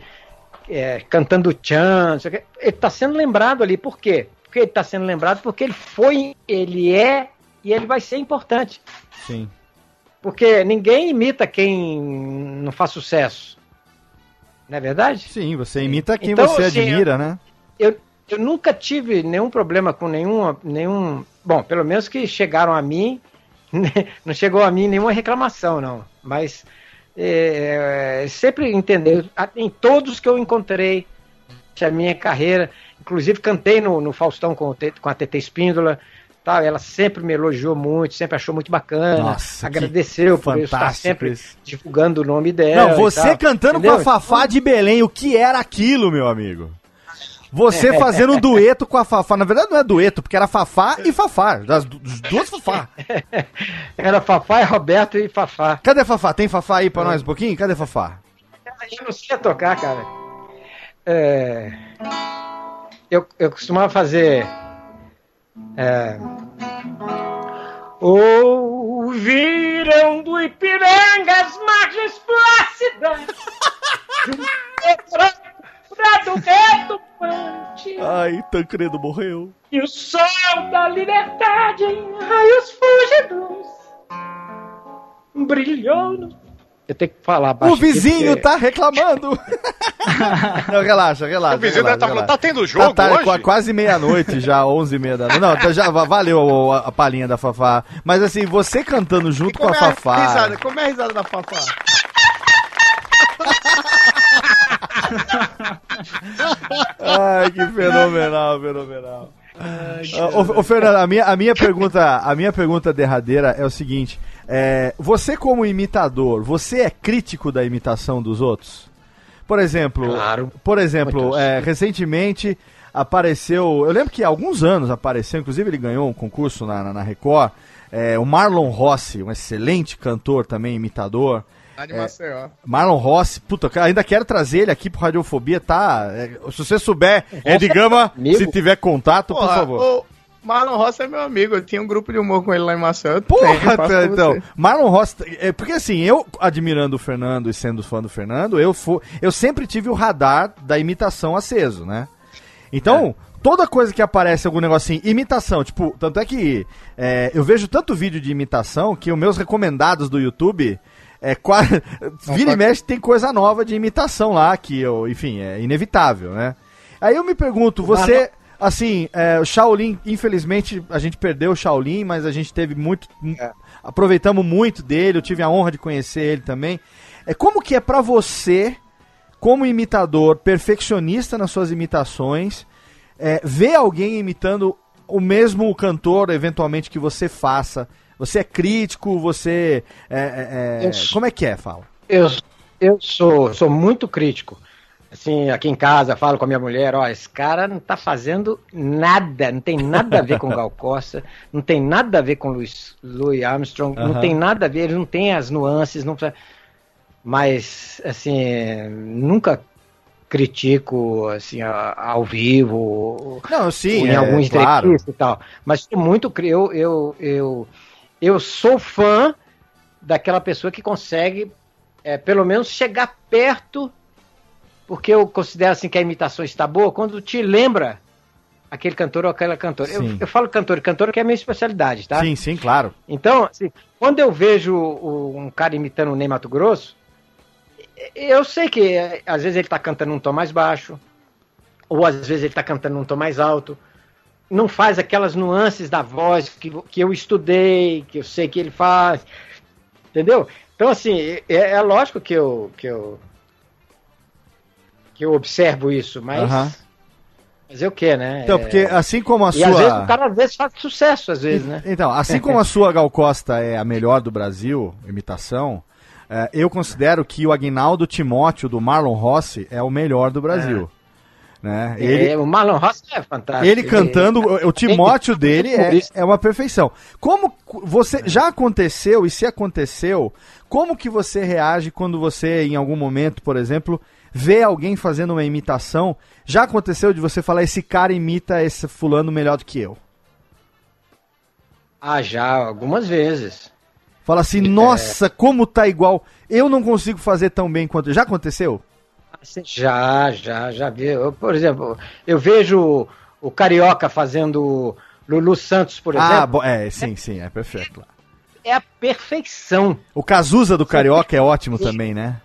é, cantando tchan, ele está sendo lembrado ali. Por quê? Porque ele está sendo lembrado porque ele foi, ele é e ele vai ser importante. Sim. Porque ninguém imita quem não faz sucesso. Não é verdade? Sim, você imita quem Então, você assim, admira, né? Eu, eu nunca tive nenhum problema com nenhum, nenhum. Bom, pelo menos que chegaram a mim, não chegou a mim nenhuma reclamação, não. Mas é, sempre entender, em todos que eu encontrei a minha carreira, inclusive cantei no, no Faustão com, com a TT Espíndola. Tal, ela sempre me elogiou muito, sempre achou muito bacana, Nossa, agradeceu por eu estar sempre isso. divulgando o nome dela. Não, você tal, cantando entendeu? com a Fafá de Belém, o que era aquilo, meu amigo? Você fazendo um dueto com a Fafá. Na verdade, não é dueto, porque era Fafá e Fafá. Das du- das duas Fafá. Era Fafá e Roberto e Fafá. Cadê Fafá? Tem Fafá aí pra nós um pouquinho? Cadê Fafá? Eu não sei tocar, cara. É, eu, eu costumava fazer. É, Ouviram do Ipiranga as margens plácidas pra do retumbante Ai, Tancredo morreu. e o sol da liberdade em raios fúlgidos brilhou no... Eu tenho que falar baixo O vizinho aqui, porque- tá reclamando. não, relaxa, relaxa. O vizinho relaxa, deve tá falando, tá tendo jogo tá, hoje? qua- quase meia-noite já, onze e meia da noite. Não, tá, já va- valeu a, a palhinha da Fafá. Mas assim, você cantando junto com é a Fafá. risada? Como é a risada da Fafá? Ai, que fenomenal, fenomenal. Ah, Ô, ô, Fernando, a minha, a, minha pergunta, a minha pergunta derradeira é o seguinte: é, você, como imitador, você é crítico da imitação dos outros? Por exemplo, Claro. por exemplo é, recentemente apareceu. Eu lembro que há alguns anos apareceu, inclusive ele ganhou um concurso na, na, na Record. é, o Marlon Rossi, um excelente cantor também, imitador. Lá de É. Maceió. Marlon Rossi, puta, ainda quero trazer ele aqui pro Radiofobia, tá? É, se você souber, Ed Gama, amigo. se tiver contato, por Porra, favor. o Marlon Rossi é meu amigo, eu tinha um grupo de humor com ele lá em Maceió. Porra, tenho, tá, então. Marlon Rossi, é, porque assim, eu admirando o Fernando e sendo fã do Fernando, eu, fu, eu sempre tive o radar da imitação aceso, né? Então, toda coisa que aparece algum negocinho, imitação, tipo, tanto é que é, eu vejo tanto vídeo de imitação que os meus recomendados do YouTube é quase. Vira e mexe tem coisa nova de imitação lá, que eu, enfim, é inevitável, né? Aí eu me pergunto, você. Assim, é, o Shaolin, infelizmente, a gente perdeu o Shaolin, mas a gente teve muito. Aproveitamos muito dele, eu tive a honra de conhecer ele também. É como que é pra você, como imitador, perfeccionista nas suas imitações, é, ver alguém imitando o mesmo cantor, eventualmente, que você faça? Você é crítico, você. é, é, é, como é que é, fala? Eu, eu sou, sou muito crítico. Assim, aqui em casa, falo com a minha mulher, ó, esse cara não tá fazendo nada, não tem nada a ver com Gal Costa, não tem nada a ver com Louis, Louis Armstrong, Aham. não tem nada a ver, ele não tem as nuances, não precisa... Mas, assim, nunca critico assim ao vivo, Não, sim, em é, alguns claro. e tal. Mas sou muito eu, eu, eu, eu sou fã daquela pessoa que consegue é, pelo menos chegar perto, porque eu considero assim que a imitação está boa quando te lembra aquele cantor ou aquela cantora. Eu, eu falo cantor e cantora que é a minha especialidade, tá? Sim, sim, claro. Então, assim, quando eu vejo um cara imitando o Ney Mato Grosso, eu sei que é, às vezes ele tá cantando um tom mais baixo, ou às vezes ele tá cantando um tom mais alto. Não faz aquelas nuances da voz que, que eu estudei, que eu sei que ele faz. Entendeu? Então, assim, é, é lógico que eu, que eu. que eu observo isso, mas. Aham. Fazer o quê, né? Então, É, porque assim como a e sua. às vezes o cara às vezes faz sucesso, às vezes, né? Então, assim como a sua Gal Costa é a melhor do Brasil, imitação, é, eu considero que o Agnaldo Timóteo do Marlon Rossi é o melhor do Brasil. Né? Ele, É, o Marlon Rossi é fantástico. ele cantando, o, o Timóteo dele é, é uma perfeição. Como você já aconteceu e se aconteceu, como que você reage quando você em algum momento, por exemplo, vê alguém fazendo uma imitação? Já aconteceu de você falar esse cara imita esse fulano melhor do que eu? Ah, já, algumas vezes. Fala assim, nossa, como tá igual. Eu não consigo fazer tão bem quanto. Já aconteceu? Assim, Já, já, já vi. Eu, por exemplo, eu vejo o Carioca fazendo Lulu Santos, por exemplo. ah, é, sim, sim, é perfeito. É a perfeição. O Cazuza do Carioca é ótimo também, né?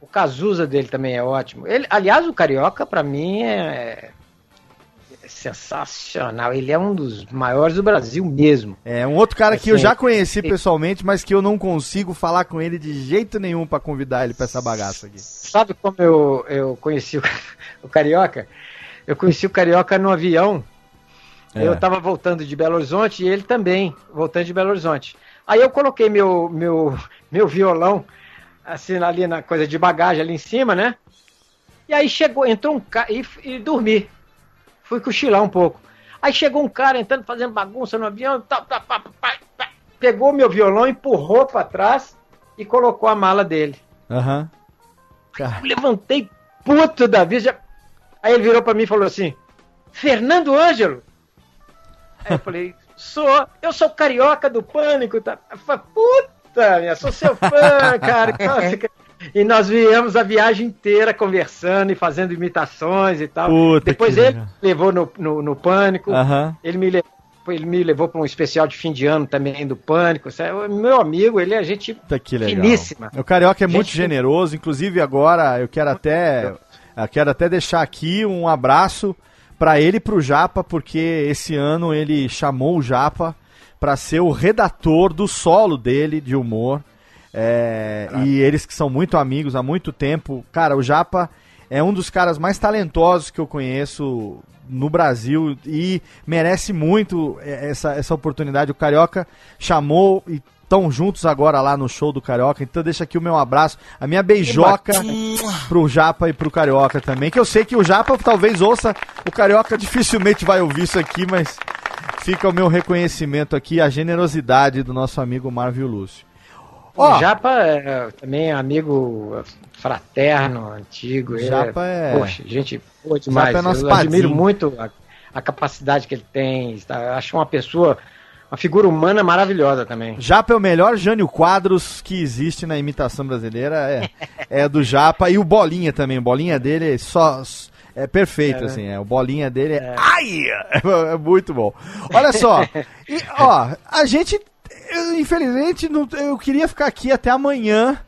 O Cazuza dele também é ótimo. Ele, aliás, o Carioca, pra mim, é, é sensacional. Ele é um dos maiores do Brasil mesmo. É um outro cara que eu Assim, já conheci pessoalmente, mas que eu não consigo falar com ele de jeito nenhum pra convidar ele pra essa bagaça aqui. Sabe como eu, eu conheci o, o Carioca? Eu conheci o Carioca no avião. É. Eu tava voltando de Belo Horizonte e ele também, voltando de Belo Horizonte. Aí eu coloquei meu, meu, meu violão, assim, ali na coisa de bagagem ali em cima, né? E aí chegou, entrou um cara e, e dormi. Fui cochilar um pouco. Aí chegou um cara entrando, fazendo bagunça no avião, tá, tá, pá, pá, pá, pegou meu violão, empurrou pra trás e colocou a mala dele. Aham. Eu levantei puto da vida. já- Aí ele virou pra mim e falou assim: Fernando Ângelo? Aí eu falei: Sou, eu sou carioca do pânico. Tá? Eu falei, Puta, minha, sou seu fã, cara. Nossa, cara." E nós viemos a viagem inteira conversando e fazendo imitações e tal. Puta, Depois ele legal. me levou no, no, no pânico. Aham. Ele me levou. Ele me levou para um especial de fim de ano também do Pânico. sabe? Meu amigo, ele é gente Puta, que legal. finíssima. O Carioca é muito Gente, generoso, inclusive agora eu quero até eu quero até deixar aqui um abraço pra ele e pro Japa, porque esse ano ele chamou o Japa pra ser o redator do solo dele de humor. É, e eles que são muito amigos há muito tempo. Cara, o Japa é um dos caras mais talentosos que eu conheço no Brasil e merece muito essa, essa oportunidade. O Carioca chamou e estão juntos agora lá no show do Carioca. Então deixa aqui o meu abraço, a minha beijoca pro Japa e pro Carioca também. Que eu sei que o Japa talvez ouça, o Carioca dificilmente vai ouvir isso aqui, mas fica o meu reconhecimento aqui, a generosidade do nosso amigo Marvio Lúcio. Ó, O Japa é, também é amigo fraterno, antigo. ele Japa é- Poxa, gente boa demais. Japa é nosso Eu admiro padrinho. muito a, a capacidade que ele tem. tá? Acho uma pessoa, uma figura humana maravilhosa também. Japa é o melhor Jânio Quadros que existe na imitação brasileira, é, é do Japa. E o Bolinha também, o Bolinha dele é só... É perfeito, É, né? assim, é, o Bolinha dele é... Ai! É, é muito bom. Olha só, e, ó, a gente, eu, infelizmente, não, eu queria ficar aqui até amanhã,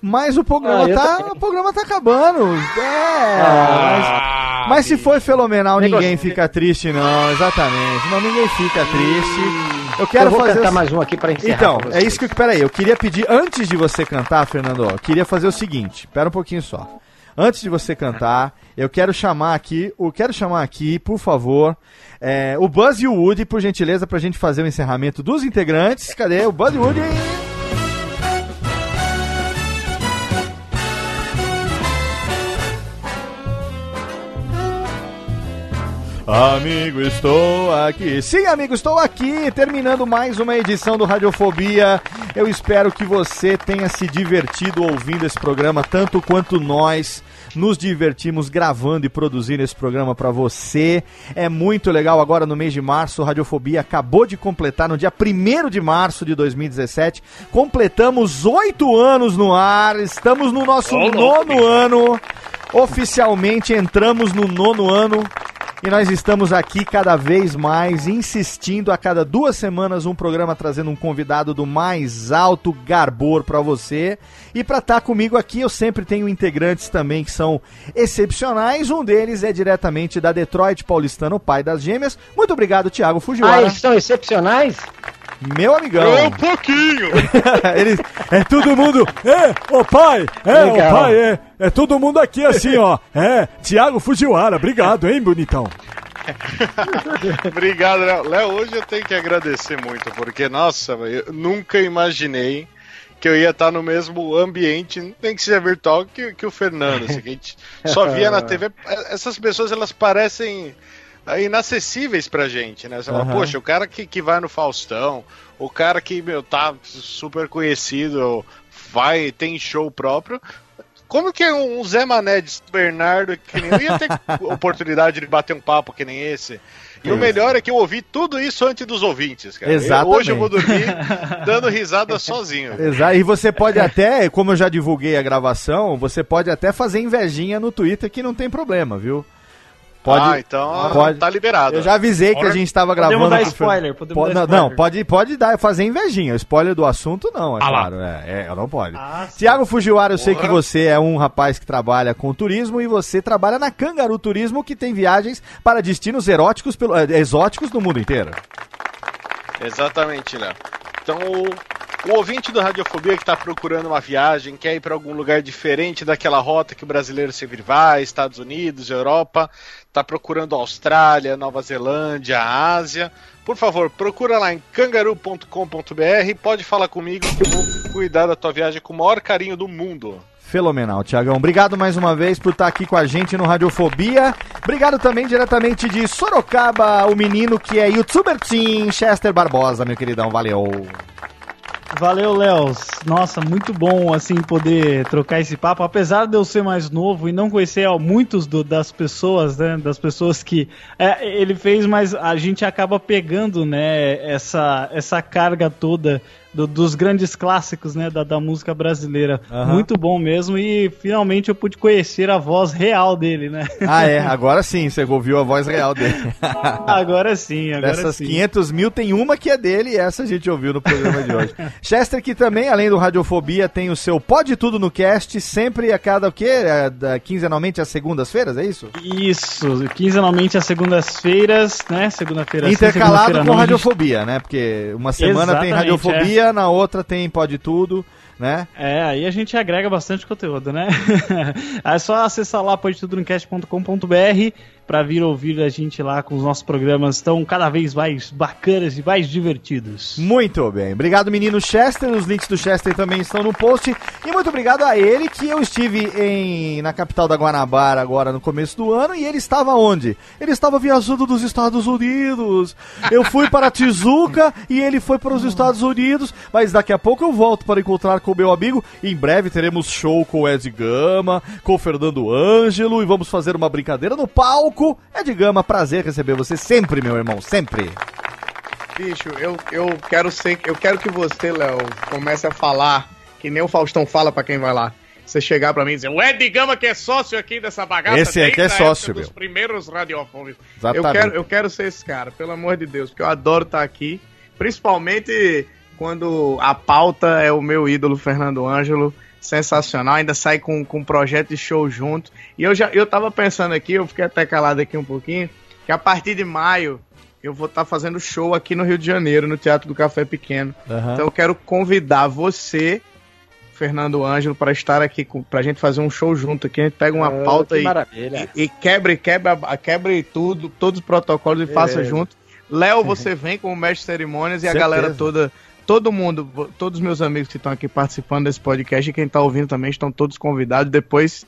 mas o programa, Ah, tá, também. o programa tá acabando. É, Ah, mas, mas se for fenomenal, Negócio- ninguém fica triste, não, exatamente. Não, ninguém fica triste. Eu quero eu vou fazer cantar mais um aqui para encerrar. então, é isso que eu. Peraí, eu queria pedir, antes de você cantar, Fernando, ó, eu queria fazer o seguinte, pera um pouquinho só. Antes de você cantar, eu quero chamar aqui, eu quero chamar aqui, por favor, é, o Buzz e o Woody, por gentileza, pra gente fazer o encerramento dos integrantes. Cadê o Buzz e o Woody? Amigo, estou aqui. Sim, amigo, estou aqui, terminando mais uma edição do Radiofobia. Eu espero que você tenha se divertido ouvindo esse programa tanto quanto nós nos divertimos gravando e produzindo esse programa para você. É muito legal agora no mês de março, Radiofobia acabou de completar no dia 1 de março de 2017. Completamos oito anos no ar, estamos no nosso nono ano. Oficialmente entramos no nono ano e nós estamos aqui cada vez mais insistindo a cada duas semanas um programa trazendo um convidado do mais alto garbor para você. E para estar comigo aqui eu sempre tenho integrantes também que são excepcionais. Um deles é diretamente da Detroit Paulistano, pai das gêmeas. Muito obrigado, Thiago Ah, Fujiwara. eles são excepcionais? Meu amigão. Um pouquinho! Eles, é todo mundo. É, ô pai, é, ô pai, é, é todo mundo aqui assim, ó. É, Thiago Fujiwara, obrigado, hein, bonitão. Obrigado, Léo. Léo, hoje eu tenho que agradecer muito, porque, nossa, eu nunca imaginei que eu ia estar no mesmo ambiente, nem que seja virtual, que, que o Fernando. Assim, que a gente só via na TV. Essas pessoas, elas parecem inacessíveis pra gente, né? Você fala, Aham. poxa, o cara que, que vai no Faustão, o cara que, meu, tá super conhecido, vai, tem show próprio. Como que um Zé Mané de Bernardo que nem eu ia ter oportunidade de bater um papo que nem esse? E o melhor é que eu ouvi tudo isso antes dos ouvintes, cara. Eu- Exatamente. hoje eu vou dormir dando risada sozinho. Exato. E você pode até, como eu já divulguei a gravação, você pode até fazer invejinha no Twitter que não tem problema, viu? Ah, então pode. tá liberado. Eu já avisei que a gente estava gravando. Podemos dar spoiler, podemos Po- dar não, spoiler. não, pode, pode dar, fazer invejinha. O spoiler do assunto, não, é Ah claro. É, é, não pode. Ah. Tiago Fujiwara, eu sei Porra. que você é um rapaz que trabalha com turismo e você trabalha na Cangaru Turismo, que tem viagens para destinos eróticos, pelo, eh, exóticos do mundo inteiro. Exatamente, Léo. Então, o, o ouvinte do Radiofobia que está procurando uma viagem, quer ir para algum lugar diferente daquela rota que o brasileiro sempre vai, Estados Unidos, Europa, está procurando Austrália, Nova Zelândia, Ásia, por favor, procura lá em cangaru.com.br, pode falar comigo que eu vou cuidar da tua viagem com o maior carinho do mundo. Fenomenal, Tiagão. Obrigado mais uma vez por estar aqui com a gente no Radiofobia. Obrigado também diretamente de Sorocaba, o menino que é youtuber Team Chester Barbosa, meu queridão. Valeu. Valeu, Léo. Nossa, muito bom assim poder trocar esse papo. Apesar de eu ser mais novo e não conhecer ó, muitos do- das pessoas, né, das pessoas que é, ele fez, mas a gente acaba pegando, né, essa essa carga toda do- dos grandes clássicos, né, da, da música brasileira. Aham. Muito bom mesmo e finalmente eu pude conhecer a voz real dele, né? Ah, é. Agora sim, você ouviu a voz real dele. agora sim, agora Dessas sim. 500 mil, tem uma que é dele e essa a gente ouviu no programa de hoje. Chester, que também, além do Radiofobia, tem o seu Pode Tudo no Cast, sempre a cada o quê? É, da- quinzenalmente às segundas-feiras, é isso? Isso, quinzenalmente às segundas-feiras, né? Segunda-feira sim, Intercalado segunda-feira com não, a Radiofobia, né? Porque uma semana tem Exatamente, Na outra tem Pode Tudo, né? É, aí a gente agrega bastante conteúdo, né? é só acessar lá podtudonocast.com.br pra vir ouvir a gente lá com os nossos programas tão cada vez mais bacanas e mais divertidos. Muito bem. Obrigado, menino Chester. Os links do Chester também estão no post. E muito obrigado a ele, que eu estive em, na capital da Guanabara agora no começo do ano. E ele estava onde? Ele estava viajando dos Estados Unidos. Eu fui para Tijuca e ele foi para os Estados Unidos. Mas daqui a pouco eu volto para encontrar com o meu amigo. Em breve teremos show com o Ed Gama, com o Fernando Ângelo. E vamos fazer uma brincadeira no palco. Ed Gama, prazer receber você sempre, meu irmão. Sempre. Bicho, eu, eu quero ser. Eu quero que você, Léo, comece a falar que nem o Faustão fala pra quem vai lá. Você chegar pra mim e dizer, o Ed Gama que é sócio aqui dessa bagaça. Esse aqui é sócio, época dos meu. primeiros radiofônicos. Eu Exatamente. quero, eu quero ser esse cara, pelo amor de Deus, porque eu adoro estar aqui. Principalmente quando a pauta é o meu ídolo, Fernando Ângelo. Sensacional, ainda sai com, com um projeto de show junto. E eu já eu tava pensando aqui, eu fiquei até calado aqui um pouquinho, que a partir de maio eu vou estar fazendo show aqui no Rio de Janeiro, no Teatro do Café Pequeno. Aham. Então eu quero convidar você, Fernando Ângelo, para estar aqui com, pra gente fazer um show junto aqui. A gente pega uma Ah, pauta e, e, e quebre, quebre, a- quebre tudo, todos os protocolos e faça Beleza. junto. Léo, você vem como mestre de cerimônias e a Certeza. galera toda, todo mundo, todos os meus amigos que estão aqui participando desse podcast e quem tá ouvindo também estão todos convidados. Depois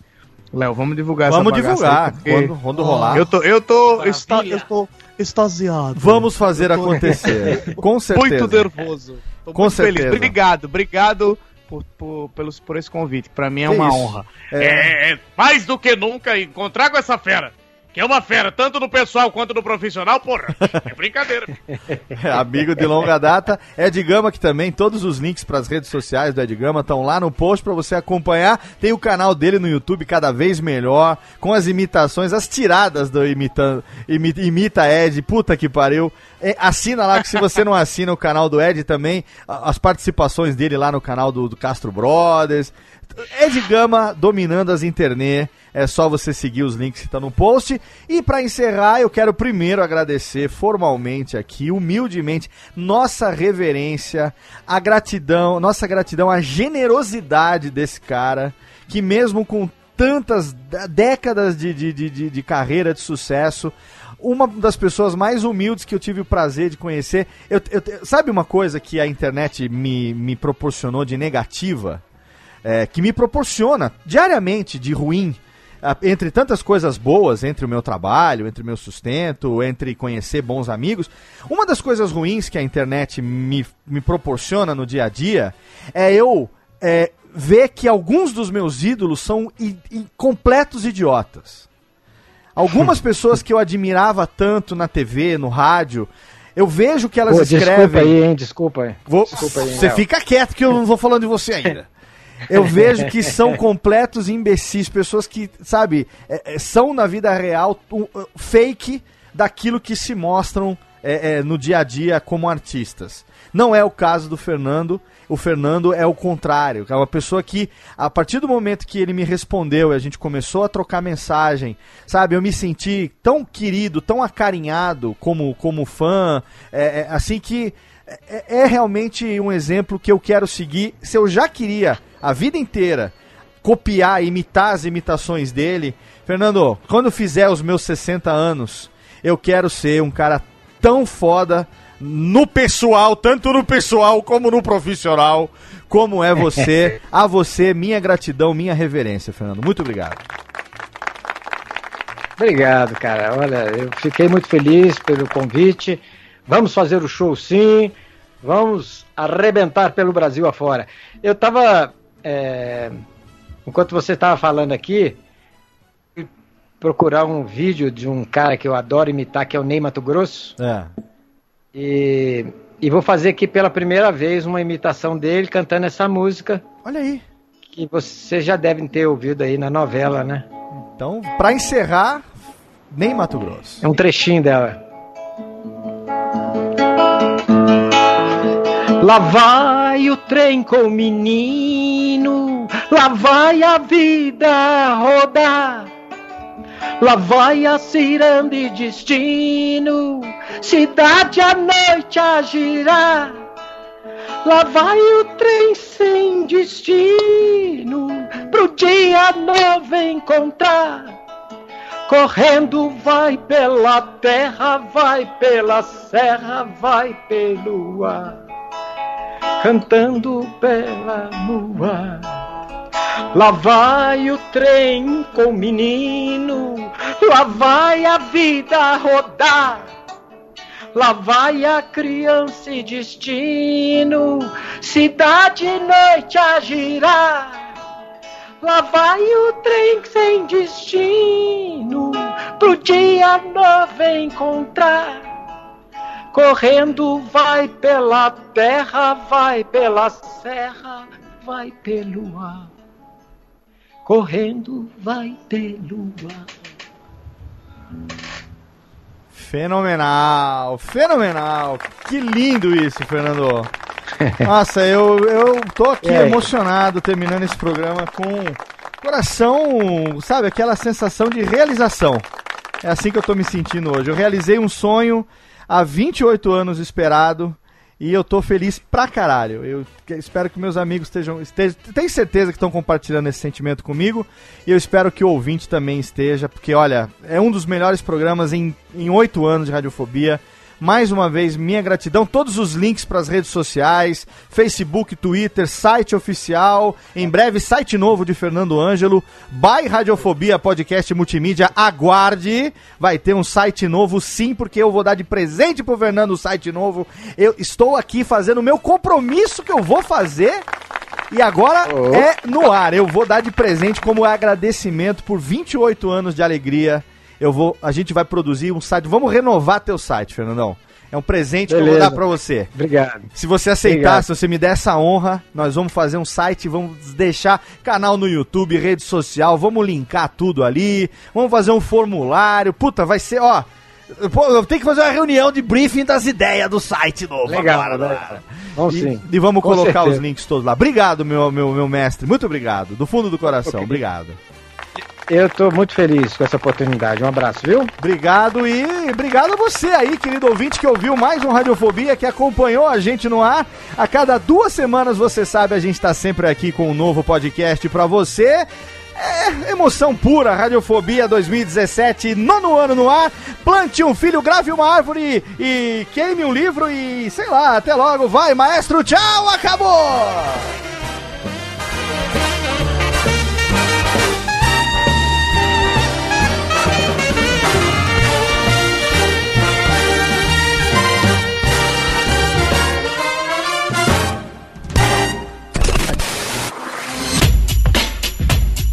Léo, vamos divulgar Vamos essa divulgar, aí, porque quando- quando rolar. Eu tô, eu tô, Está, eu estou extasiado. Vamos fazer tô- acontecer. Com certeza. muito nervoso. Tô Com muito feliz. certeza. Obrigado, obrigado por, por, pelos, por esse convite. Pra mim é Que uma isso. honra. É, é, mais do que nunca encontrar com essa fera. Que é uma fera, tanto no pessoal quanto no profissional, porra. É brincadeira. Amigo de longa data. Ed Gama, que também, todos os links para as redes sociais do Ed Gama estão lá no post para você acompanhar. Tem o canal dele no YouTube cada vez melhor, com as imitações, as tiradas do imita, imita, imita Ed. Puta que pariu. É, assina lá, que se você não assina o canal do Ed também, as participações dele lá no canal do, do Castro Brothers. Ed Gama dominando as internet. É só você seguir os links que estão no post. E para encerrar, eu quero primeiro agradecer formalmente aqui, humildemente, nossa reverência, a gratidão, nossa gratidão, a generosidade desse cara, que mesmo com tantas décadas de, de, de, de- de carreira, de sucesso, uma das pessoas mais humildes que eu tive o prazer de conhecer. Eu, eu- sabe uma coisa que a internet me, me proporcionou de negativa? É, que me proporciona diariamente de ruim, ah, entre tantas coisas boas, entre o meu trabalho, entre o meu sustento, entre conhecer bons amigos, uma das coisas ruins que a internet me, me proporciona no dia a dia é eu é, ver que alguns dos meus ídolos são i- i- completos idiotas. Algumas pessoas que eu admirava tanto na TV, no rádio, eu vejo que elas Pô, escrevem. desculpa aí, hein? Desculpa aí. Vou- Desculpa aí, você fica quieto que eu não vou falando de você ainda. Eu vejo que são completos imbecis, pessoas que, sabe, é, é, são na vida real fake daquilo que se mostram é, é, no dia a dia como artistas. Não é o caso do Fernando. O Fernando é o contrário. É uma pessoa que, a partir do momento que ele me respondeu e a gente começou a trocar mensagem, sabe, eu me senti tão querido, tão acarinhado como, como fã, é, é, assim que é realmente um exemplo que eu quero seguir. Se eu já queria a vida inteira copiar, imitar as imitações dele, Fernando, quando fizer os meus 60 anos, eu quero ser um cara tão foda no pessoal, tanto no pessoal como no profissional, como é você. A você, minha gratidão, minha reverência, Fernando. Muito obrigado. Obrigado, cara. Olha, eu fiquei muito feliz pelo convite. Vamos fazer o show sim. Vamos arrebentar pelo Brasil afora. Eu tava. É, enquanto você estava falando aqui, fui procurar um vídeo de um cara que eu adoro imitar, que é o Ney Mato Grosso. É. E, e vou fazer aqui pela primeira vez uma imitação dele cantando essa música. Olha aí. Que vocês já devem ter ouvido aí na novela, né? Então, pra encerrar, nem Mato Grosso. É um trechinho dela. Lá vai o trem com o menino, lá vai a vida rodar. Lá vai a ciranda e destino, cidade à noite a girar. Lá vai o trem sem destino, pro dia novo encontrar. Correndo vai pela terra, vai pela serra, vai pelo ar. Cantando pela lua. Lá vai o trem com o menino, lá vai a vida rodar. Lá vai a criança e destino, cidade e noite a girar. Lá vai o trem sem destino, pro dia novo encontrar. Correndo vai pela terra, vai pela serra, vai pelo ar. Correndo vai pelo ar. Fenomenal, fenomenal. Que lindo isso, Fernando. Nossa, eu, eu tô aqui aí? emocionado terminando esse programa com coração, sabe, aquela sensação de realização. É assim que eu tô me sentindo hoje. Eu realizei um sonho há 28 anos esperado e eu tô feliz pra caralho. Eu espero que meus amigos estejam, estejam tenho certeza que estão compartilhando esse sentimento comigo e eu espero que o ouvinte também esteja, porque olha, é um dos melhores programas em oito anos de radiofobia. Mais uma vez, minha gratidão. Todos os links para as redes sociais, Facebook, Twitter, site oficial. Em breve, site novo de Fernando Ângelo. By Radiofobia Podcast Multimídia. Aguarde. Vai ter um site novo, sim, porque eu vou dar de presente pro Fernando o site novo. Eu estou aqui fazendo o meu compromisso que eu vou fazer. E agora Oh. é no ar. Eu vou dar de presente como agradecimento por 28 anos de alegria. Eu vou, a gente vai produzir um site. Vamos renovar teu site, Fernandão. É um presente que eu vou Beleza. dar pra você. Obrigado. Se você aceitar, Obrigado. se você me der essa honra, nós vamos fazer um site, vamos deixar canal no YouTube, rede social, vamos linkar tudo ali, vamos fazer um formulário. Puta, vai ser, ó. Eu tenho que fazer uma reunião de briefing das ideias do site novo Legal, agora, legal. Vamos E, sim. e vamos Com colocar certeza. os links todos lá. Obrigado, meu, meu, meu mestre. Muito obrigado. Do fundo do coração. Ok. Obrigado. Eu tô muito feliz com essa oportunidade. Um abraço, viu? Obrigado e obrigado a você aí, querido ouvinte, que ouviu mais um Radiofobia, que acompanhou a gente no ar. A cada duas semanas, você sabe, a gente tá sempre aqui com um novo podcast pra você. É emoção pura, Radiofobia 2017, nono ano no ar. Plante um filho, grave uma árvore e queime um livro e sei lá, até logo. Vai, maestro, tchau, acabou!